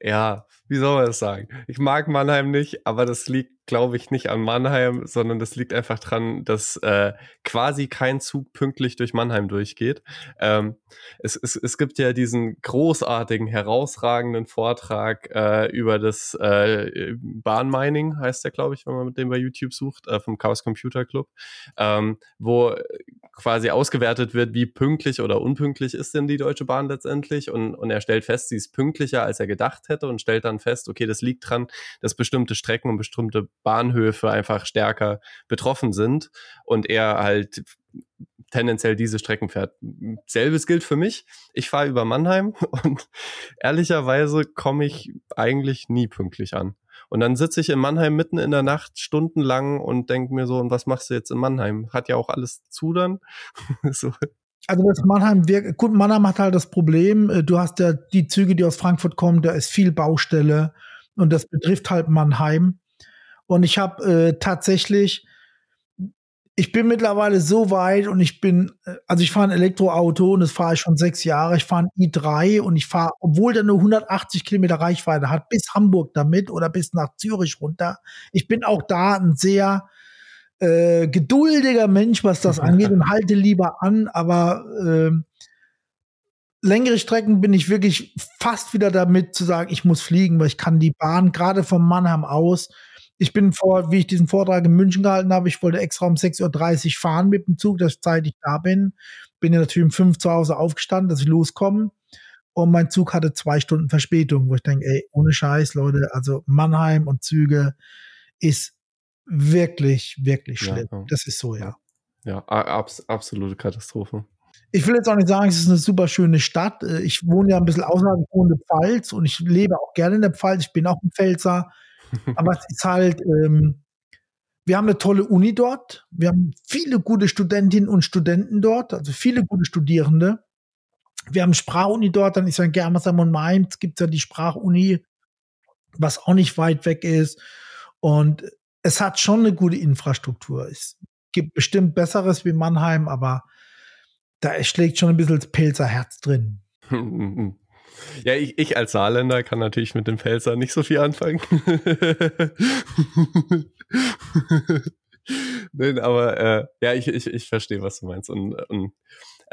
ja, wie soll man das sagen? Ich mag Mannheim nicht, aber das liegt, glaube ich, nicht an Mannheim, sondern das liegt einfach dran, dass äh, quasi kein Zug pünktlich durch Mannheim durchgeht. Ähm, es, es, es gibt ja diesen großartigen, herausragenden Vortrag äh, über das äh, Bahnmining, heißt der, glaube ich, wenn man mit dem bei YouTube sucht, äh, vom Chaos Computer Club, ähm, wo quasi ausgewertet wird, wie pünktlich oder unpünktlich ist denn die Deutsche Bahn letztendlich. Und, und er stellt fest, sie ist pünktlicher, als er gedacht hätte und stellt dann fest, okay, das liegt dran, dass bestimmte Strecken und bestimmte Bahnhöfe einfach stärker betroffen sind und er halt tendenziell diese Strecken fährt. Selbes gilt für mich. Ich fahre über Mannheim und ehrlicherweise komme ich eigentlich nie pünktlich an. Und dann sitze ich in Mannheim mitten in der Nacht stundenlang und denke mir so, und was machst du jetzt in Mannheim? Hat ja auch alles zu dann. so. Also das Mannheim wirkt, gut, Mannheim hat halt das Problem, äh, du hast ja die Züge, die aus Frankfurt kommen, da ist viel Baustelle und das betrifft halt Mannheim. Und ich habe äh, tatsächlich ich bin mittlerweile so weit und ich bin, äh, also ich fahre ein Elektroauto und das fahre ich schon sechs Jahre. Ich fahre ein i3 und ich fahre, obwohl der nur 180 Kilometer Reichweite hat, bis Hamburg damit oder bis nach Zürich runter. Ich bin auch da ein sehr äh, geduldiger Mensch, was das angeht und halte lieber an, aber äh, längere Strecken bin ich wirklich fast wieder damit zu sagen, ich muss fliegen, weil ich kann die Bahn gerade vom Mannheim aus ich bin vor, wie ich diesen Vortrag in München gehalten habe, ich wollte extra um 6.30 Uhr fahren mit dem Zug, dass ich zeitig da bin. Bin ja natürlich um fünf zu Hause aufgestanden, dass ich loskomme. Und mein Zug hatte zwei Stunden Verspätung, wo ich denke, ey, ohne Scheiß, Leute, also Mannheim und Züge ist wirklich, wirklich schlimm. Ja, ja. Das ist so, ja. Ja, abs absolute Katastrophe. Ich will jetzt auch nicht sagen, es ist eine super schöne Stadt. Äh, ich wohne ja ein bisschen außerhalb, ich wohne in der Pfalz und ich lebe auch gerne in der Pfalz. Ich bin auch ein Pfälzer. Aber es ist halt, ähm, wir haben eine tolle Uni dort. Wir haben viele gute Studentinnen und Studenten dort, also viele gute Studierende. Wir haben Sprachuni dort, dann ist ja in Germersheim und Mainz gibt es ja die Sprachuni, was auch nicht weit weg ist. Und es hat schon eine gute Infrastruktur. Es gibt bestimmt Besseres wie Mannheim, aber da schlägt schon ein bisschen das Pelzer Herz drin. Ja, ich, ich als Saarländer kann natürlich mit dem Pfälzer nicht so viel anfangen. Nein, aber äh, ja, ich, ich, ich verstehe, was du meinst. Und, und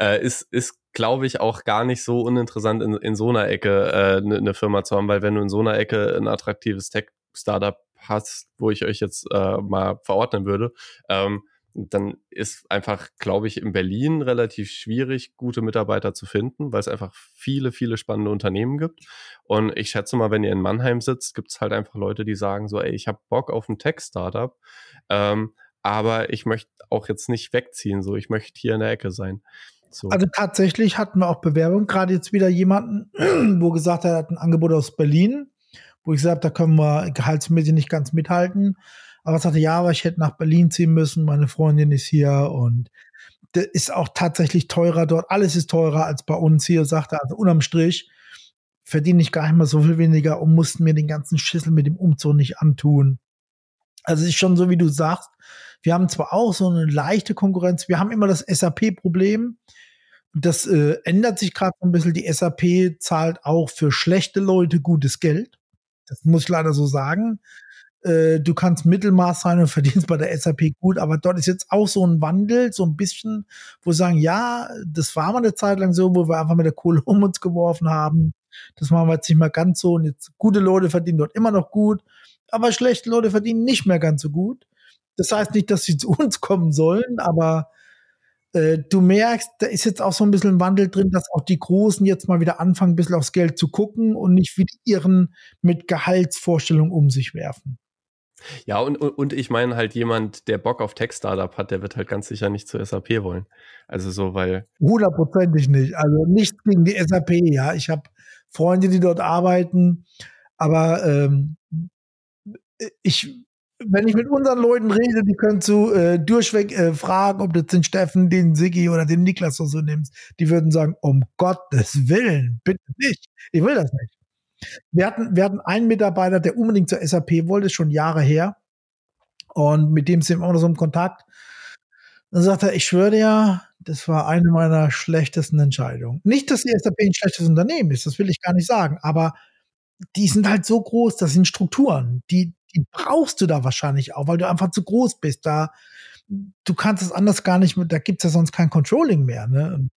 äh, ist, ist glaube ich, auch gar nicht so uninteressant, in, in so einer Ecke eine äh, ne Firma zu haben, weil wenn du in so einer Ecke ein attraktives Tech-Startup hast, wo ich euch jetzt äh, mal verordnen würde, ähm, dann ist einfach, glaube ich, in Berlin relativ schwierig, gute Mitarbeiter zu finden, weil es einfach viele, viele spannende Unternehmen gibt. Und ich schätze mal, wenn ihr in Mannheim sitzt, gibt es halt einfach Leute, die sagen so, ey, ich habe Bock auf ein Tech-Startup, ähm, aber ich möchte auch jetzt nicht wegziehen, so ich möchte hier in der Ecke sein. So. Also tatsächlich hatten wir auch Bewerbung, gerade jetzt wieder jemanden, wo gesagt hat, er hat ein Angebot aus Berlin, wo ich gesagt habe, da können wir gehaltsmäßig nicht ganz mithalten. Aber sagte, ja, aber ich hätte nach Berlin ziehen müssen, meine Freundin ist hier und das ist auch tatsächlich teurer dort. Alles ist teurer als bei uns hier, sagte also unterm Strich verdiene ich gar nicht mal so viel weniger und mussten mir den ganzen Schissel mit dem Umzug nicht antun. Also es ist schon so, wie du sagst. Wir haben zwar auch so eine leichte Konkurrenz, wir haben immer das SAP-Problem. Das äh, ändert sich gerade ein bisschen. Die SAP zahlt auch für schlechte Leute gutes Geld. Das muss ich leider so sagen. Äh, du kannst Mittelmaß sein und verdienst bei der SAP gut, aber dort ist jetzt auch so ein Wandel, so ein bisschen, wo sie sagen, ja, das war mal eine Zeit lang so, wo wir einfach mit der Kohle um uns geworfen haben. Das machen wir jetzt nicht mehr ganz so und jetzt gute Leute verdienen dort immer noch gut, aber schlechte Leute verdienen nicht mehr ganz so gut. Das heißt nicht, dass sie zu uns kommen sollen, aber äh, du merkst, da ist jetzt auch so ein bisschen ein Wandel drin, dass auch die Großen jetzt mal wieder anfangen, ein bisschen aufs Geld zu gucken und nicht wie Ihren mit Gehaltsvorstellungen um sich werfen. Ja, und, und ich meine halt jemand, der Bock auf Tech-Startup hat, der wird halt ganz sicher nicht zur SAP wollen. Also so, weil. Hundertprozentig nicht. Also nichts gegen die SAP, ja. Ich habe Freunde, die dort arbeiten, aber ähm, ich, wenn ich mit unseren Leuten rede, die können zu äh, durchweg äh, fragen, ob du den Steffen, den Siggi oder den Niklas oder so nimmst. Die würden sagen, um Gottes Willen, bitte nicht. Ich will das nicht. Wir hatten, wir hatten einen Mitarbeiter, der unbedingt zur SAP wollte, schon Jahre her. Und mit dem sind wir auch noch so im Kontakt. Dann sagt er, ich schwöre dir, das war eine meiner schlechtesten Entscheidungen. Nicht, dass die SAP ein schlechtes Unternehmen ist, das will ich gar nicht sagen, aber die sind halt so groß, das sind Strukturen, die, die brauchst du da wahrscheinlich auch, weil du einfach zu groß bist. Da, du kannst es anders gar nicht mit, da gibt's ja sonst kein Controlling mehr. Ne? Und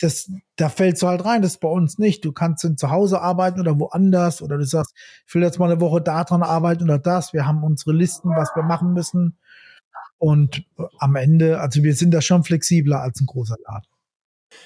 das, da fällst du halt rein, das ist bei uns nicht. Du kannst zu Hause arbeiten oder woanders oder du sagst, ich will jetzt mal eine Woche daran arbeiten oder das. Wir haben unsere Listen, was wir machen müssen. Und am Ende, also wir sind da schon flexibler als ein großer Laden.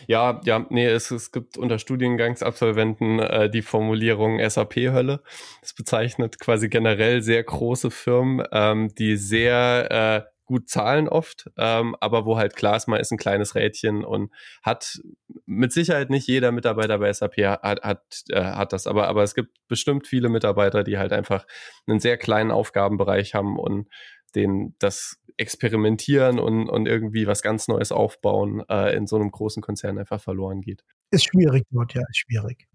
Ja, ja, nee, es, es gibt unter Studiengangsabsolventen äh, die Formulierung SAP-Hölle. Das bezeichnet quasi generell sehr große Firmen, ähm, die sehr äh, gut zahlen oft, ähm, aber wo halt klar ist, man ist ein kleines Rädchen und hat mit Sicherheit nicht jeder Mitarbeiter bei SAP hat, hat, äh, hat das, aber, aber es gibt bestimmt viele Mitarbeiter, die halt einfach einen sehr kleinen Aufgabenbereich haben und den das Experimentieren und, und irgendwie was ganz Neues aufbauen äh, in so einem großen Konzern einfach verloren geht. Ist schwierig dort, ja, ist schwierig.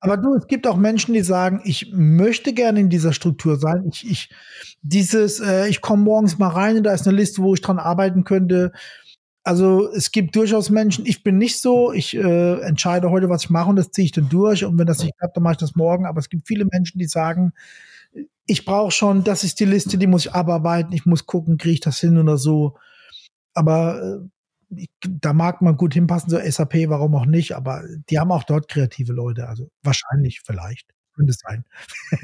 Aber du, es gibt auch Menschen, die sagen, ich möchte gerne in dieser Struktur sein. Ich, ich, dieses, äh, ich komme morgens mal rein und da ist eine Liste, wo ich dran arbeiten könnte. Also es gibt durchaus Menschen, ich bin nicht so, ich äh, entscheide heute, was ich mache und das ziehe ich dann durch. Und wenn das nicht klappt, dann mache ich das morgen. Aber es gibt viele Menschen, die sagen, ich brauche schon, das ist die Liste, die muss ich abarbeiten, ich muss gucken, kriege ich das hin oder so. Aber äh, da mag man gut hinpassen, so SAP, warum auch nicht, aber die haben auch dort kreative Leute, also wahrscheinlich, vielleicht. Könnte es sein.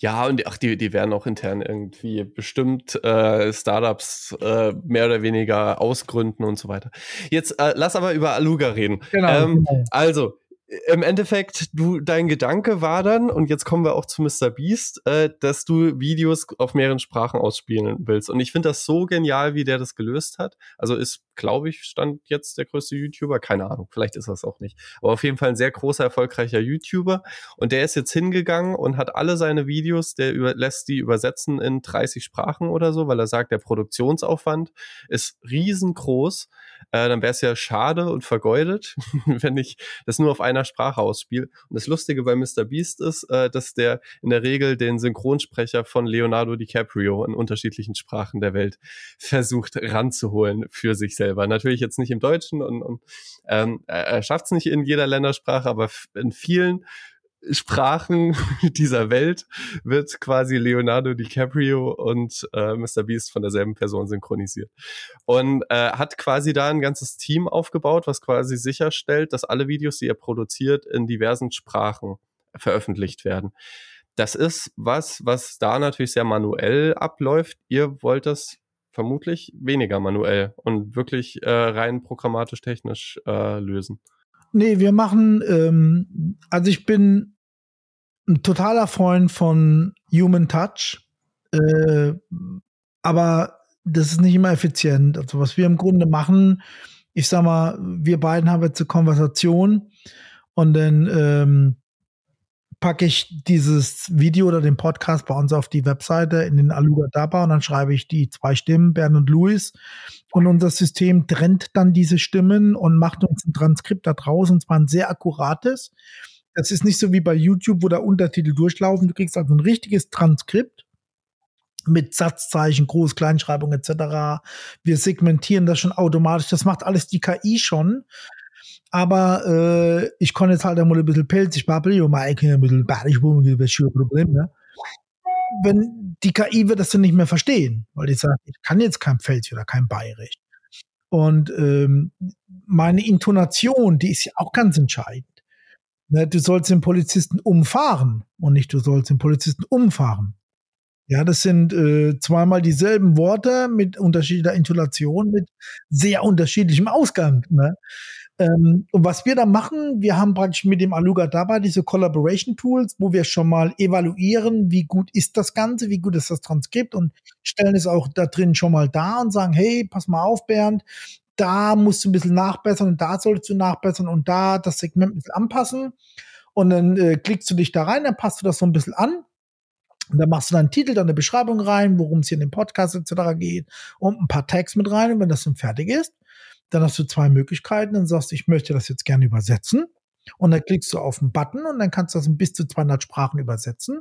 ja, und ach, die, die werden auch intern irgendwie bestimmt äh, Startups äh, mehr oder weniger ausgründen und so weiter. Jetzt äh, lass aber über Aluga reden. Genau, ähm, genau. Also, im Endeffekt, du, dein Gedanke war dann, und jetzt kommen wir auch zu Mr. Beast, äh, dass du Videos auf mehreren Sprachen ausspielen willst. Und ich finde das so genial, wie der das gelöst hat. Also ist, glaube ich, stand jetzt der größte YouTuber. Keine Ahnung, vielleicht ist das auch nicht. Aber auf jeden Fall ein sehr großer, erfolgreicher YouTuber. Und der ist jetzt hingegangen und hat alle seine Videos, der über, lässt die übersetzen in 30 Sprachen oder so, weil er sagt, der Produktionsaufwand ist riesengroß. Äh, dann wäre es ja schade und vergeudet, wenn ich das nur auf einer Sprache ausspiele. Und das Lustige bei Mr. Beast ist, äh, dass der in der Regel den Synchronsprecher von Leonardo DiCaprio in unterschiedlichen Sprachen der Welt versucht ranzuholen für sich selber. Natürlich jetzt nicht im Deutschen und, und ähm, er schafft es nicht in jeder Ländersprache, aber in vielen Sprachen dieser Welt wird quasi Leonardo DiCaprio und äh, Mr. Beast von derselben Person synchronisiert. Und äh, hat quasi da ein ganzes Team aufgebaut, was quasi sicherstellt, dass alle Videos, die er produziert, in diversen Sprachen veröffentlicht werden. Das ist was, was da natürlich sehr manuell abläuft. Ihr wollt das vermutlich weniger manuell und wirklich äh, rein programmatisch technisch äh, lösen. Nee, wir machen, ähm, also ich bin ein totaler Freund von Human Touch, äh, aber das ist nicht immer effizient. Also was wir im Grunde machen, ich sag mal, wir beiden haben jetzt eine Konversation und dann ähm, packe ich dieses Video oder den Podcast bei uns auf die Webseite in den Aluga Daba und dann schreibe ich die zwei Stimmen, Bernd und Louis. Und unser System trennt dann diese Stimmen und macht uns ein Transkript da draußen, und zwar ein sehr akkurates. Das ist nicht so wie bei YouTube, wo da Untertitel durchlaufen. Du kriegst also ein richtiges Transkript mit Satzzeichen, Groß-, Kleinschreibung etc. Wir segmentieren das schon automatisch. Das macht alles die KI schon. Aber äh, ich kann jetzt halt einmal ein bisschen pelzig babbeln und mal ein bisschen badisch, wo ein Problem, ne? Wenn die KI wird das dann nicht mehr verstehen, weil die sagt, ich kann jetzt kein Pfälzisch oder kein Bayerisch. Und ähm, meine Intonation, die ist ja auch ganz entscheidend. Ne, du sollst den Polizisten umfahren und nicht du sollst den Polizisten umfahren. Ja, das sind äh, zweimal dieselben Worte mit unterschiedlicher Intonation, mit sehr unterschiedlichem Ausgang. Ne? Ähm, und was wir da machen, wir haben praktisch mit dem Aluga dabei diese Collaboration Tools, wo wir schon mal evaluieren, wie gut ist das Ganze, wie gut ist das Transkript und stellen es auch da drin schon mal da und sagen, hey, pass mal auf, Bernd, da musst du ein bisschen nachbessern und da solltest du nachbessern und da das Segment ein bisschen anpassen. Und dann äh, klickst du dich da rein, dann passt du das so ein bisschen an. Und dann machst du deinen Titel, dann eine Beschreibung rein, worum es hier in dem Podcast etc. geht und ein paar Tags mit rein. Und wenn das dann fertig ist, dann hast du zwei Möglichkeiten. Dann sagst du, ich möchte das jetzt gerne übersetzen. Und dann klickst du auf einen Button und dann kannst du das in bis zu 200 Sprachen übersetzen.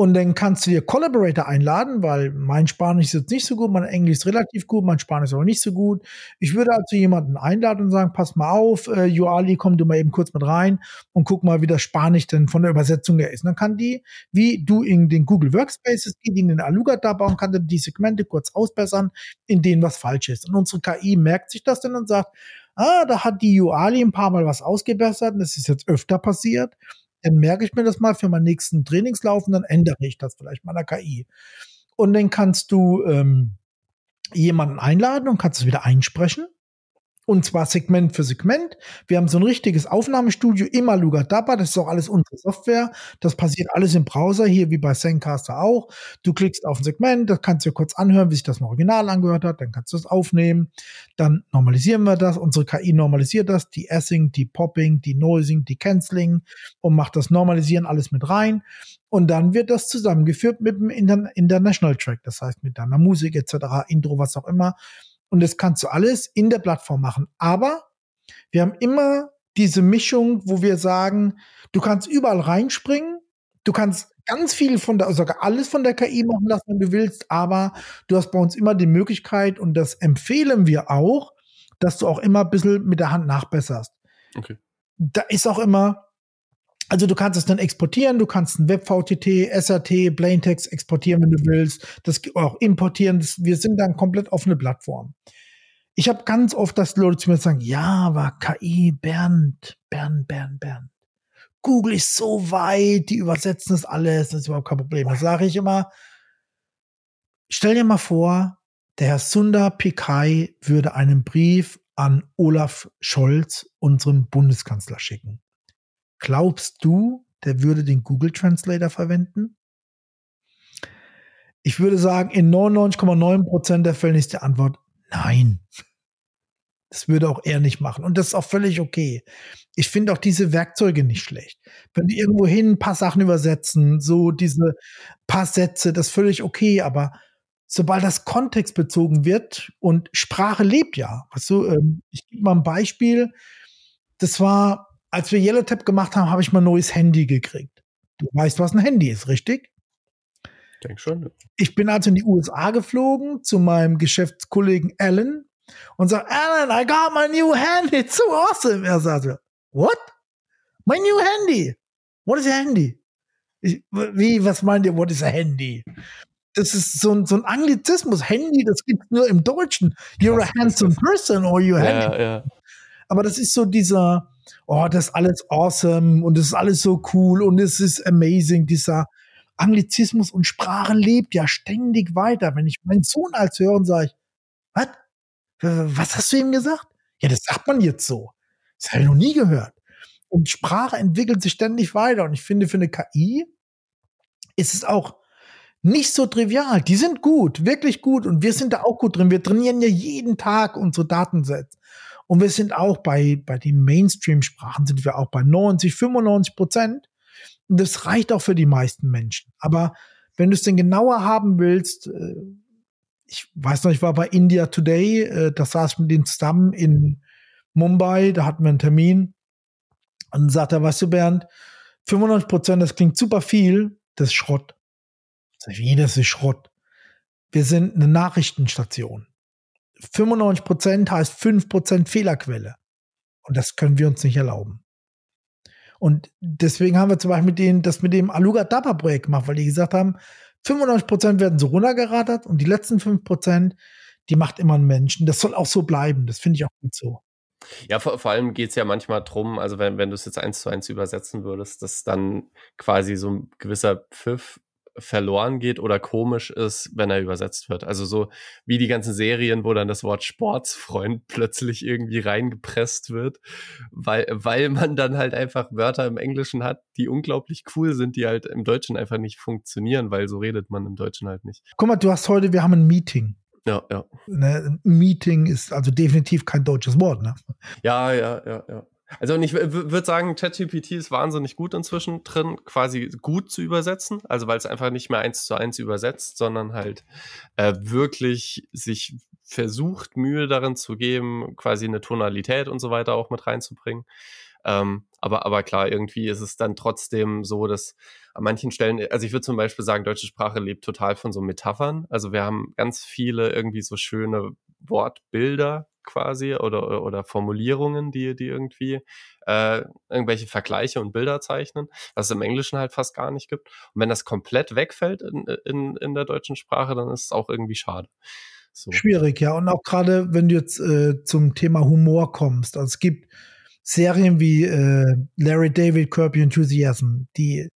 Und dann kannst du dir Collaborator einladen, weil mein Spanisch ist jetzt nicht so gut, mein Englisch ist relativ gut, mein Spanisch ist aber nicht so gut. Ich würde also jemanden einladen und sagen, pass mal auf, äh, Joali, komm du mal eben kurz mit rein und guck mal, wie das Spanisch denn von der Übersetzung her ist. Und dann kann die, wie du in den Google Workspaces geht, in den Aluga bauen, kann dann die Segmente kurz ausbessern, in denen was falsch ist. Und unsere KI merkt sich das dann und sagt, ah, da hat die Joali ein paar Mal was ausgebessert und das ist jetzt öfter passiert dann merke ich mir das mal für meinen nächsten Trainingslauf und dann ändere ich das vielleicht meiner KI. Und dann kannst du ähm, jemanden einladen und kannst es wieder einsprechen. Und zwar Segment für Segment. Wir haben so ein richtiges Aufnahmestudio immer Lugadaba. Das ist auch alles unsere Software. Das passiert alles im Browser, hier wie bei Zencaster auch. Du klickst auf ein Segment, das kannst du dir kurz anhören, wie sich das im Original angehört hat. Dann kannst du es aufnehmen. Dann normalisieren wir das. Unsere KI normalisiert das. Die Assing, die Popping, die Noising, die Canceling und macht das Normalisieren alles mit rein. Und dann wird das zusammengeführt mit dem International Track. Das heißt mit deiner Musik etc., Intro, was auch immer. Und das kannst du alles in der Plattform machen. Aber wir haben immer diese Mischung, wo wir sagen, du kannst überall reinspringen, du kannst ganz viel von der, sogar alles von der KI machen lassen, wenn du willst, aber du hast bei uns immer die Möglichkeit, und das empfehlen wir auch, dass du auch immer ein bisschen mit der Hand nachbesserst. Okay. Da ist auch immer, also du kannst es dann exportieren, du kannst ein WebVTT, SRT, Plaintext exportieren, wenn du willst, das auch importieren. Das, wir sind dann komplett offene Plattform. Ich habe ganz oft, dass Leute zu mir sagen, ja, aber KI, Bernd, Bernd, Bernd, Bernd. Google ist so weit, die übersetzen das alles, das ist überhaupt kein Problem. Da sage ich immer, stell dir mal vor, der Herr Sundar Pichai würde einen Brief an Olaf Scholz, unserem Bundeskanzler, schicken. Glaubst du, der würde den Google Translator verwenden? Ich würde sagen, in 99,9% der Fälle ist die Antwort nein. Das würde auch er nicht machen. Und das ist auch völlig okay. Ich finde auch diese Werkzeuge nicht schlecht. Wenn die irgendwo hin ein paar Sachen übersetzen, so diese paar Sätze, das ist völlig okay. Aber sobald das kontextbezogen wird und Sprache lebt ja. Weißt du, ähm, ich gebe mal ein Beispiel. Das war als wir Yellow Tap gemacht haben, habe ich mal ein neues Handy gekriegt. Du weißt, was ein Handy ist, richtig? Ich denke schon. Ich bin also in die USA geflogen zu meinem Geschäftskollegen Alan und sage, Alan, I got my new handy. It's so awesome. Er sagte, what? My new handy. What is a handy? Ich, wie, was meint ihr, what is a handy? Das ist so ein, so ein Anglizismus. Handy, das gibt nur im Deutschen. You're a handsome person or you're handy. Ja, ja. Aber das ist so dieser, oh, das ist alles awesome und das ist alles so cool und es ist amazing, dieser Anglizismus und Sprache lebt ja ständig weiter. Wenn ich meinen Sohn als höre und sage, was? Was hast du ihm gesagt? Ja, das sagt man jetzt so. Das habe ich noch nie gehört. Und Sprache entwickelt sich ständig weiter. Und ich finde, für eine KI ist es auch nicht so trivial. Die sind gut, wirklich gut. Und wir sind da auch gut drin. Wir trainieren ja jeden Tag unsere Datensets. Und wir sind auch bei, bei den Mainstream-Sprachen sind wir auch bei 90, 95 Prozent. Und das reicht auch für die meisten Menschen. Aber wenn du es denn genauer haben willst, äh, ich weiß noch, ich war bei India Today, äh, da saß ich mit denen zusammen in Mumbai, da hatten wir einen Termin. Und dann sagt er, weißt du, Bernd, 95 Prozent, das klingt super viel, das ist Schrott. Sag ich, wie, das ist Schrott. Wir sind eine Nachrichtenstation. 95 Prozent heißt 5 Prozent Fehlerquelle. Und das können wir uns nicht erlauben. Und deswegen haben wir zum Beispiel den, das mit dem Aluga Dapa Projekt gemacht, weil die gesagt haben, 95 Prozent werden so runtergerattert und die letzten 5 Prozent, die macht immer ein Menschen. Das soll auch so bleiben. Das finde ich auch gut so. Ja, vor, vor allem geht es ja manchmal drum, also wenn, wenn du es jetzt eins zu eins übersetzen würdest, dass dann quasi so ein gewisser Pfiff verloren geht oder komisch ist, wenn er übersetzt wird. Also so wie die ganzen Serien, wo dann das Wort Sportsfreund plötzlich irgendwie reingepresst wird, weil, weil man dann halt einfach Wörter im Englischen hat, die unglaublich cool sind, die halt im Deutschen einfach nicht funktionieren, weil so redet man im Deutschen halt nicht. Guck mal, du hast heute, wir haben ein Meeting. Ja, ja. Ne, Meeting ist also definitiv kein deutsches Wort, ne? Ja, ja, ja, ja. Also und ich würde sagen, ChatGPT ist wahnsinnig gut inzwischen drin, quasi gut zu übersetzen. Also weil es einfach nicht mehr eins zu eins übersetzt, sondern halt äh, wirklich sich versucht, Mühe darin zu geben, quasi eine Tonalität und so weiter auch mit reinzubringen. Ähm, aber, aber klar, irgendwie ist es dann trotzdem so, dass an manchen Stellen, also ich würde zum Beispiel sagen, deutsche Sprache lebt total von so Metaphern. Also wir haben ganz viele irgendwie so schöne Wortbilder quasi oder, oder Formulierungen, die, die irgendwie äh, irgendwelche Vergleiche und Bilder zeichnen, was es im Englischen halt fast gar nicht gibt. Und wenn das komplett wegfällt in, in, in der deutschen Sprache, dann ist es auch irgendwie schade. So. Schwierig, ja. Und auch gerade, wenn du jetzt äh, zum Thema Humor kommst. Also es gibt Serien wie äh, Larry David, Your Enthusiasm, die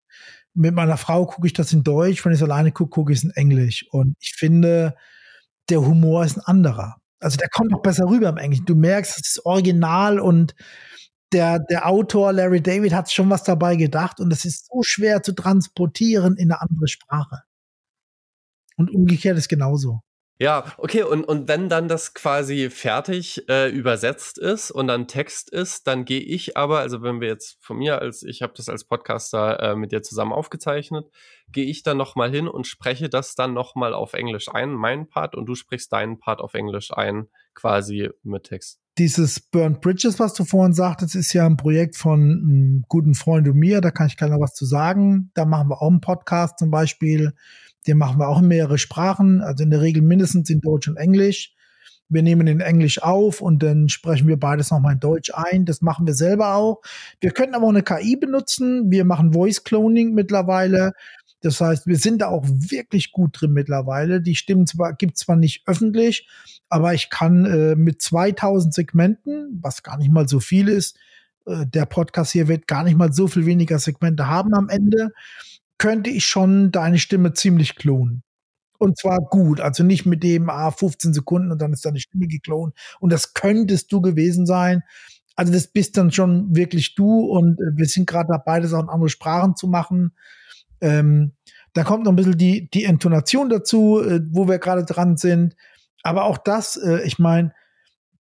mit meiner Frau gucke ich das in Deutsch, wenn ich es alleine gucke, gucke ich es in Englisch. Und ich finde, der Humor ist ein anderer. Also der kommt noch besser rüber im Englischen. Du merkst, es ist original und der, der Autor Larry David hat schon was dabei gedacht und es ist so schwer zu transportieren in eine andere Sprache. Und umgekehrt ist genauso. Ja, okay, und, und wenn dann das quasi fertig äh, übersetzt ist und dann Text ist, dann gehe ich aber, also wenn wir jetzt von mir als, ich habe das als Podcaster äh, mit dir zusammen aufgezeichnet, gehe ich dann nochmal hin und spreche das dann nochmal auf Englisch ein, meinen Part, und du sprichst deinen Part auf Englisch ein, quasi mit Text. Dieses Burnt Bridges, was du vorhin sagtest, ist ja ein Projekt von einem guten Freund und mir, da kann ich gerne was zu sagen. Da machen wir auch einen Podcast zum Beispiel den machen wir auch in mehrere Sprachen, also in der Regel mindestens in Deutsch und Englisch. Wir nehmen in Englisch auf und dann sprechen wir beides nochmal in Deutsch ein. Das machen wir selber auch. Wir könnten aber auch eine KI benutzen. Wir machen Voice Cloning mittlerweile. Das heißt, wir sind da auch wirklich gut drin mittlerweile. Die Stimmen zwar, gibt zwar nicht öffentlich, aber ich kann äh, mit 2000 Segmenten, was gar nicht mal so viel ist, äh, der Podcast hier wird gar nicht mal so viel weniger Segmente haben am Ende könnte ich schon deine Stimme ziemlich klonen. Und zwar gut, also nicht mit dem ah, 15 Sekunden und dann ist deine Stimme geklont. Und das könntest du gewesen sein. Also das bist dann schon wirklich du und äh, wir sind gerade dabei, das auch in andere Sprachen zu machen. Ähm, da kommt noch ein bisschen die, die Intonation dazu, äh, wo wir gerade dran sind. Aber auch das, äh, ich meine,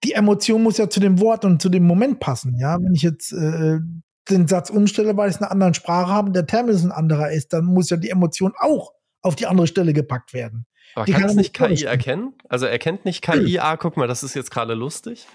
die Emotion muss ja zu dem Wort und zu dem Moment passen. Ja, wenn ich jetzt äh, den Satz umstelle, weil ich es in einer anderen Sprache habe und der Terminus ein anderer ist, dann muss ja die Emotion auch auf die andere Stelle gepackt werden. Aber die kann es nicht KI erkennen? Also erkennt nicht KI, ah, guck mal, das ist jetzt gerade lustig?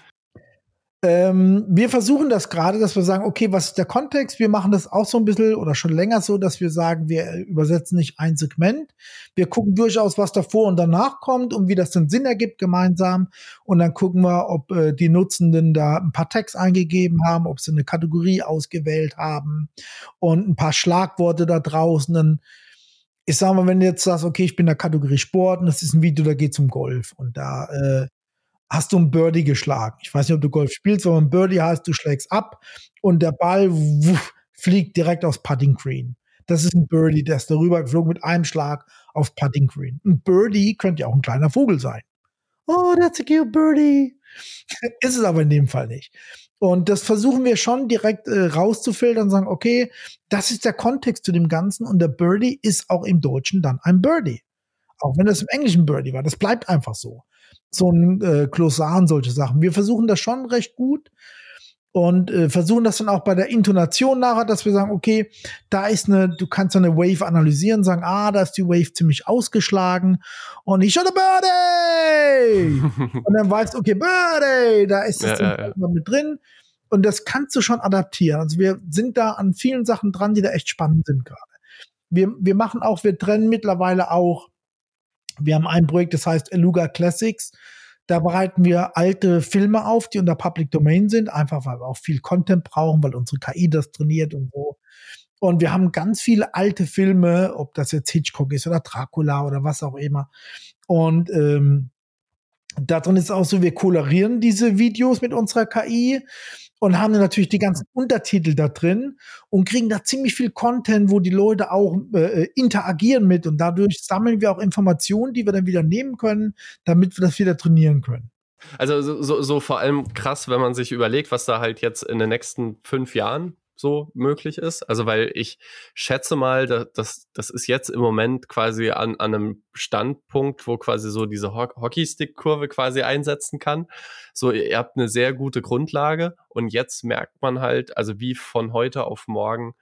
Ähm, wir versuchen das gerade, dass wir sagen, okay, was ist der Kontext? Wir machen das auch so ein bisschen oder schon länger so, dass wir sagen, wir übersetzen nicht ein Segment. Wir gucken durchaus, was davor und danach kommt und wie das den Sinn ergibt gemeinsam. Und dann gucken wir, ob äh, die Nutzenden da ein paar Tags eingegeben haben, ob sie eine Kategorie ausgewählt haben und ein paar Schlagworte da draußen. Dann ich sag mal, wenn du jetzt sagst, okay, ich bin in der Kategorie Sport und das ist ein Video, da geht es um Golf und da äh, hast du ein Birdie geschlagen. Ich weiß nicht, ob du Golf spielst, aber ein Birdie heißt, du schlägst ab und der Ball wuff, fliegt direkt aufs Putting Green. Das ist ein Birdie, der ist darüber geflogen mit einem Schlag aufs Putting Green. Ein Birdie könnte ja auch ein kleiner Vogel sein. Oh, that's a cute Birdie. ist es aber in dem Fall nicht. Und das versuchen wir schon direkt äh, rauszufiltern und sagen, okay, das ist der Kontext zu dem Ganzen und der Birdie ist auch im Deutschen dann ein Birdie. Auch wenn das im Englischen Birdie war. Das bleibt einfach so so ein äh, Glossar und solche Sachen. Wir versuchen das schon recht gut und äh, versuchen das dann auch bei der Intonation nachher, dass wir sagen, okay, da ist eine, du kannst eine Wave analysieren, sagen, ah, da ist die Wave ziemlich ausgeschlagen und ich schon a Birdie! und dann weißt du, okay, Birdie, da ist es ja, ja, ja. mit drin und das kannst du schon adaptieren. Also wir sind da an vielen Sachen dran, die da echt spannend sind gerade. Wir, wir machen auch, wir trennen mittlerweile auch wir haben ein Projekt, das heißt Eluga Classics. Da bereiten wir alte Filme auf, die unter Public Domain sind, einfach weil wir auch viel Content brauchen, weil unsere KI das trainiert und so. Und wir haben ganz viele alte Filme, ob das jetzt Hitchcock ist oder Dracula oder was auch immer. Und ähm, darin ist auch so, wir kolorieren diese Videos mit unserer KI und haben natürlich die ganzen Untertitel da drin und kriegen da ziemlich viel Content, wo die Leute auch äh, interagieren mit und dadurch sammeln wir auch Informationen, die wir dann wieder nehmen können, damit wir das wieder trainieren können. Also so, so, so vor allem krass, wenn man sich überlegt, was da halt jetzt in den nächsten fünf Jahren so möglich ist. Also weil ich schätze mal, dass das ist jetzt im Moment quasi an, an einem Standpunkt, wo quasi so diese Ho Hockeystick-Kurve quasi einsetzen kann. So, ihr habt eine sehr gute Grundlage und jetzt merkt man halt, also wie von heute auf morgen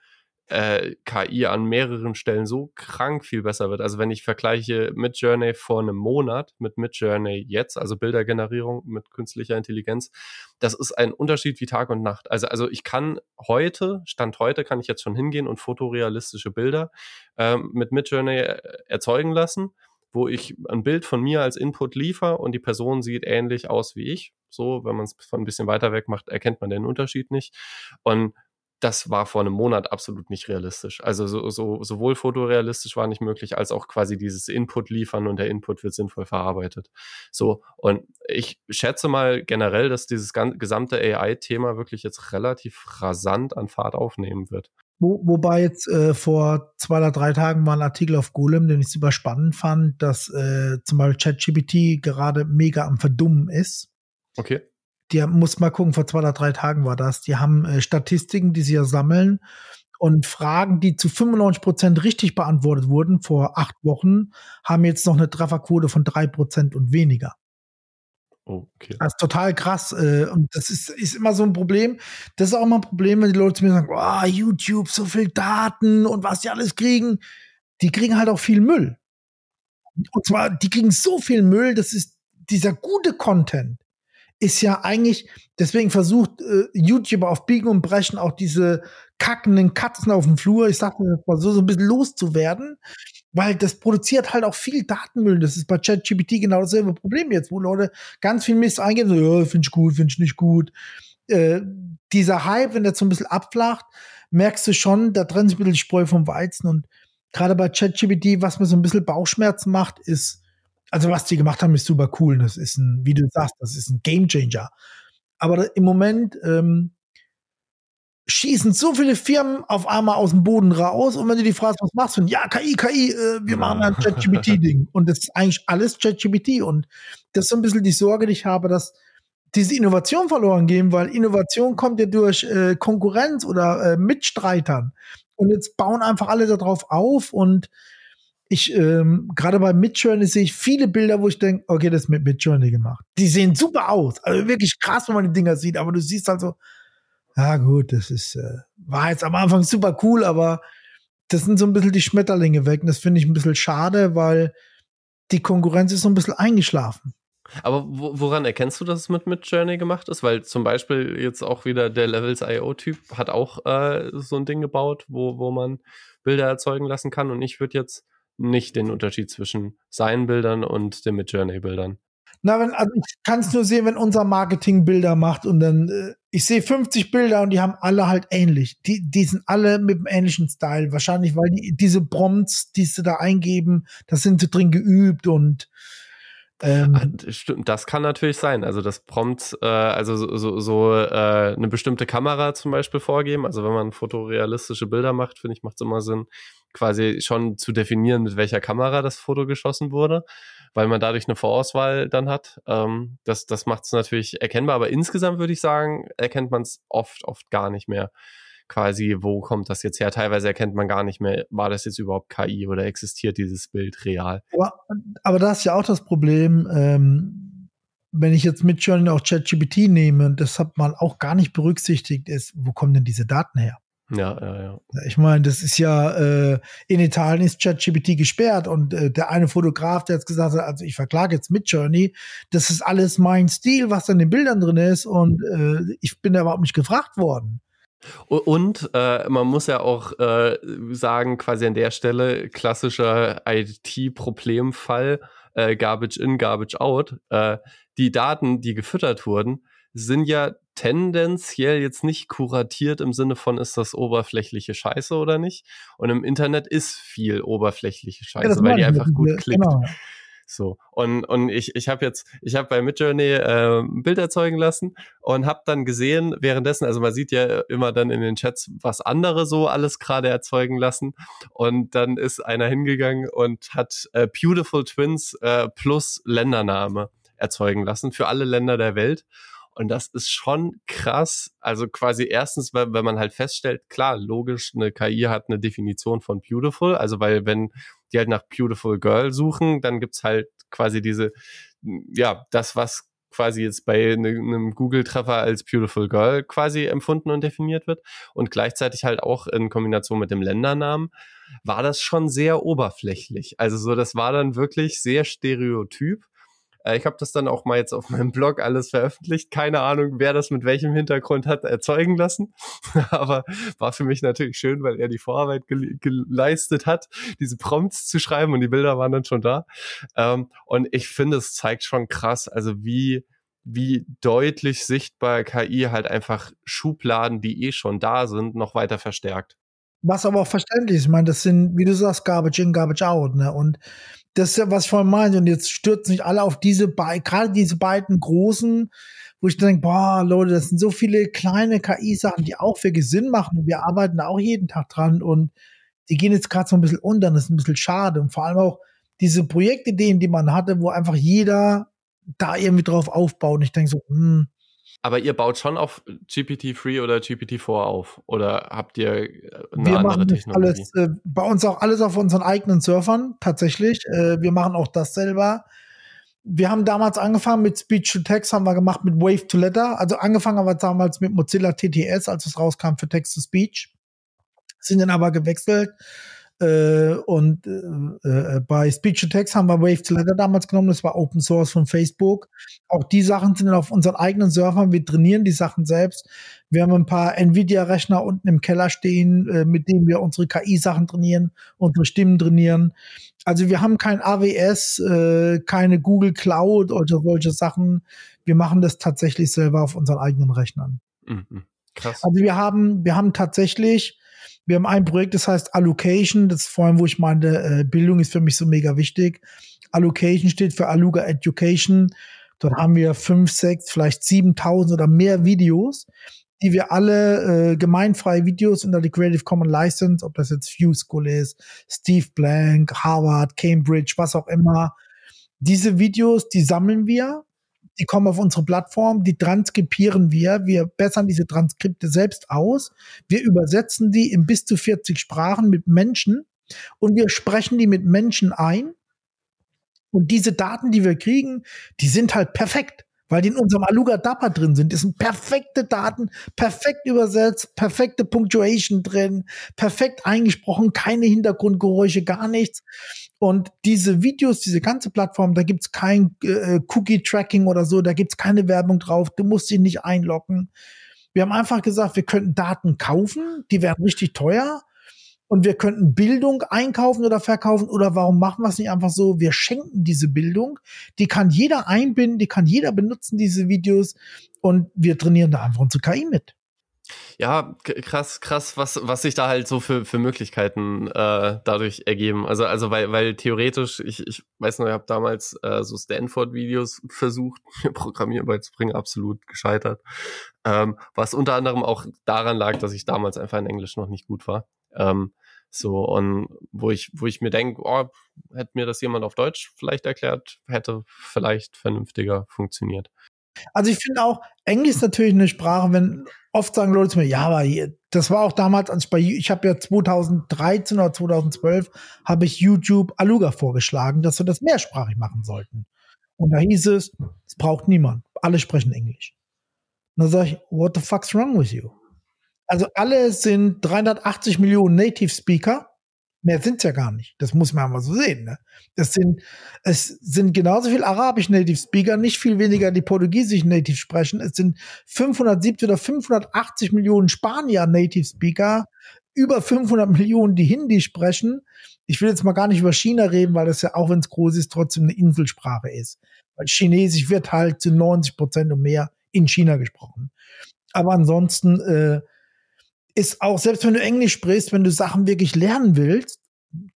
äh, KI an mehreren Stellen so krank viel besser wird. Also wenn ich vergleiche mit Journey vor einem Monat mit mit Journey jetzt, also Bildergenerierung mit künstlicher Intelligenz, das ist ein Unterschied wie Tag und Nacht. Also also ich kann heute, Stand heute, kann ich jetzt schon hingehen und fotorealistische Bilder ähm, mit mit Journey äh, erzeugen lassen wo ich ein Bild von mir als Input liefere und die Person sieht ähnlich aus wie ich. So, wenn man es von ein bisschen weiter weg macht, erkennt man den Unterschied nicht. Und das war vor einem Monat absolut nicht realistisch. Also so, so, sowohl fotorealistisch war nicht möglich, als auch quasi dieses Input liefern und der Input wird sinnvoll verarbeitet. So, und ich schätze mal generell, dass dieses gesamte AI-Thema wirklich jetzt relativ rasant an Fahrt aufnehmen wird. Wo, wobei jetzt äh, vor zwei oder drei Tagen war ein Artikel auf Golem, den ich super spannend fand, dass äh, zum Beispiel ChatGPT gerade mega am Verdummen ist. Okay die muss mal gucken, vor zwei oder drei Tagen war das. Die haben äh, Statistiken, die sie ja sammeln und Fragen, die zu 95 Prozent richtig beantwortet wurden vor acht Wochen, haben jetzt noch eine Trefferquote von drei Prozent und weniger. Okay. Das ist total krass. Äh, und das ist, ist immer so ein Problem. Das ist auch immer ein Problem, wenn die Leute zu mir sagen, oh, YouTube, so viel Daten und was die alles kriegen. Die kriegen halt auch viel Müll. Und zwar, die kriegen so viel Müll, das ist dieser gute Content ist ja eigentlich, deswegen versucht äh, YouTube auf Biegen und Brechen auch diese kackenden Katzen auf dem Flur, ich sag mal so, so ein bisschen loszuwerden, weil das produziert halt auch viel Datenmüll. Das ist bei ChatGPT genau dasselbe Problem jetzt, wo Leute ganz viel Mist eingeben, so, ja, finde ich gut, finde ich nicht gut. Äh, dieser Hype, wenn der so ein bisschen abflacht, merkst du schon, da trennt sich ein bisschen die Spreu vom Weizen und gerade bei ChatGPT, was mir so ein bisschen Bauchschmerzen macht, ist, also was die gemacht haben, ist super cool. Das ist ein, wie du sagst, das ist ein Gamechanger. Aber im Moment ähm, schießen so viele Firmen auf einmal aus dem Boden raus. Und wenn du die fragst, was machst du? Ja, KI, KI, äh, wir ja. machen ein ChatGPT-Ding. Und das ist eigentlich alles ChatGPT. Und das ist so ein bisschen die Sorge, die ich habe, dass diese Innovation verloren gehen, weil Innovation kommt ja durch äh, Konkurrenz oder äh, Mitstreitern. Und jetzt bauen einfach alle darauf auf und ich ähm, gerade bei Midjourney sehe ich viele Bilder, wo ich denke, okay, das ist mit Midjourney gemacht. Die sehen super aus, also wirklich krass, wenn man die Dinger sieht, aber du siehst halt so, ja gut, das ist äh, war jetzt am Anfang super cool, aber das sind so ein bisschen die Schmetterlinge weg und das finde ich ein bisschen schade, weil die Konkurrenz ist so ein bisschen eingeschlafen. Aber woran erkennst du, dass es mit Midjourney gemacht ist? Weil zum Beispiel jetzt auch wieder der Levels.io-Typ hat auch äh, so ein Ding gebaut, wo, wo man Bilder erzeugen lassen kann. Und ich würde jetzt nicht den Unterschied zwischen seinen Bildern und den Midjourney-Bildern. Na, wenn, also ich kann es nur sehen, wenn unser Marketing Bilder macht und dann, äh, ich sehe 50 Bilder und die haben alle halt ähnlich. Die, die sind alle mit einem ähnlichen Style. Wahrscheinlich, weil die, diese Prompts, die sie da eingeben, das sind sie drin geübt und ähm, ah, Stimmt, das kann natürlich sein. Also das Prompt, äh, also so, so, so äh, eine bestimmte Kamera zum Beispiel vorgeben. Also wenn man fotorealistische Bilder macht, finde ich, macht es immer Sinn, quasi schon zu definieren, mit welcher Kamera das Foto geschossen wurde, weil man dadurch eine Vorauswahl dann hat. Ähm, das das macht es natürlich erkennbar, aber insgesamt würde ich sagen, erkennt man es oft, oft gar nicht mehr quasi, wo kommt das jetzt her? Teilweise erkennt man gar nicht mehr, war das jetzt überhaupt KI oder existiert dieses Bild real? Aber, aber da ist ja auch das Problem, ähm, wenn ich jetzt mit Journey auch ChatGPT nehme, das hat man auch gar nicht berücksichtigt, ist, wo kommen denn diese Daten her? Ja, ja, ja. Ich meine, das ist ja, äh, in Italien ist ChatGPT gesperrt und äh, der eine Fotograf, der jetzt gesagt hat, also ich verklage jetzt mit Journey, das ist alles mein Stil, was in den Bildern drin ist und äh, ich bin da überhaupt nicht gefragt worden. Und äh, man muss ja auch äh, sagen, quasi an der Stelle klassischer IT-Problemfall, äh, Garbage in, Garbage out. Äh, die Daten, die gefüttert wurden, sind ja tendenziell jetzt nicht kuratiert im Sinne von, ist das oberflächliche Scheiße oder nicht? Und im Internet ist viel oberflächliche Scheiße, ja, weil die einfach gut klickt. So. Und, und ich, ich habe jetzt, ich habe bei Midjourney äh, ein Bild erzeugen lassen und habe dann gesehen, währenddessen, also man sieht ja immer dann in den Chats, was andere so alles gerade erzeugen lassen. Und dann ist einer hingegangen und hat äh, Beautiful Twins äh, plus Ländername erzeugen lassen für alle Länder der Welt. Und das ist schon krass. Also quasi erstens, wenn, wenn man halt feststellt, klar, logisch, eine KI hat eine Definition von beautiful. Also weil wenn die halt nach Beautiful Girl suchen, dann gibt's halt quasi diese, ja, das, was quasi jetzt bei ne, einem Google-Treffer als Beautiful Girl quasi empfunden und definiert wird und gleichzeitig halt auch in Kombination mit dem Ländernamen, war das schon sehr oberflächlich. Also so, das war dann wirklich sehr stereotyp ich habe das dann auch mal jetzt auf meinem Blog alles veröffentlicht. Keine Ahnung, wer das mit welchem Hintergrund hat erzeugen lassen. Aber war für mich natürlich schön, weil er die Vorarbeit gele geleistet hat, diese Prompts zu schreiben und die Bilder waren dann schon da. Ähm, und ich finde, es zeigt schon krass, also wie wie deutlich sichtbar KI halt einfach Schubladen, die eh schon da sind, noch weiter verstärkt. Was aber auch verständlich ist. Ich meine, das sind, wie du sagst, Garbage in, Garbage out. Ne? Und das ist ja, was ich vorhin meinte. Und jetzt stürzen sich alle auf diese beiden, gerade diese beiden großen, wo ich denke, boah, Leute, das sind so viele kleine KI-Sachen, die auch wirklich Sinn machen. Und wir arbeiten da auch jeden Tag dran. Und die gehen jetzt gerade so ein bisschen unter. Das ist ein bisschen schade. Und vor allem auch diese Projektideen, die man hatte, wo einfach jeder da irgendwie drauf aufbaut. Und ich denke so, hm, aber ihr baut schon auf GPT-3 oder GPT-4 auf? Oder habt ihr äh, eine wir andere Technologie? Alles, äh, bei uns auch alles auf unseren eigenen Surfern, tatsächlich. Äh, wir machen auch das selber. Wir haben damals angefangen mit Speech to Text, haben wir gemacht mit Wave to Letter. Also angefangen haben wir damals mit Mozilla TTS, als es rauskam für Text to Speech. Sind dann aber gewechselt äh, und äh, äh, bei Speech to Text haben wir Wave to Letter damals genommen, das war Open Source von Facebook. Auch die Sachen sind auf unseren eigenen Servern, wir trainieren die Sachen selbst. Wir haben ein paar Nvidia-Rechner unten im Keller stehen, äh, mit denen wir unsere KI-Sachen trainieren, unsere Stimmen trainieren. Also wir haben kein AWS, äh, keine Google Cloud oder solche Sachen. Wir machen das tatsächlich selber auf unseren eigenen Rechnern. Mhm. Krass. Also wir haben, wir haben tatsächlich wir haben ein Projekt, das heißt Allocation. Das ist vor allem, wo ich meine, äh, Bildung ist für mich so mega wichtig. Allocation steht für Aluga Education. Dort haben wir fünf, sechs, vielleicht 7000 oder mehr Videos, die wir alle äh, gemeinfreie Videos unter die Creative Commons License, ob das jetzt View School ist, Steve Blank, Harvard, Cambridge, was auch immer. Diese Videos, die sammeln wir die kommen auf unsere Plattform, die transkripieren wir, wir bessern diese Transkripte selbst aus, wir übersetzen die in bis zu 40 Sprachen mit Menschen und wir sprechen die mit Menschen ein. Und diese Daten, die wir kriegen, die sind halt perfekt weil die in unserem Aluga Dapper drin sind. Das sind perfekte Daten, perfekt übersetzt, perfekte Punctuation drin, perfekt eingesprochen, keine Hintergrundgeräusche, gar nichts. Und diese Videos, diese ganze Plattform, da gibt's kein äh, Cookie-Tracking oder so, da gibt's keine Werbung drauf, du musst sie nicht einloggen. Wir haben einfach gesagt, wir könnten Daten kaufen, die wären richtig teuer und wir könnten Bildung einkaufen oder verkaufen oder warum machen wir es nicht einfach so? Wir schenken diese Bildung, die kann jeder einbinden, die kann jeder benutzen, diese Videos und wir trainieren da einfach unsere KI mit. Ja, krass, krass, was, was sich da halt so für, für Möglichkeiten äh, dadurch ergeben. Also, also weil, weil theoretisch, ich, ich weiß noch, ich habe damals äh, so Stanford-Videos versucht, mir Programmieren beizubringen, absolut gescheitert. Ähm, was unter anderem auch daran lag, dass ich damals einfach in Englisch noch nicht gut war. Ähm, so, und wo ich, wo ich mir denke, oh, hätte mir das jemand auf Deutsch vielleicht erklärt, hätte vielleicht vernünftiger funktioniert. Also ich finde auch, Englisch ist natürlich eine Sprache, wenn oft sagen Leute zu mir, ja, aber das war auch damals, als ich bei, ich habe ja 2013 oder 2012 habe ich YouTube Aluga vorgeschlagen, dass wir das mehrsprachig machen sollten. Und da hieß es, es braucht niemand, alle sprechen Englisch. Und dann sage ich, what the fuck's wrong with you? Also alle sind 380 Millionen Native Speaker. Mehr sind's ja gar nicht. Das muss man einmal so sehen. Ne? Das sind, es sind genauso viel arabisch Native Speaker, nicht viel weniger die portugiesisch Native sprechen. Es sind 570 oder 580 Millionen Spanier Native Speaker, über 500 Millionen, die Hindi sprechen. Ich will jetzt mal gar nicht über China reden, weil das ja auch, wenn es groß ist, trotzdem eine Inselsprache ist. Weil Chinesisch wird halt zu 90 Prozent und mehr in China gesprochen. Aber ansonsten äh, ist auch, selbst wenn du Englisch sprichst, wenn du Sachen wirklich lernen willst,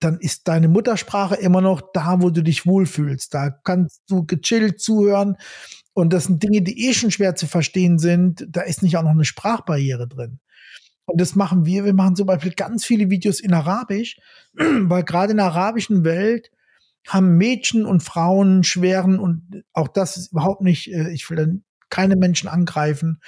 dann ist deine Muttersprache immer noch da, wo du dich wohlfühlst. Da kannst du gechillt zuhören. Und das sind Dinge, die eh schon schwer zu verstehen sind. Da ist nicht auch noch eine Sprachbarriere drin. Und das machen wir. Wir machen zum Beispiel ganz viele Videos in Arabisch, weil gerade in der arabischen Welt haben Mädchen und Frauen schweren und auch das ist überhaupt nicht, äh, ich will dann keine Menschen angreifen,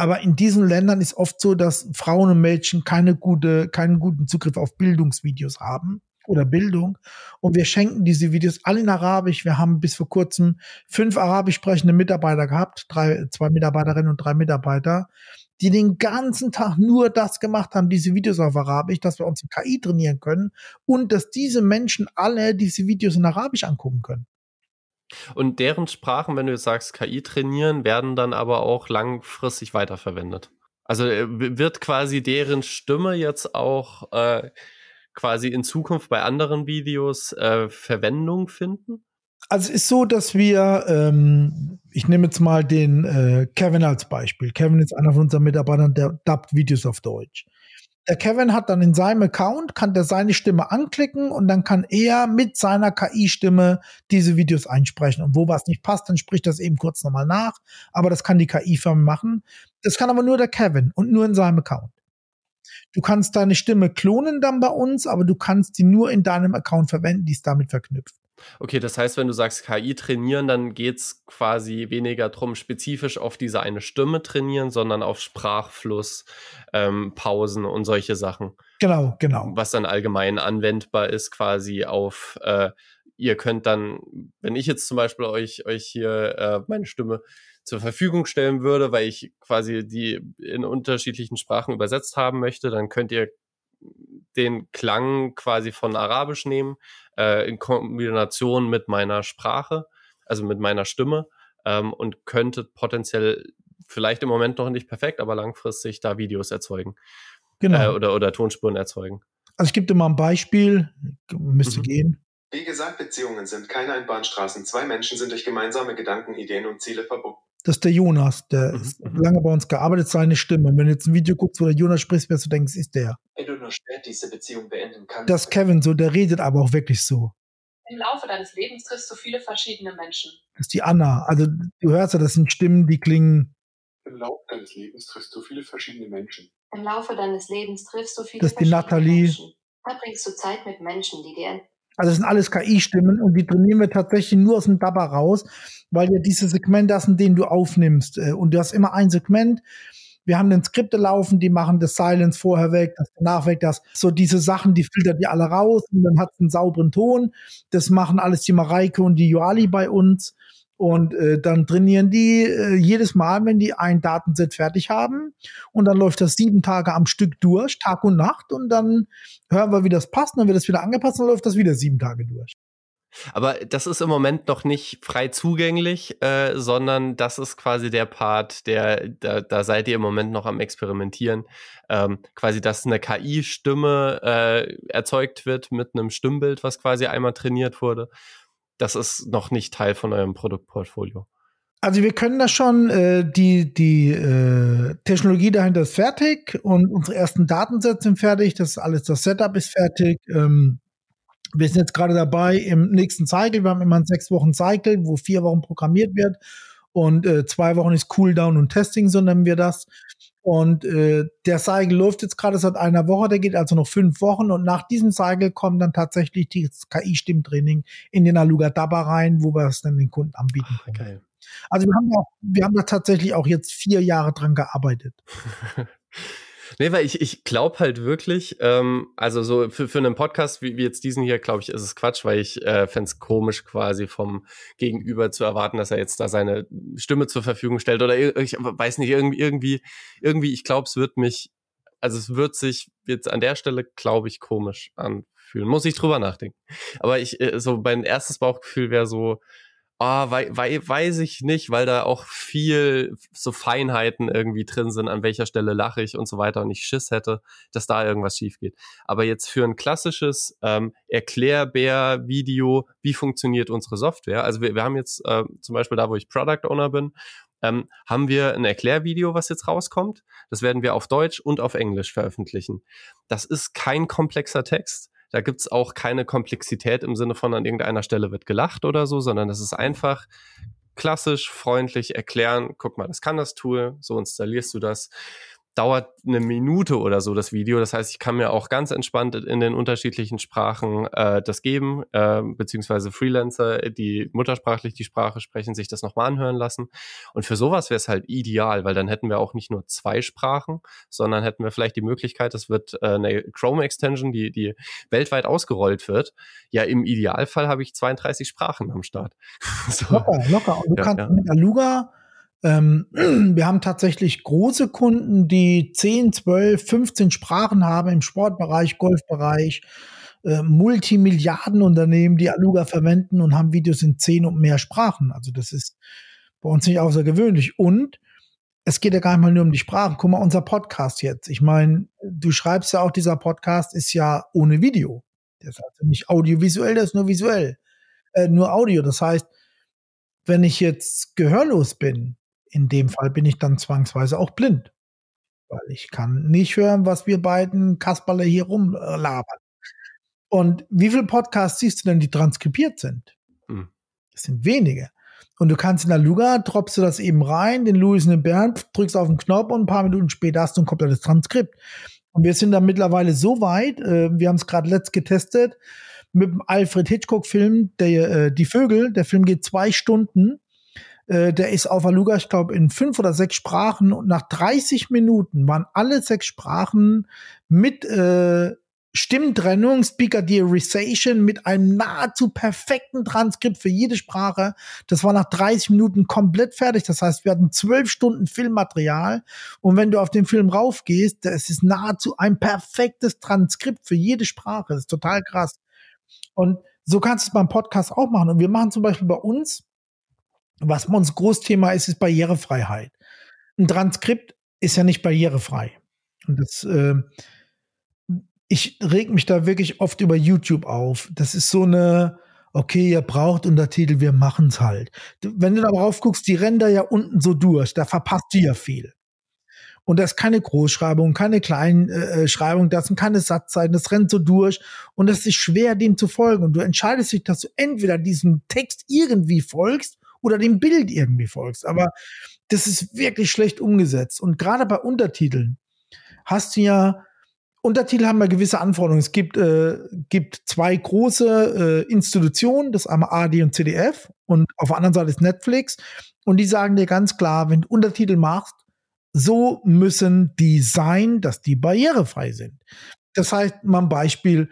aber in diesen Ländern ist oft so, dass Frauen und Mädchen keine gute, keinen guten Zugriff auf Bildungsvideos haben. oder Bildung. Und wir schenken diese Videos alle in Arabisch. Wir haben bis vor kurzem fünf arabisch sprechende Mitarbeiter gehabt, drei, zwei Mitarbeiterinnen und drei Mitarbeiter, die den ganzen Tag nur das gemacht haben, diese Videos auf Arabisch, dass wir uns KI trainieren können und dass diese Menschen alle diese Videos in Arabisch angucken können. Und deren Sprachen, wenn du jetzt sagst KI trainieren, werden dann aber auch langfristig weiterverwendet. Also äh, wird quasi deren Stimme jetzt auch äh, quasi in Zukunft bei anderen Videos äh, Verwendung finden? Also es ist so, dass wir, ähm, ich nehme jetzt mal den äh, Kevin als Beispiel. Kevin ist einer von unseren Mitarbeitern, der dubbt Videos auf Deutsch. Der Kevin hat dann in seinem Account, kann der seine Stimme anklicken und dann kann er mit seiner KI-Stimme diese Videos einsprechen. Und wo was nicht passt, dann spricht das eben kurz nochmal nach. Aber das kann die KI-Firma machen. Das kann aber nur der Kevin und nur in seinem Account. Du kannst deine Stimme klonen dann bei uns, aber du kannst die nur in deinem Account verwenden, die ist damit verknüpft. Okay, das heißt, wenn du sagst KI trainieren, dann geht es quasi weniger darum, spezifisch auf diese eine Stimme trainieren, sondern auf Sprachfluss, ähm, Pausen und solche Sachen. Genau, genau. Was dann allgemein anwendbar ist, quasi auf, äh, ihr könnt dann, wenn ich jetzt zum Beispiel euch, euch hier äh, meine Stimme zur Verfügung stellen würde, weil ich quasi die in unterschiedlichen Sprachen übersetzt haben möchte, dann könnt ihr den Klang quasi von Arabisch nehmen, äh, in Kombination mit meiner Sprache, also mit meiner Stimme ähm, und könntet potenziell vielleicht im Moment noch nicht perfekt, aber langfristig da Videos erzeugen. Genau. Äh, oder, oder Tonspuren erzeugen. Also ich gebe dir mal ein Beispiel, müsste mhm. gehen. Wie gesagt, Beziehungen sind keine Einbahnstraßen. Zwei Menschen sind durch gemeinsame Gedanken, Ideen und Ziele verbunden. Das ist der Jonas, der mhm. ist lange bei uns gearbeitet, seine Stimme. Und wenn du jetzt ein Video guckst, wo der Jonas spricht, wirst du denken, es ist der. Wenn du nur schwer diese Beziehung beenden kannst. Das ist Kevin so, der redet aber auch wirklich so. Im Laufe deines Lebens triffst du viele verschiedene Menschen. Das ist die Anna. Also du hörst ja, das sind Stimmen, die klingen. Im Laufe deines Lebens triffst du viele verschiedene Menschen. Im Laufe deines Lebens triffst du viele das ist die Nathalie. Menschen. Da bringst du Zeit mit Menschen, die dir also das sind alles KI-Stimmen und die trainieren wir tatsächlich nur aus dem Dabber raus, weil ja diese Segmente das sind, den du aufnimmst. Äh, und du hast immer ein Segment. Wir haben den Skripte laufen, die machen das Silence vorher weg, das danach weg, das so diese Sachen, die filtert die alle raus und dann hat es einen sauberen Ton. Das machen alles die Mareike und die Joali bei uns. Und äh, dann trainieren die äh, jedes Mal, wenn die ein Datenset fertig haben. Und dann läuft das sieben Tage am Stück durch, Tag und Nacht. Und dann hören wir, wie das passt. Und dann wird das wieder angepasst und dann läuft das wieder sieben Tage durch. Aber das ist im Moment noch nicht frei zugänglich, äh, sondern das ist quasi der Part, der, da, da seid ihr im Moment noch am Experimentieren. Ähm, quasi, dass eine KI-Stimme äh, erzeugt wird mit einem Stimmbild, was quasi einmal trainiert wurde das ist noch nicht Teil von eurem Produktportfolio. Also wir können das schon, äh, die, die äh, Technologie dahinter ist fertig und unsere ersten Datensätze sind fertig, das ist alles, das Setup ist fertig. Ähm, wir sind jetzt gerade dabei im nächsten Cycle, wir haben immer einen sechs Wochen Cycle, wo vier Wochen programmiert wird und äh, zwei Wochen ist Cooldown und Testing, so nennen wir das. Und äh, der Cycle läuft jetzt gerade seit einer Woche, der geht also noch fünf Wochen und nach diesem Cycle kommt dann tatsächlich das KI-Stimmtraining in den Aluga Daba rein, wo wir es dann den Kunden anbieten können. Geil. Also wir haben, auch, wir haben da tatsächlich auch jetzt vier Jahre dran gearbeitet. Nee, weil ich, ich glaube halt wirklich, ähm, also so für, für einen Podcast wie, wie jetzt diesen hier, glaube ich, ist es Quatsch, weil ich äh, fände komisch quasi vom Gegenüber zu erwarten, dass er jetzt da seine Stimme zur Verfügung stellt oder ich weiß nicht, irgendwie, irgendwie, irgendwie ich glaube, es wird mich, also es wird sich jetzt an der Stelle, glaube ich, komisch anfühlen. Muss ich drüber nachdenken. Aber ich, äh, so mein erstes Bauchgefühl wäre so, Oh, wei wei weiß ich nicht, weil da auch viel so Feinheiten irgendwie drin sind, an welcher Stelle lache ich und so weiter und ich Schiss hätte, dass da irgendwas schief geht. Aber jetzt für ein klassisches ähm, Erklärbär-Video, wie funktioniert unsere Software? Also wir, wir haben jetzt äh, zum Beispiel da, wo ich Product Owner bin, ähm, haben wir ein Erklärvideo, was jetzt rauskommt. Das werden wir auf Deutsch und auf Englisch veröffentlichen. Das ist kein komplexer Text da gibt's auch keine Komplexität im Sinne von an irgendeiner Stelle wird gelacht oder so, sondern das ist einfach klassisch, freundlich erklären, guck mal, das kann das Tool, so installierst du das. Dauert eine Minute oder so das Video. Das heißt, ich kann mir auch ganz entspannt in den unterschiedlichen Sprachen äh, das geben, äh, beziehungsweise Freelancer, die muttersprachlich die Sprache sprechen, sich das nochmal anhören lassen. Und für sowas wäre es halt ideal, weil dann hätten wir auch nicht nur zwei Sprachen, sondern hätten wir vielleicht die Möglichkeit, das wird äh, eine Chrome-Extension, die, die weltweit ausgerollt wird. Ja, im Idealfall habe ich 32 Sprachen am Start. so. Locker, locker. Und du ja, kannst ja. mit Aluga ähm, wir haben tatsächlich große Kunden, die 10, 12, 15 Sprachen haben im Sportbereich, Golfbereich, äh, Multimilliardenunternehmen, die Aluga verwenden und haben Videos in 10 und mehr Sprachen. Also das ist bei uns nicht außergewöhnlich. Und es geht ja gar nicht mal nur um die Sprachen. Guck mal, unser Podcast jetzt. Ich meine, du schreibst ja auch, dieser Podcast ist ja ohne Video. Der ist also nicht audiovisuell, der ist nur visuell. Äh, nur Audio. Das heißt, wenn ich jetzt gehörlos bin, in dem Fall bin ich dann zwangsweise auch blind. Weil ich kann nicht hören, was wir beiden Kasperle hier rumlabern. Und wie viele Podcasts siehst du denn, die transkribiert sind? Hm. Das sind wenige. Und du kannst in der Luga, droppst du das eben rein, den Louis und den Bernd, drückst auf den Knopf und ein paar Minuten später hast du ein komplettes Transkript. Und wir sind da mittlerweile so weit, äh, wir haben es gerade letzt getestet, mit dem Alfred Hitchcock-Film, der äh, Die Vögel, der Film geht zwei Stunden äh, der ist auf Aluga, ich glaube, in fünf oder sechs Sprachen und nach 30 Minuten waren alle sechs Sprachen mit äh, Stimmtrennung, Speaker Dearization mit einem nahezu perfekten Transkript für jede Sprache. Das war nach 30 Minuten komplett fertig. Das heißt, wir hatten zwölf Stunden Filmmaterial. Und wenn du auf den Film raufgehst, das ist nahezu ein perfektes Transkript für jede Sprache. Das ist total krass. Und so kannst du es beim Podcast auch machen. Und wir machen zum Beispiel bei uns was bei uns Großthema ist, ist Barrierefreiheit. Ein Transkript ist ja nicht barrierefrei. Und das, äh, ich reg mich da wirklich oft über YouTube auf. Das ist so eine, okay, ihr braucht Untertitel, wir machen's halt. Wenn du da drauf guckst, die rennen da ja unten so durch, da verpasst du ja viel. Und da ist keine Großschreibung, keine Kleinschreibung, äh, das sind keine Satzzeiten, das rennt so durch und es ist schwer, dem zu folgen. Und du entscheidest dich, dass du entweder diesem Text irgendwie folgst oder dem Bild irgendwie folgst. Aber das ist wirklich schlecht umgesetzt. Und gerade bei Untertiteln hast du ja, Untertitel haben ja gewisse Anforderungen. Es gibt, äh, gibt zwei große äh, Institutionen, das einmal AD und CDF und auf der anderen Seite ist Netflix. Und die sagen dir ganz klar, wenn du Untertitel machst, so müssen die sein, dass die barrierefrei sind. Das heißt, mal ein Beispiel,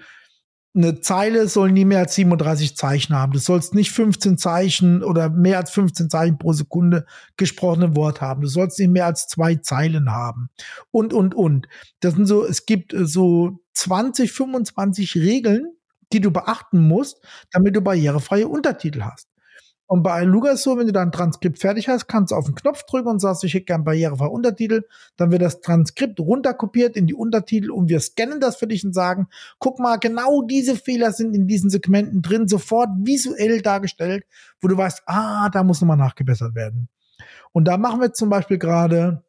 eine Zeile soll nie mehr als 37 Zeichen haben. Du sollst nicht 15 Zeichen oder mehr als 15 Zeichen pro Sekunde gesprochene Wort haben. Du sollst nicht mehr als zwei Zeilen haben. Und, und, und. Das sind so, es gibt äh, so 20, 25 Regeln, die du beachten musst, damit du barrierefreie Untertitel hast. Und bei Luga ist so, wenn du dein Transkript fertig hast, kannst du auf den Knopf drücken und sagst, ich hätte gern barrierefrei Untertitel. Dann wird das Transkript runterkopiert in die Untertitel und wir scannen das für dich und sagen, guck mal, genau diese Fehler sind in diesen Segmenten drin, sofort visuell dargestellt, wo du weißt, ah, da muss nochmal nachgebessert werden. Und da machen wir zum Beispiel gerade,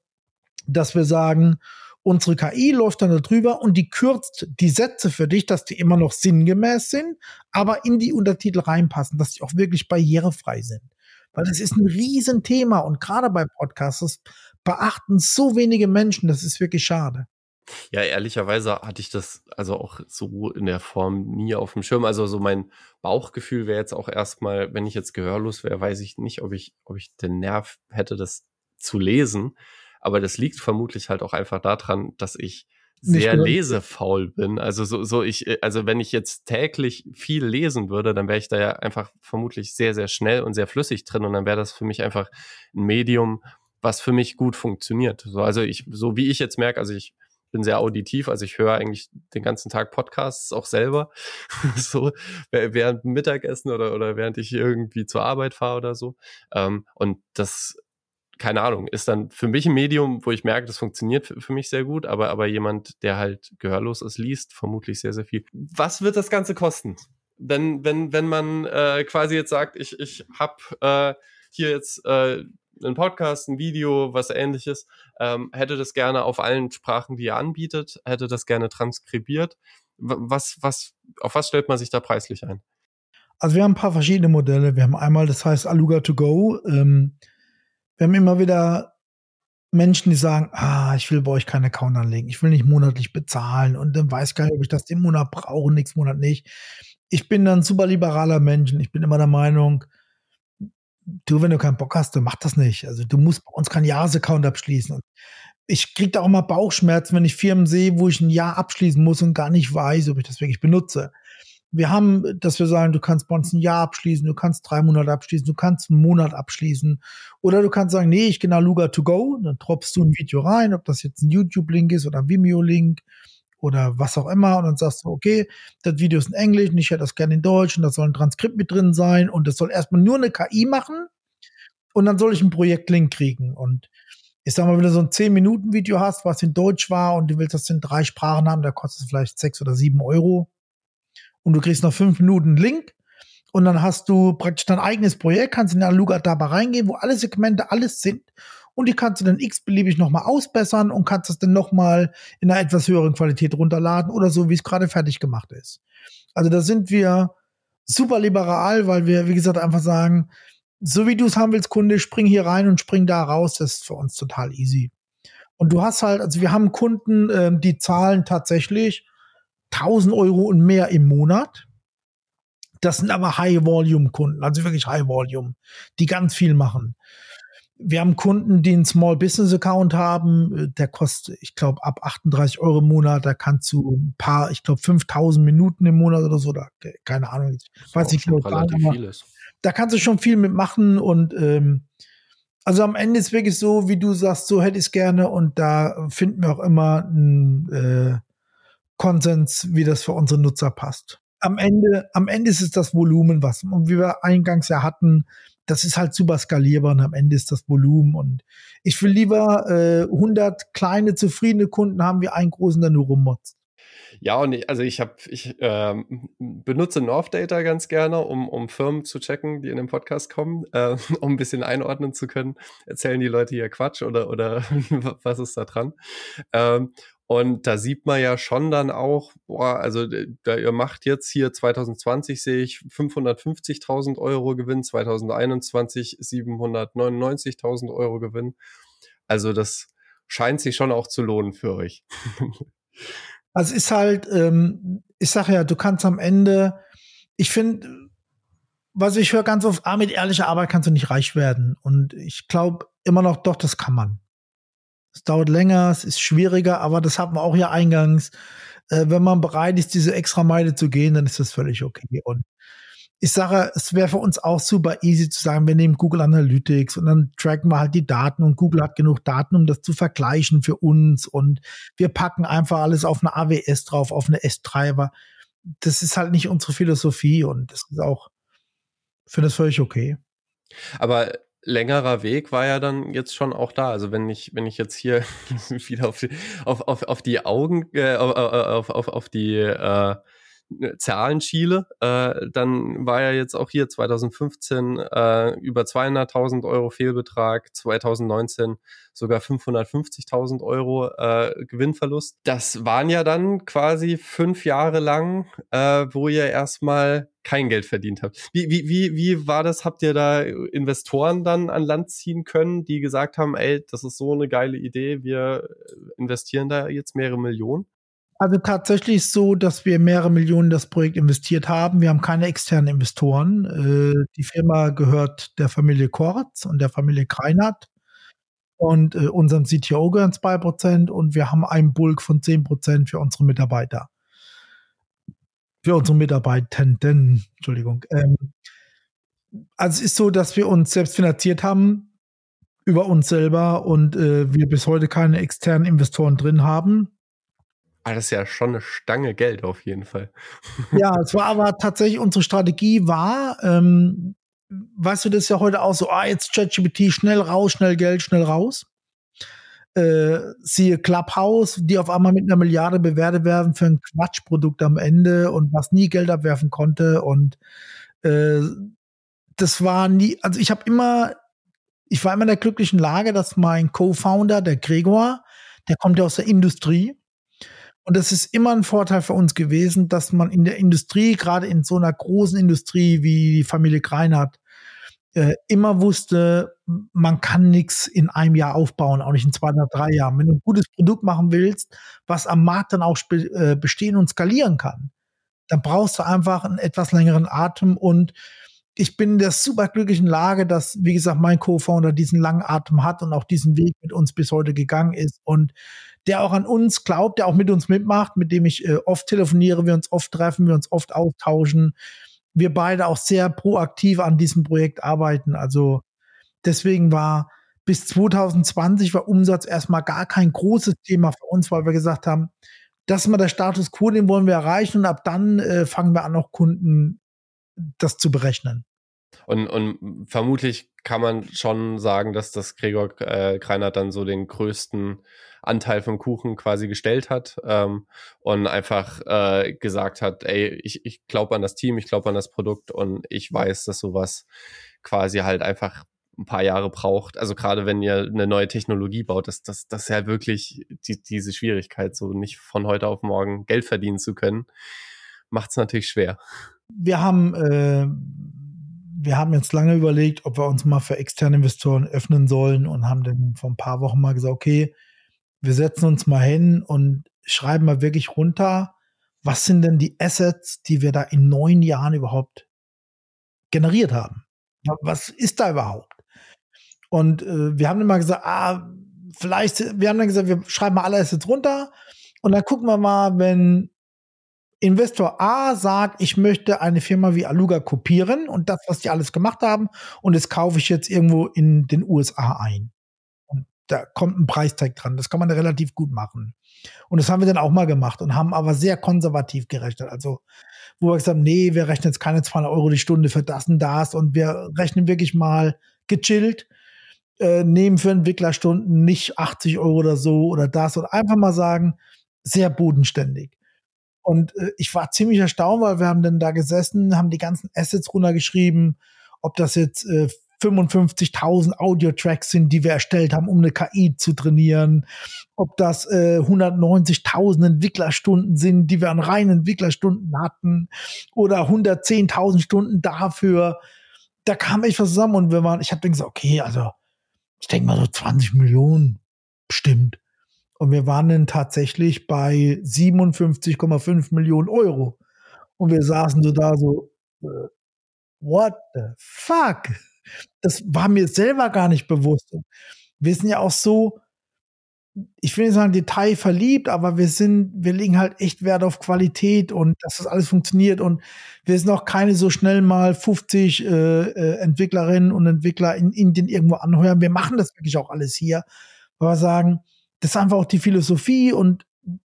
dass wir sagen, Unsere KI läuft dann darüber und die kürzt die Sätze für dich, dass die immer noch sinngemäß sind, aber in die Untertitel reinpassen, dass die auch wirklich barrierefrei sind. Weil das ist ein Riesenthema und gerade bei Podcasts beachten so wenige Menschen, das ist wirklich schade. Ja, ehrlicherweise hatte ich das also auch so in der Form nie auf dem Schirm. Also so mein Bauchgefühl wäre jetzt auch erstmal, wenn ich jetzt gehörlos wäre, weiß ich nicht, ob ich, ob ich den Nerv hätte, das zu lesen. Aber das liegt vermutlich halt auch einfach daran, dass ich sehr lesefaul bin. Also so, so ich, äh, also wenn ich jetzt täglich viel lesen würde, dann wäre ich da ja einfach vermutlich sehr, sehr schnell und sehr flüssig drin und dann wäre das für mich einfach ein Medium, was für mich gut funktioniert. So, also ich, so wie ich jetzt merke, also ich bin sehr auditiv, also ich höre eigentlich den ganzen Tag Podcasts auch selber, so während Mittagessen oder, oder während ich irgendwie zur Arbeit fahre oder so. Ähm, und das keine Ahnung, ist dann für mich ein Medium, wo ich merke, das funktioniert für, mich sehr gut, aber, aber jemand, der halt gehörlos ist, liest, vermutlich sehr, sehr viel. Was wird das Ganze kosten? Wenn, wenn, wenn man äh, quasi jetzt sagt, ich, ich habe äh, hier jetzt äh, einen Podcast, ein Video, was ähnliches, ähm, hätte das gerne auf allen Sprachen, die ihr anbietet, hätte das gerne transkribiert. Was, was, auf was stellt man sich da preislich ein? Also wir haben ein paar verschiedene Modelle. Wir haben einmal, das heißt Aluga to go. Ähm, wir haben immer wieder Menschen, die sagen, ah, ich will bei euch keinen Account anlegen, ich will nicht monatlich bezahlen und dann weiß gar nicht, ob ich das den Monat brauche, nächsten Monat nicht. Ich bin ein super liberaler Mensch und ich bin immer der Meinung, du, wenn du keinen Bock hast, dann mach das nicht. Also du musst bei uns keinen Jahresaccount abschließen. Und ich kriege da auch mal Bauchschmerzen, wenn ich Firmen sehe, wo ich ein Jahr abschließen muss und gar nicht weiß, ob ich das wirklich benutze. Wir haben, dass wir sagen, du kannst bei uns ein Jahr abschließen, du kannst drei Monate abschließen, du kannst einen Monat abschließen. Oder du kannst sagen, nee, ich gehe nach Luga to go, dann droppst du ein Video rein, ob das jetzt ein YouTube-Link ist oder ein Vimeo-Link oder was auch immer. Und dann sagst du, okay, das Video ist in Englisch und ich hätte das gerne in Deutsch und da soll ein Transkript mit drin sein und das soll erstmal nur eine KI machen und dann soll ich einen Projektlink kriegen. Und ich sag mal, wenn du so ein 10-Minuten-Video hast, was in Deutsch war und du willst das in drei Sprachen haben, da kostet es vielleicht sechs oder sieben Euro. Und du kriegst noch fünf Minuten Link und dann hast du praktisch dein eigenes Projekt, kannst in Aluga dabei reingehen, wo alle Segmente alles sind und die kannst du dann x-beliebig nochmal ausbessern und kannst es dann nochmal in einer etwas höheren Qualität runterladen oder so, wie es gerade fertig gemacht ist. Also da sind wir super liberal, weil wir, wie gesagt, einfach sagen, so wie du es haben willst, Kunde, spring hier rein und spring da raus. Das ist für uns total easy. Und du hast halt, also wir haben Kunden, ähm, die zahlen tatsächlich 1000 Euro und mehr im Monat. Das sind aber High-Volume-Kunden, also wirklich High-Volume, die ganz viel machen. Wir haben Kunden, die einen Small Business Account haben, äh, der kostet, ich glaube, ab 38 Euro im Monat, da kannst du ein paar, ich glaube, 5000 Minuten im Monat oder so, da, keine Ahnung, ich weiß nicht, genau, da kannst du schon viel mitmachen und ähm, also am Ende ist wirklich so, wie du sagst, so hätte ich es gerne und da finden wir auch immer einen äh, Konsens, wie das für unsere Nutzer passt. Am Ende, am Ende ist es das Volumen, was, und wie wir eingangs ja hatten, das ist halt super skalierbar und am Ende ist das Volumen und ich will lieber äh, 100 kleine, zufriedene Kunden haben, wie einen großen, der nur rummotzt. Ja, und ich, also ich habe, ich ähm, benutze North Data ganz gerne, um, um Firmen zu checken, die in den Podcast kommen, äh, um ein bisschen einordnen zu können. Erzählen die Leute hier Quatsch oder, oder was ist da dran? Ähm, und da sieht man ja schon dann auch, boah, also da ihr macht jetzt hier 2020 sehe ich 550.000 Euro Gewinn, 2021 799.000 Euro Gewinn. Also das scheint sich schon auch zu lohnen für euch. Also ist halt, ähm, ich sage ja, du kannst am Ende, ich finde, was ich höre ganz oft, ah, mit ehrlicher Arbeit kannst du nicht reich werden. Und ich glaube immer noch, doch, das kann man. Es dauert länger, es ist schwieriger, aber das hatten wir auch ja eingangs. Äh, wenn man bereit ist, diese extra Meile zu gehen, dann ist das völlig okay. Und ich sage, es wäre für uns auch super easy zu sagen, wir nehmen Google Analytics und dann tracken wir halt die Daten und Google hat genug Daten, um das zu vergleichen für uns und wir packen einfach alles auf eine AWS drauf, auf eine S3. Das ist halt nicht unsere Philosophie und das ist auch, finde das völlig okay. Aber längerer Weg war ja dann jetzt schon auch da. Also wenn ich, wenn ich jetzt hier wieder auf auf, auf, auf die Augen, äh, auf, auf, auf die äh, Zahlen schiele, äh, dann war ja jetzt auch hier 2015 äh, über 200.000 Euro Fehlbetrag, 2019 sogar 550.000 Euro äh, Gewinnverlust. Das waren ja dann quasi fünf Jahre lang, äh, wo ihr erstmal kein Geld verdient habt. Wie, wie, wie, wie war das? Habt ihr da Investoren dann an Land ziehen können, die gesagt haben, ey, das ist so eine geile Idee, wir investieren da jetzt mehrere Millionen? Also tatsächlich so, dass wir mehrere Millionen in das Projekt investiert haben. Wir haben keine externen Investoren. Äh, die Firma gehört der Familie Kortz und der Familie Kreinert. Und äh, unserem CTO gehören zwei Prozent und wir haben einen Bulk von zehn Prozent für unsere Mitarbeiter. Für unsere Mitarbeitenden, Entschuldigung. Ähm, also es ist so, dass wir uns selbst finanziert haben über uns selber und äh, wir bis heute keine externen Investoren drin haben. Ah, das ist ja schon eine Stange Geld auf jeden Fall. Ja, es war aber tatsächlich unsere Strategie war, ähm, weißt du, das ist ja heute auch so, ah, jetzt ChatGPT schnell raus, schnell Geld, schnell raus. Äh, siehe Clubhouse, die auf einmal mit einer Milliarde bewertet werden für ein Quatschprodukt am Ende und was nie Geld abwerfen konnte. Und äh, das war nie, also ich habe immer, ich war immer in der glücklichen Lage, dass mein Co-Founder, der Gregor, der kommt ja aus der Industrie und das ist immer ein Vorteil für uns gewesen, dass man in der Industrie, gerade in so einer großen Industrie wie die Familie Kreinhardt, äh, immer wusste, man kann nichts in einem Jahr aufbauen, auch nicht in zwei oder drei Jahren. Wenn du ein gutes Produkt machen willst, was am Markt dann auch äh, bestehen und skalieren kann, dann brauchst du einfach einen etwas längeren Atem und ich bin in der super glücklichen Lage, dass, wie gesagt, mein Co-Founder diesen langen Atem hat und auch diesen Weg mit uns bis heute gegangen ist und der auch an uns glaubt, der auch mit uns mitmacht, mit dem ich äh, oft telefoniere, wir uns oft treffen, wir uns oft austauschen wir beide auch sehr proaktiv an diesem Projekt arbeiten. Also deswegen war bis 2020 war Umsatz erstmal gar kein großes Thema für uns, weil wir gesagt haben, das ist mal der Status quo, den wollen wir erreichen und ab dann äh, fangen wir an, auch Kunden das zu berechnen. Und, und vermutlich kann man schon sagen, dass das Gregor äh, Kreinert dann so den größten Anteil vom Kuchen quasi gestellt hat ähm, und einfach äh, gesagt hat, ey, ich, ich glaube an das Team, ich glaube an das Produkt und ich weiß, dass sowas quasi halt einfach ein paar Jahre braucht. Also gerade wenn ihr eine neue Technologie baut, das, das, das ist ja wirklich die, diese Schwierigkeit, so nicht von heute auf morgen Geld verdienen zu können, macht es natürlich schwer. Wir haben äh, wir haben jetzt lange überlegt, ob wir uns mal für externe Investoren öffnen sollen und haben dann vor ein paar Wochen mal gesagt, okay, wir setzen uns mal hin und schreiben mal wirklich runter, was sind denn die Assets, die wir da in neun Jahren überhaupt generiert haben? Was ist da überhaupt? Und äh, wir haben immer gesagt, ah, vielleicht, wir haben dann gesagt, wir schreiben mal alle Assets runter und dann gucken wir mal, wenn Investor A sagt, ich möchte eine Firma wie Aluga kopieren und das, was die alles gemacht haben, und das kaufe ich jetzt irgendwo in den USA ein da kommt ein Preistag dran. Das kann man relativ gut machen. Und das haben wir dann auch mal gemacht und haben aber sehr konservativ gerechnet. Also, wo wir gesagt haben, nee, wir rechnen jetzt keine 200 Euro die Stunde für das und das und wir rechnen wirklich mal gechillt, äh, nehmen für Entwicklerstunden nicht 80 Euro oder so oder das und einfach mal sagen, sehr bodenständig. Und äh, ich war ziemlich erstaunt, weil wir haben dann da gesessen, haben die ganzen Assets runtergeschrieben, ob das jetzt äh, 55.000 Audio-Tracks sind, die wir erstellt haben, um eine KI zu trainieren. Ob das äh, 190.000 Entwicklerstunden sind, die wir an reinen Entwicklerstunden hatten. Oder 110.000 Stunden dafür. Da kam echt was zusammen und wir waren, ich habe gesagt, okay, also ich denke mal so 20 Millionen, bestimmt. Und wir waren dann tatsächlich bei 57,5 Millionen Euro. Und wir saßen so da so, äh, what the fuck? Das war mir selber gar nicht bewusst. wir sind ja auch so, ich will nicht sagen Detail verliebt, aber wir sind, wir legen halt echt Wert auf Qualität und dass das alles funktioniert und wir sind auch keine so schnell mal 50 äh, äh, Entwicklerinnen und Entwickler in Indien irgendwo anheuern. Wir machen das wirklich auch alles hier, weil wir sagen, das ist einfach auch die Philosophie und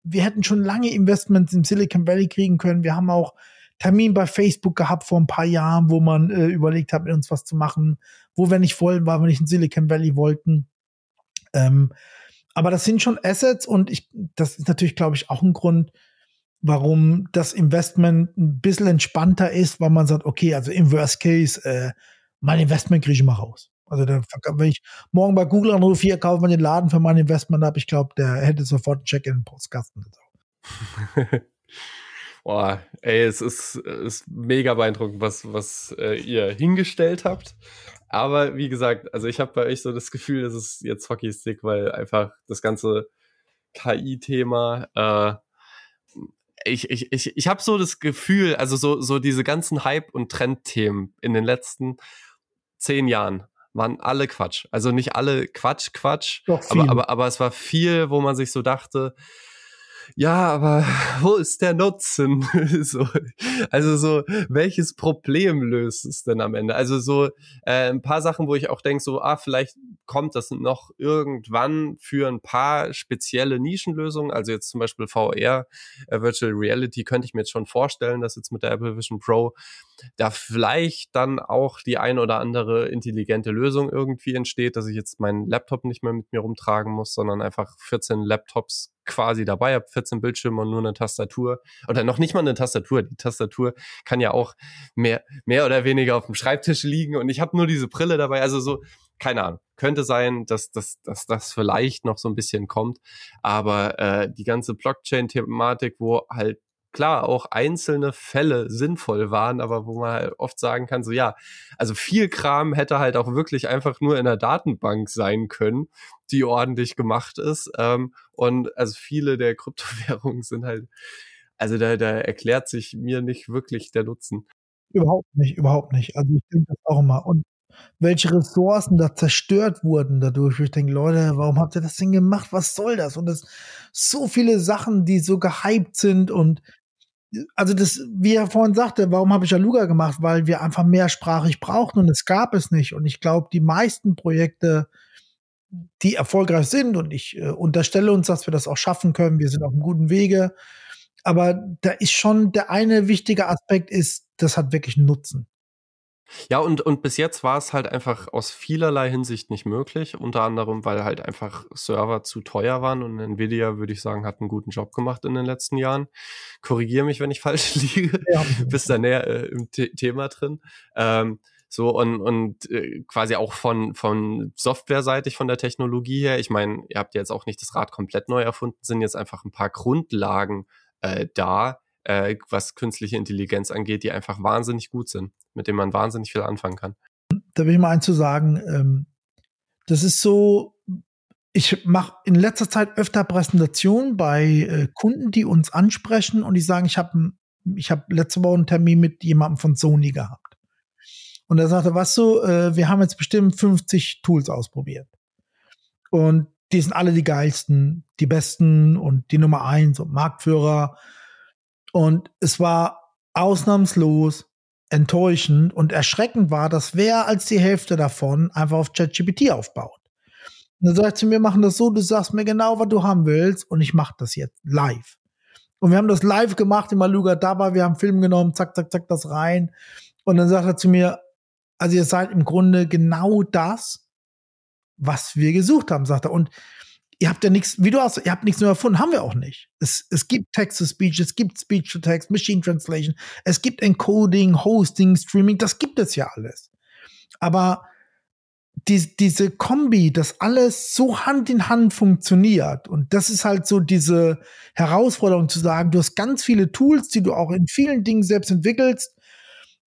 wir hätten schon lange Investments im Silicon Valley kriegen können. Wir haben auch Termin bei Facebook gehabt vor ein paar Jahren, wo man äh, überlegt hat, mit uns was zu machen, wo wir nicht wollen, weil wir nicht in Silicon Valley wollten. Ähm, aber das sind schon Assets und ich, das ist natürlich, glaube ich, auch ein Grund, warum das Investment ein bisschen entspannter ist, weil man sagt, okay, also im Worst Case, äh, mein Investment kriege ich mal raus. Also der, wenn ich morgen bei Google anrufe, hier kaufen wir den Laden für mein Investment ab, ich glaube, der hätte sofort einen Check in den Postkasten. Boah, ey, es ist, ist mega beeindruckend, was, was äh, ihr hingestellt habt. Aber wie gesagt, also ich habe bei euch so das Gefühl, das ist jetzt Hockeystick, weil einfach das ganze KI-Thema, äh, ich, ich, ich, ich habe so das Gefühl, also so, so diese ganzen Hype- und Trendthemen in den letzten zehn Jahren waren alle Quatsch. Also nicht alle Quatsch, Quatsch, aber, aber, aber es war viel, wo man sich so dachte, ja, aber wo ist der Nutzen? so, also so, welches Problem löst es denn am Ende? Also so äh, ein paar Sachen, wo ich auch denke, so, ah, vielleicht kommt das noch irgendwann für ein paar spezielle Nischenlösungen. Also jetzt zum Beispiel VR, äh, Virtual Reality, könnte ich mir jetzt schon vorstellen, dass jetzt mit der Apple Vision Pro da vielleicht dann auch die ein oder andere intelligente Lösung irgendwie entsteht, dass ich jetzt meinen Laptop nicht mehr mit mir rumtragen muss, sondern einfach 14 Laptops quasi dabei habe, 14 Bildschirme und nur eine Tastatur. Oder noch nicht mal eine Tastatur. Die Tastatur kann ja auch mehr, mehr oder weniger auf dem Schreibtisch liegen und ich habe nur diese Brille dabei. Also so, keine Ahnung. Könnte sein, dass, dass, dass das vielleicht noch so ein bisschen kommt. Aber äh, die ganze Blockchain-Thematik, wo halt klar auch einzelne Fälle sinnvoll waren, aber wo man halt oft sagen kann, so ja, also viel Kram hätte halt auch wirklich einfach nur in der Datenbank sein können, die ordentlich gemacht ist. Ähm, und also viele der Kryptowährungen sind halt, also da, da erklärt sich mir nicht wirklich der Nutzen. Überhaupt nicht, überhaupt nicht. Also ich denke das auch immer. Und welche Ressourcen da zerstört wurden dadurch. Ich denke, Leute, warum habt ihr das denn gemacht? Was soll das? Und das so viele Sachen, die so gehypt sind und also das, wie er vorhin sagte, warum habe ich Aluga gemacht? Weil wir einfach mehrsprachig brauchten und es gab es nicht. Und ich glaube, die meisten Projekte, die erfolgreich sind, und ich äh, unterstelle uns, dass wir das auch schaffen können, wir sind auf einem guten Wege. Aber da ist schon der eine wichtige Aspekt ist, das hat wirklich Nutzen. Ja, und, und bis jetzt war es halt einfach aus vielerlei Hinsicht nicht möglich. Unter anderem, weil halt einfach Server zu teuer waren und Nvidia, würde ich sagen, hat einen guten Job gemacht in den letzten Jahren. Korrigiere mich, wenn ich falsch liege. Ja. Bist da näher äh, im The Thema drin. Ähm, so und, und äh, quasi auch von, von softwareseitig von der Technologie her. Ich meine, ihr habt ja jetzt auch nicht das Rad komplett neu erfunden, sind jetzt einfach ein paar Grundlagen äh, da, äh, was künstliche Intelligenz angeht, die einfach wahnsinnig gut sind, mit denen man wahnsinnig viel anfangen kann. Da will ich mal eins zu sagen, ähm, das ist so, ich mache in letzter Zeit öfter Präsentationen bei äh, Kunden, die uns ansprechen und die sagen, ich habe ich hab letzte Woche einen Termin mit jemandem von Sony gehabt. Und er sagte, was so, äh, wir haben jetzt bestimmt 50 Tools ausprobiert. Und die sind alle die geilsten, die besten und die Nummer eins und Marktführer und es war ausnahmslos enttäuschend und erschreckend war, dass wer als die Hälfte davon einfach auf ChatGPT aufbaut. Und dann sagt sie, wir machen das so, du sagst mir genau, was du haben willst und ich mache das jetzt live. Und wir haben das live gemacht im Aluga Daba, wir haben Film genommen, zack, zack, zack, das rein. Und dann sagt er zu mir, also ihr seid im Grunde genau das, was wir gesucht haben, sagt er. Und ihr habt ja nichts, wie du hast, ihr habt nichts nur erfunden, haben wir auch nicht. Es, es gibt Text-to-Speech, es gibt Speech-to-Text, Machine Translation, es gibt Encoding, Hosting, Streaming, das gibt es ja alles. Aber die, diese Kombi, dass alles so Hand in Hand funktioniert und das ist halt so diese Herausforderung zu sagen, du hast ganz viele Tools, die du auch in vielen Dingen selbst entwickelst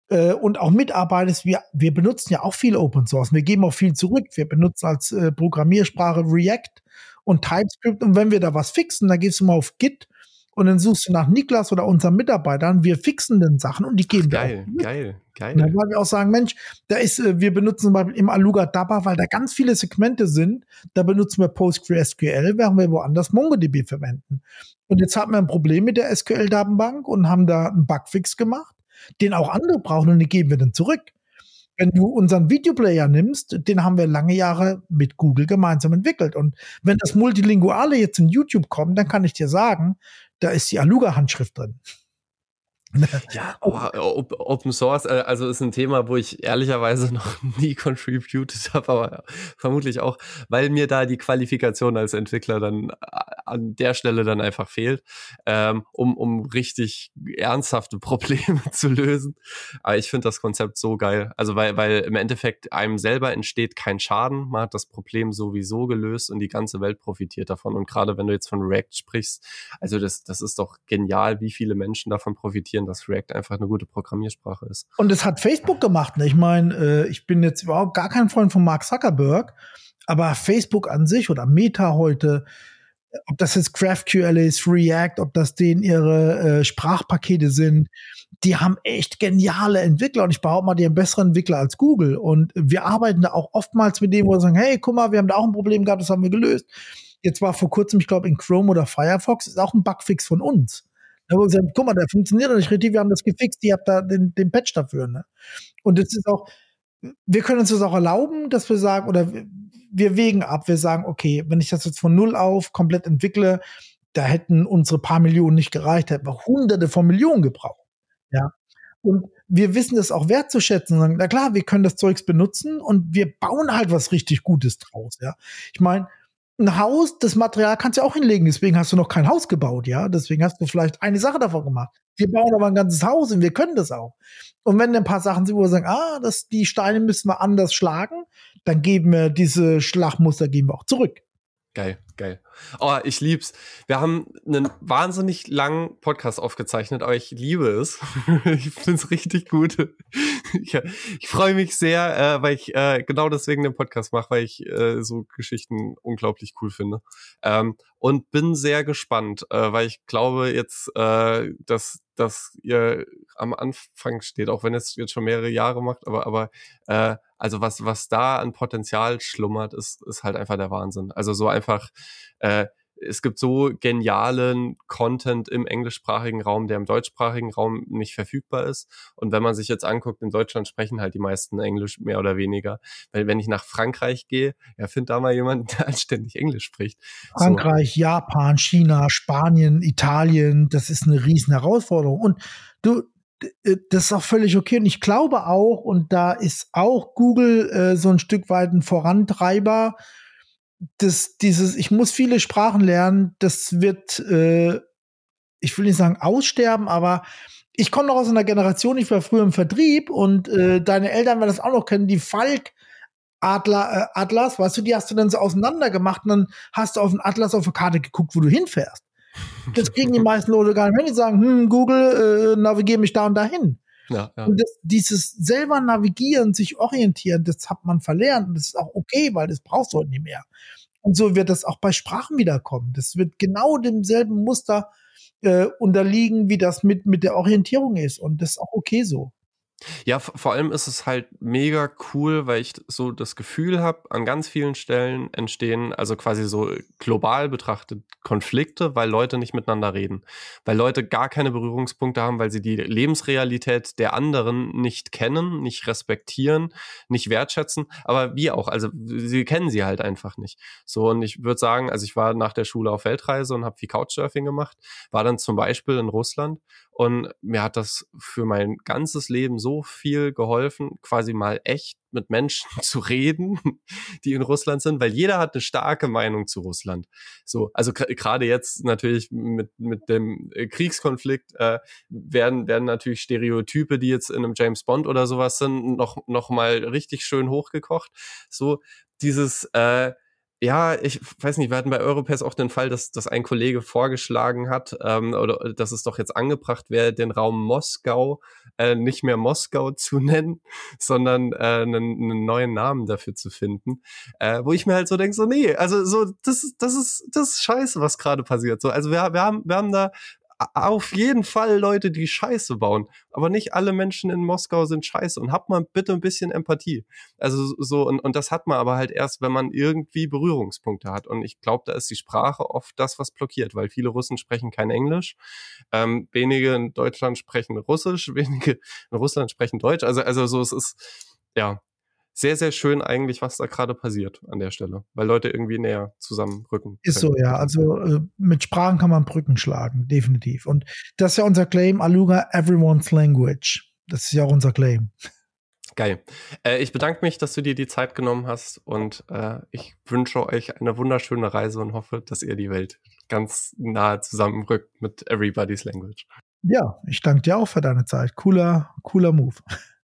äh, und auch mitarbeitest. Wir, wir benutzen ja auch viel Open Source. Wir geben auch viel zurück. Wir benutzen als äh, Programmiersprache React und TypeScript. Und wenn wir da was fixen, dann gehst du mal auf Git und dann suchst du nach Niklas oder unseren Mitarbeitern. Wir fixen den Sachen und die geben Ach, geil, wir auch. Geil, geil, geil. weil wir auch sagen, Mensch, da ist, äh, wir benutzen zum Beispiel im Aluga Daba, weil da ganz viele Segmente sind. Da benutzen wir PostgreSQL, während wir woanders MongoDB verwenden. Und jetzt hatten wir ein Problem mit der SQL-Datenbank und haben da einen Bugfix gemacht, den auch andere brauchen und den geben wir dann zurück wenn du unseren Videoplayer nimmst, den haben wir lange Jahre mit Google gemeinsam entwickelt. Und wenn das Multilinguale jetzt in YouTube kommt, dann kann ich dir sagen, da ist die Aluga-Handschrift drin. Ja, aber Open Source, also ist ein Thema, wo ich ehrlicherweise noch nie contributed habe, aber vermutlich auch, weil mir da die Qualifikation als Entwickler dann äh, an der Stelle dann einfach fehlt, ähm, um, um richtig ernsthafte Probleme zu lösen. Aber ich finde das Konzept so geil. Also weil, weil im Endeffekt einem selber entsteht kein Schaden, man hat das Problem sowieso gelöst und die ganze Welt profitiert davon. Und gerade wenn du jetzt von React sprichst, also das, das ist doch genial, wie viele Menschen davon profitieren akzeptieren, dass React einfach eine gute Programmiersprache ist. Und es hat Facebook gemacht. Ne? Ich meine, äh, ich bin jetzt überhaupt gar kein Freund von Mark Zuckerberg, aber Facebook an sich oder Meta heute, ob das jetzt GraphQL ist, React, ob das denen ihre äh, Sprachpakete sind, die haben echt geniale Entwickler und ich behaupte mal, die haben bessere Entwickler als Google. Und wir arbeiten da auch oftmals mit denen, wo wir sagen, hey, guck mal, wir haben da auch ein Problem gehabt, das haben wir gelöst. Jetzt war vor kurzem, ich glaube, in Chrome oder Firefox, ist auch ein Bugfix von uns. Da haben wir gesagt, guck mal, der funktioniert nicht richtig, wir haben das gefixt, ihr habt da den, den Patch dafür. Ne? Und es ist auch, wir können uns das auch erlauben, dass wir sagen, oder wir wägen ab, wir sagen, okay, wenn ich das jetzt von null auf komplett entwickle, da hätten unsere paar Millionen nicht gereicht, hätten wir hunderte von Millionen gebraucht. Ja. Und wir wissen das auch wertzuschätzen. Sagen, na klar, wir können das Zeugs benutzen und wir bauen halt was richtig Gutes draus. Ja. Ich meine, ein Haus, das Material kannst du auch hinlegen, deswegen hast du noch kein Haus gebaut, ja. Deswegen hast du vielleicht eine Sache davon gemacht. Wir bauen aber ein ganzes Haus und wir können das auch. Und wenn ein paar Sachen sind, wo wir sagen, ah, das, die Steine müssen wir anders schlagen, dann geben wir diese Schlagmuster geben wir auch zurück. Geil, geil. Oh, ich lieb's. Wir haben einen wahnsinnig langen Podcast aufgezeichnet, aber ich liebe es. ich find's richtig gut. ich, ich freue mich sehr, äh, weil ich äh, genau deswegen den Podcast mache, weil ich äh, so Geschichten unglaublich cool finde. Ähm, und bin sehr gespannt, äh, weil ich glaube jetzt, äh, dass, dass ihr am Anfang steht, auch wenn es jetzt schon mehrere Jahre macht, aber, aber äh, also was, was da an Potenzial schlummert, ist, ist halt einfach der Wahnsinn. Also so einfach, äh, es gibt so genialen Content im englischsprachigen Raum, der im deutschsprachigen Raum nicht verfügbar ist. Und wenn man sich jetzt anguckt, in Deutschland sprechen halt die meisten Englisch mehr oder weniger. Weil wenn ich nach Frankreich gehe, ja, find da mal jemanden, der anständig Englisch spricht. Frankreich, so. Japan, China, Spanien, Italien, das ist eine riesen Herausforderung. Und du, äh, das ist auch völlig okay. Und ich glaube auch, und da ist auch Google äh, so ein Stück weit ein Vorantreiber, dass dieses, ich muss viele Sprachen lernen, das wird, äh, ich will nicht sagen aussterben, aber ich komme noch aus einer Generation, ich war früher im Vertrieb und äh, deine Eltern werden das auch noch kennen, die Falk Adler, äh, Atlas, weißt du, die hast du dann so auseinander gemacht und dann hast du auf den Atlas auf der Karte geguckt, wo du hinfährst. Das kriegen die meisten Leute gar nicht, wenn die sagen, hm, Google, äh, navigiere mich da und dahin. Ja, ja. Und das, dieses selber navigieren, sich orientieren, das hat man verlernt und das ist auch okay, weil das brauchst du heute nicht mehr. Und so wird das auch bei Sprachen wiederkommen. Das wird genau demselben Muster äh, unterliegen, wie das mit, mit der Orientierung ist. Und das ist auch okay so. Ja, vor allem ist es halt mega cool, weil ich so das Gefühl habe, an ganz vielen Stellen entstehen, also quasi so global betrachtet, Konflikte, weil Leute nicht miteinander reden. Weil Leute gar keine Berührungspunkte haben, weil sie die Lebensrealität der anderen nicht kennen, nicht respektieren, nicht wertschätzen. Aber wie auch, also sie kennen sie halt einfach nicht. So, und ich würde sagen, also ich war nach der Schule auf Weltreise und habe viel Couchsurfing gemacht, war dann zum Beispiel in Russland und mir hat das für mein ganzes Leben so viel geholfen, quasi mal echt mit Menschen zu reden, die in Russland sind, weil jeder hat eine starke Meinung zu Russland. So, also gerade jetzt natürlich mit mit dem Kriegskonflikt äh, werden werden natürlich Stereotype, die jetzt in einem James Bond oder sowas sind, noch noch mal richtig schön hochgekocht. So dieses äh, ja, ich weiß nicht, wir hatten bei Europass auch den Fall, dass, dass ein Kollege vorgeschlagen hat, ähm, oder dass es doch jetzt angebracht wäre, den Raum Moskau äh, nicht mehr Moskau zu nennen, sondern äh, einen, einen neuen Namen dafür zu finden. Äh, wo ich mir halt so denke, so, nee, also so, das, das ist, das ist scheiße, was gerade passiert. So, also wir, wir haben, wir haben da auf jeden Fall Leute, die Scheiße bauen. Aber nicht alle Menschen in Moskau sind scheiße. Und habt mal bitte ein bisschen Empathie. Also so, und, und das hat man aber halt erst, wenn man irgendwie Berührungspunkte hat. Und ich glaube, da ist die Sprache oft das, was blockiert, weil viele Russen sprechen kein Englisch. Ähm, wenige in Deutschland sprechen Russisch, wenige in Russland sprechen Deutsch. Also, also so, es ist, ja, sehr, sehr schön eigentlich, was da gerade passiert an der Stelle, weil Leute irgendwie näher zusammenrücken. Ist so, ja. Also äh, mit Sprachen kann man Brücken schlagen, definitiv. Und das ist ja unser Claim, Aluga, everyone's language. Das ist ja auch unser Claim. Geil. Äh, ich bedanke mich, dass du dir die Zeit genommen hast und äh, ich wünsche euch eine wunderschöne Reise und hoffe, dass ihr die Welt ganz nahe zusammenrückt mit Everybody's Language. Ja, ich danke dir auch für deine Zeit. Cooler, cooler Move.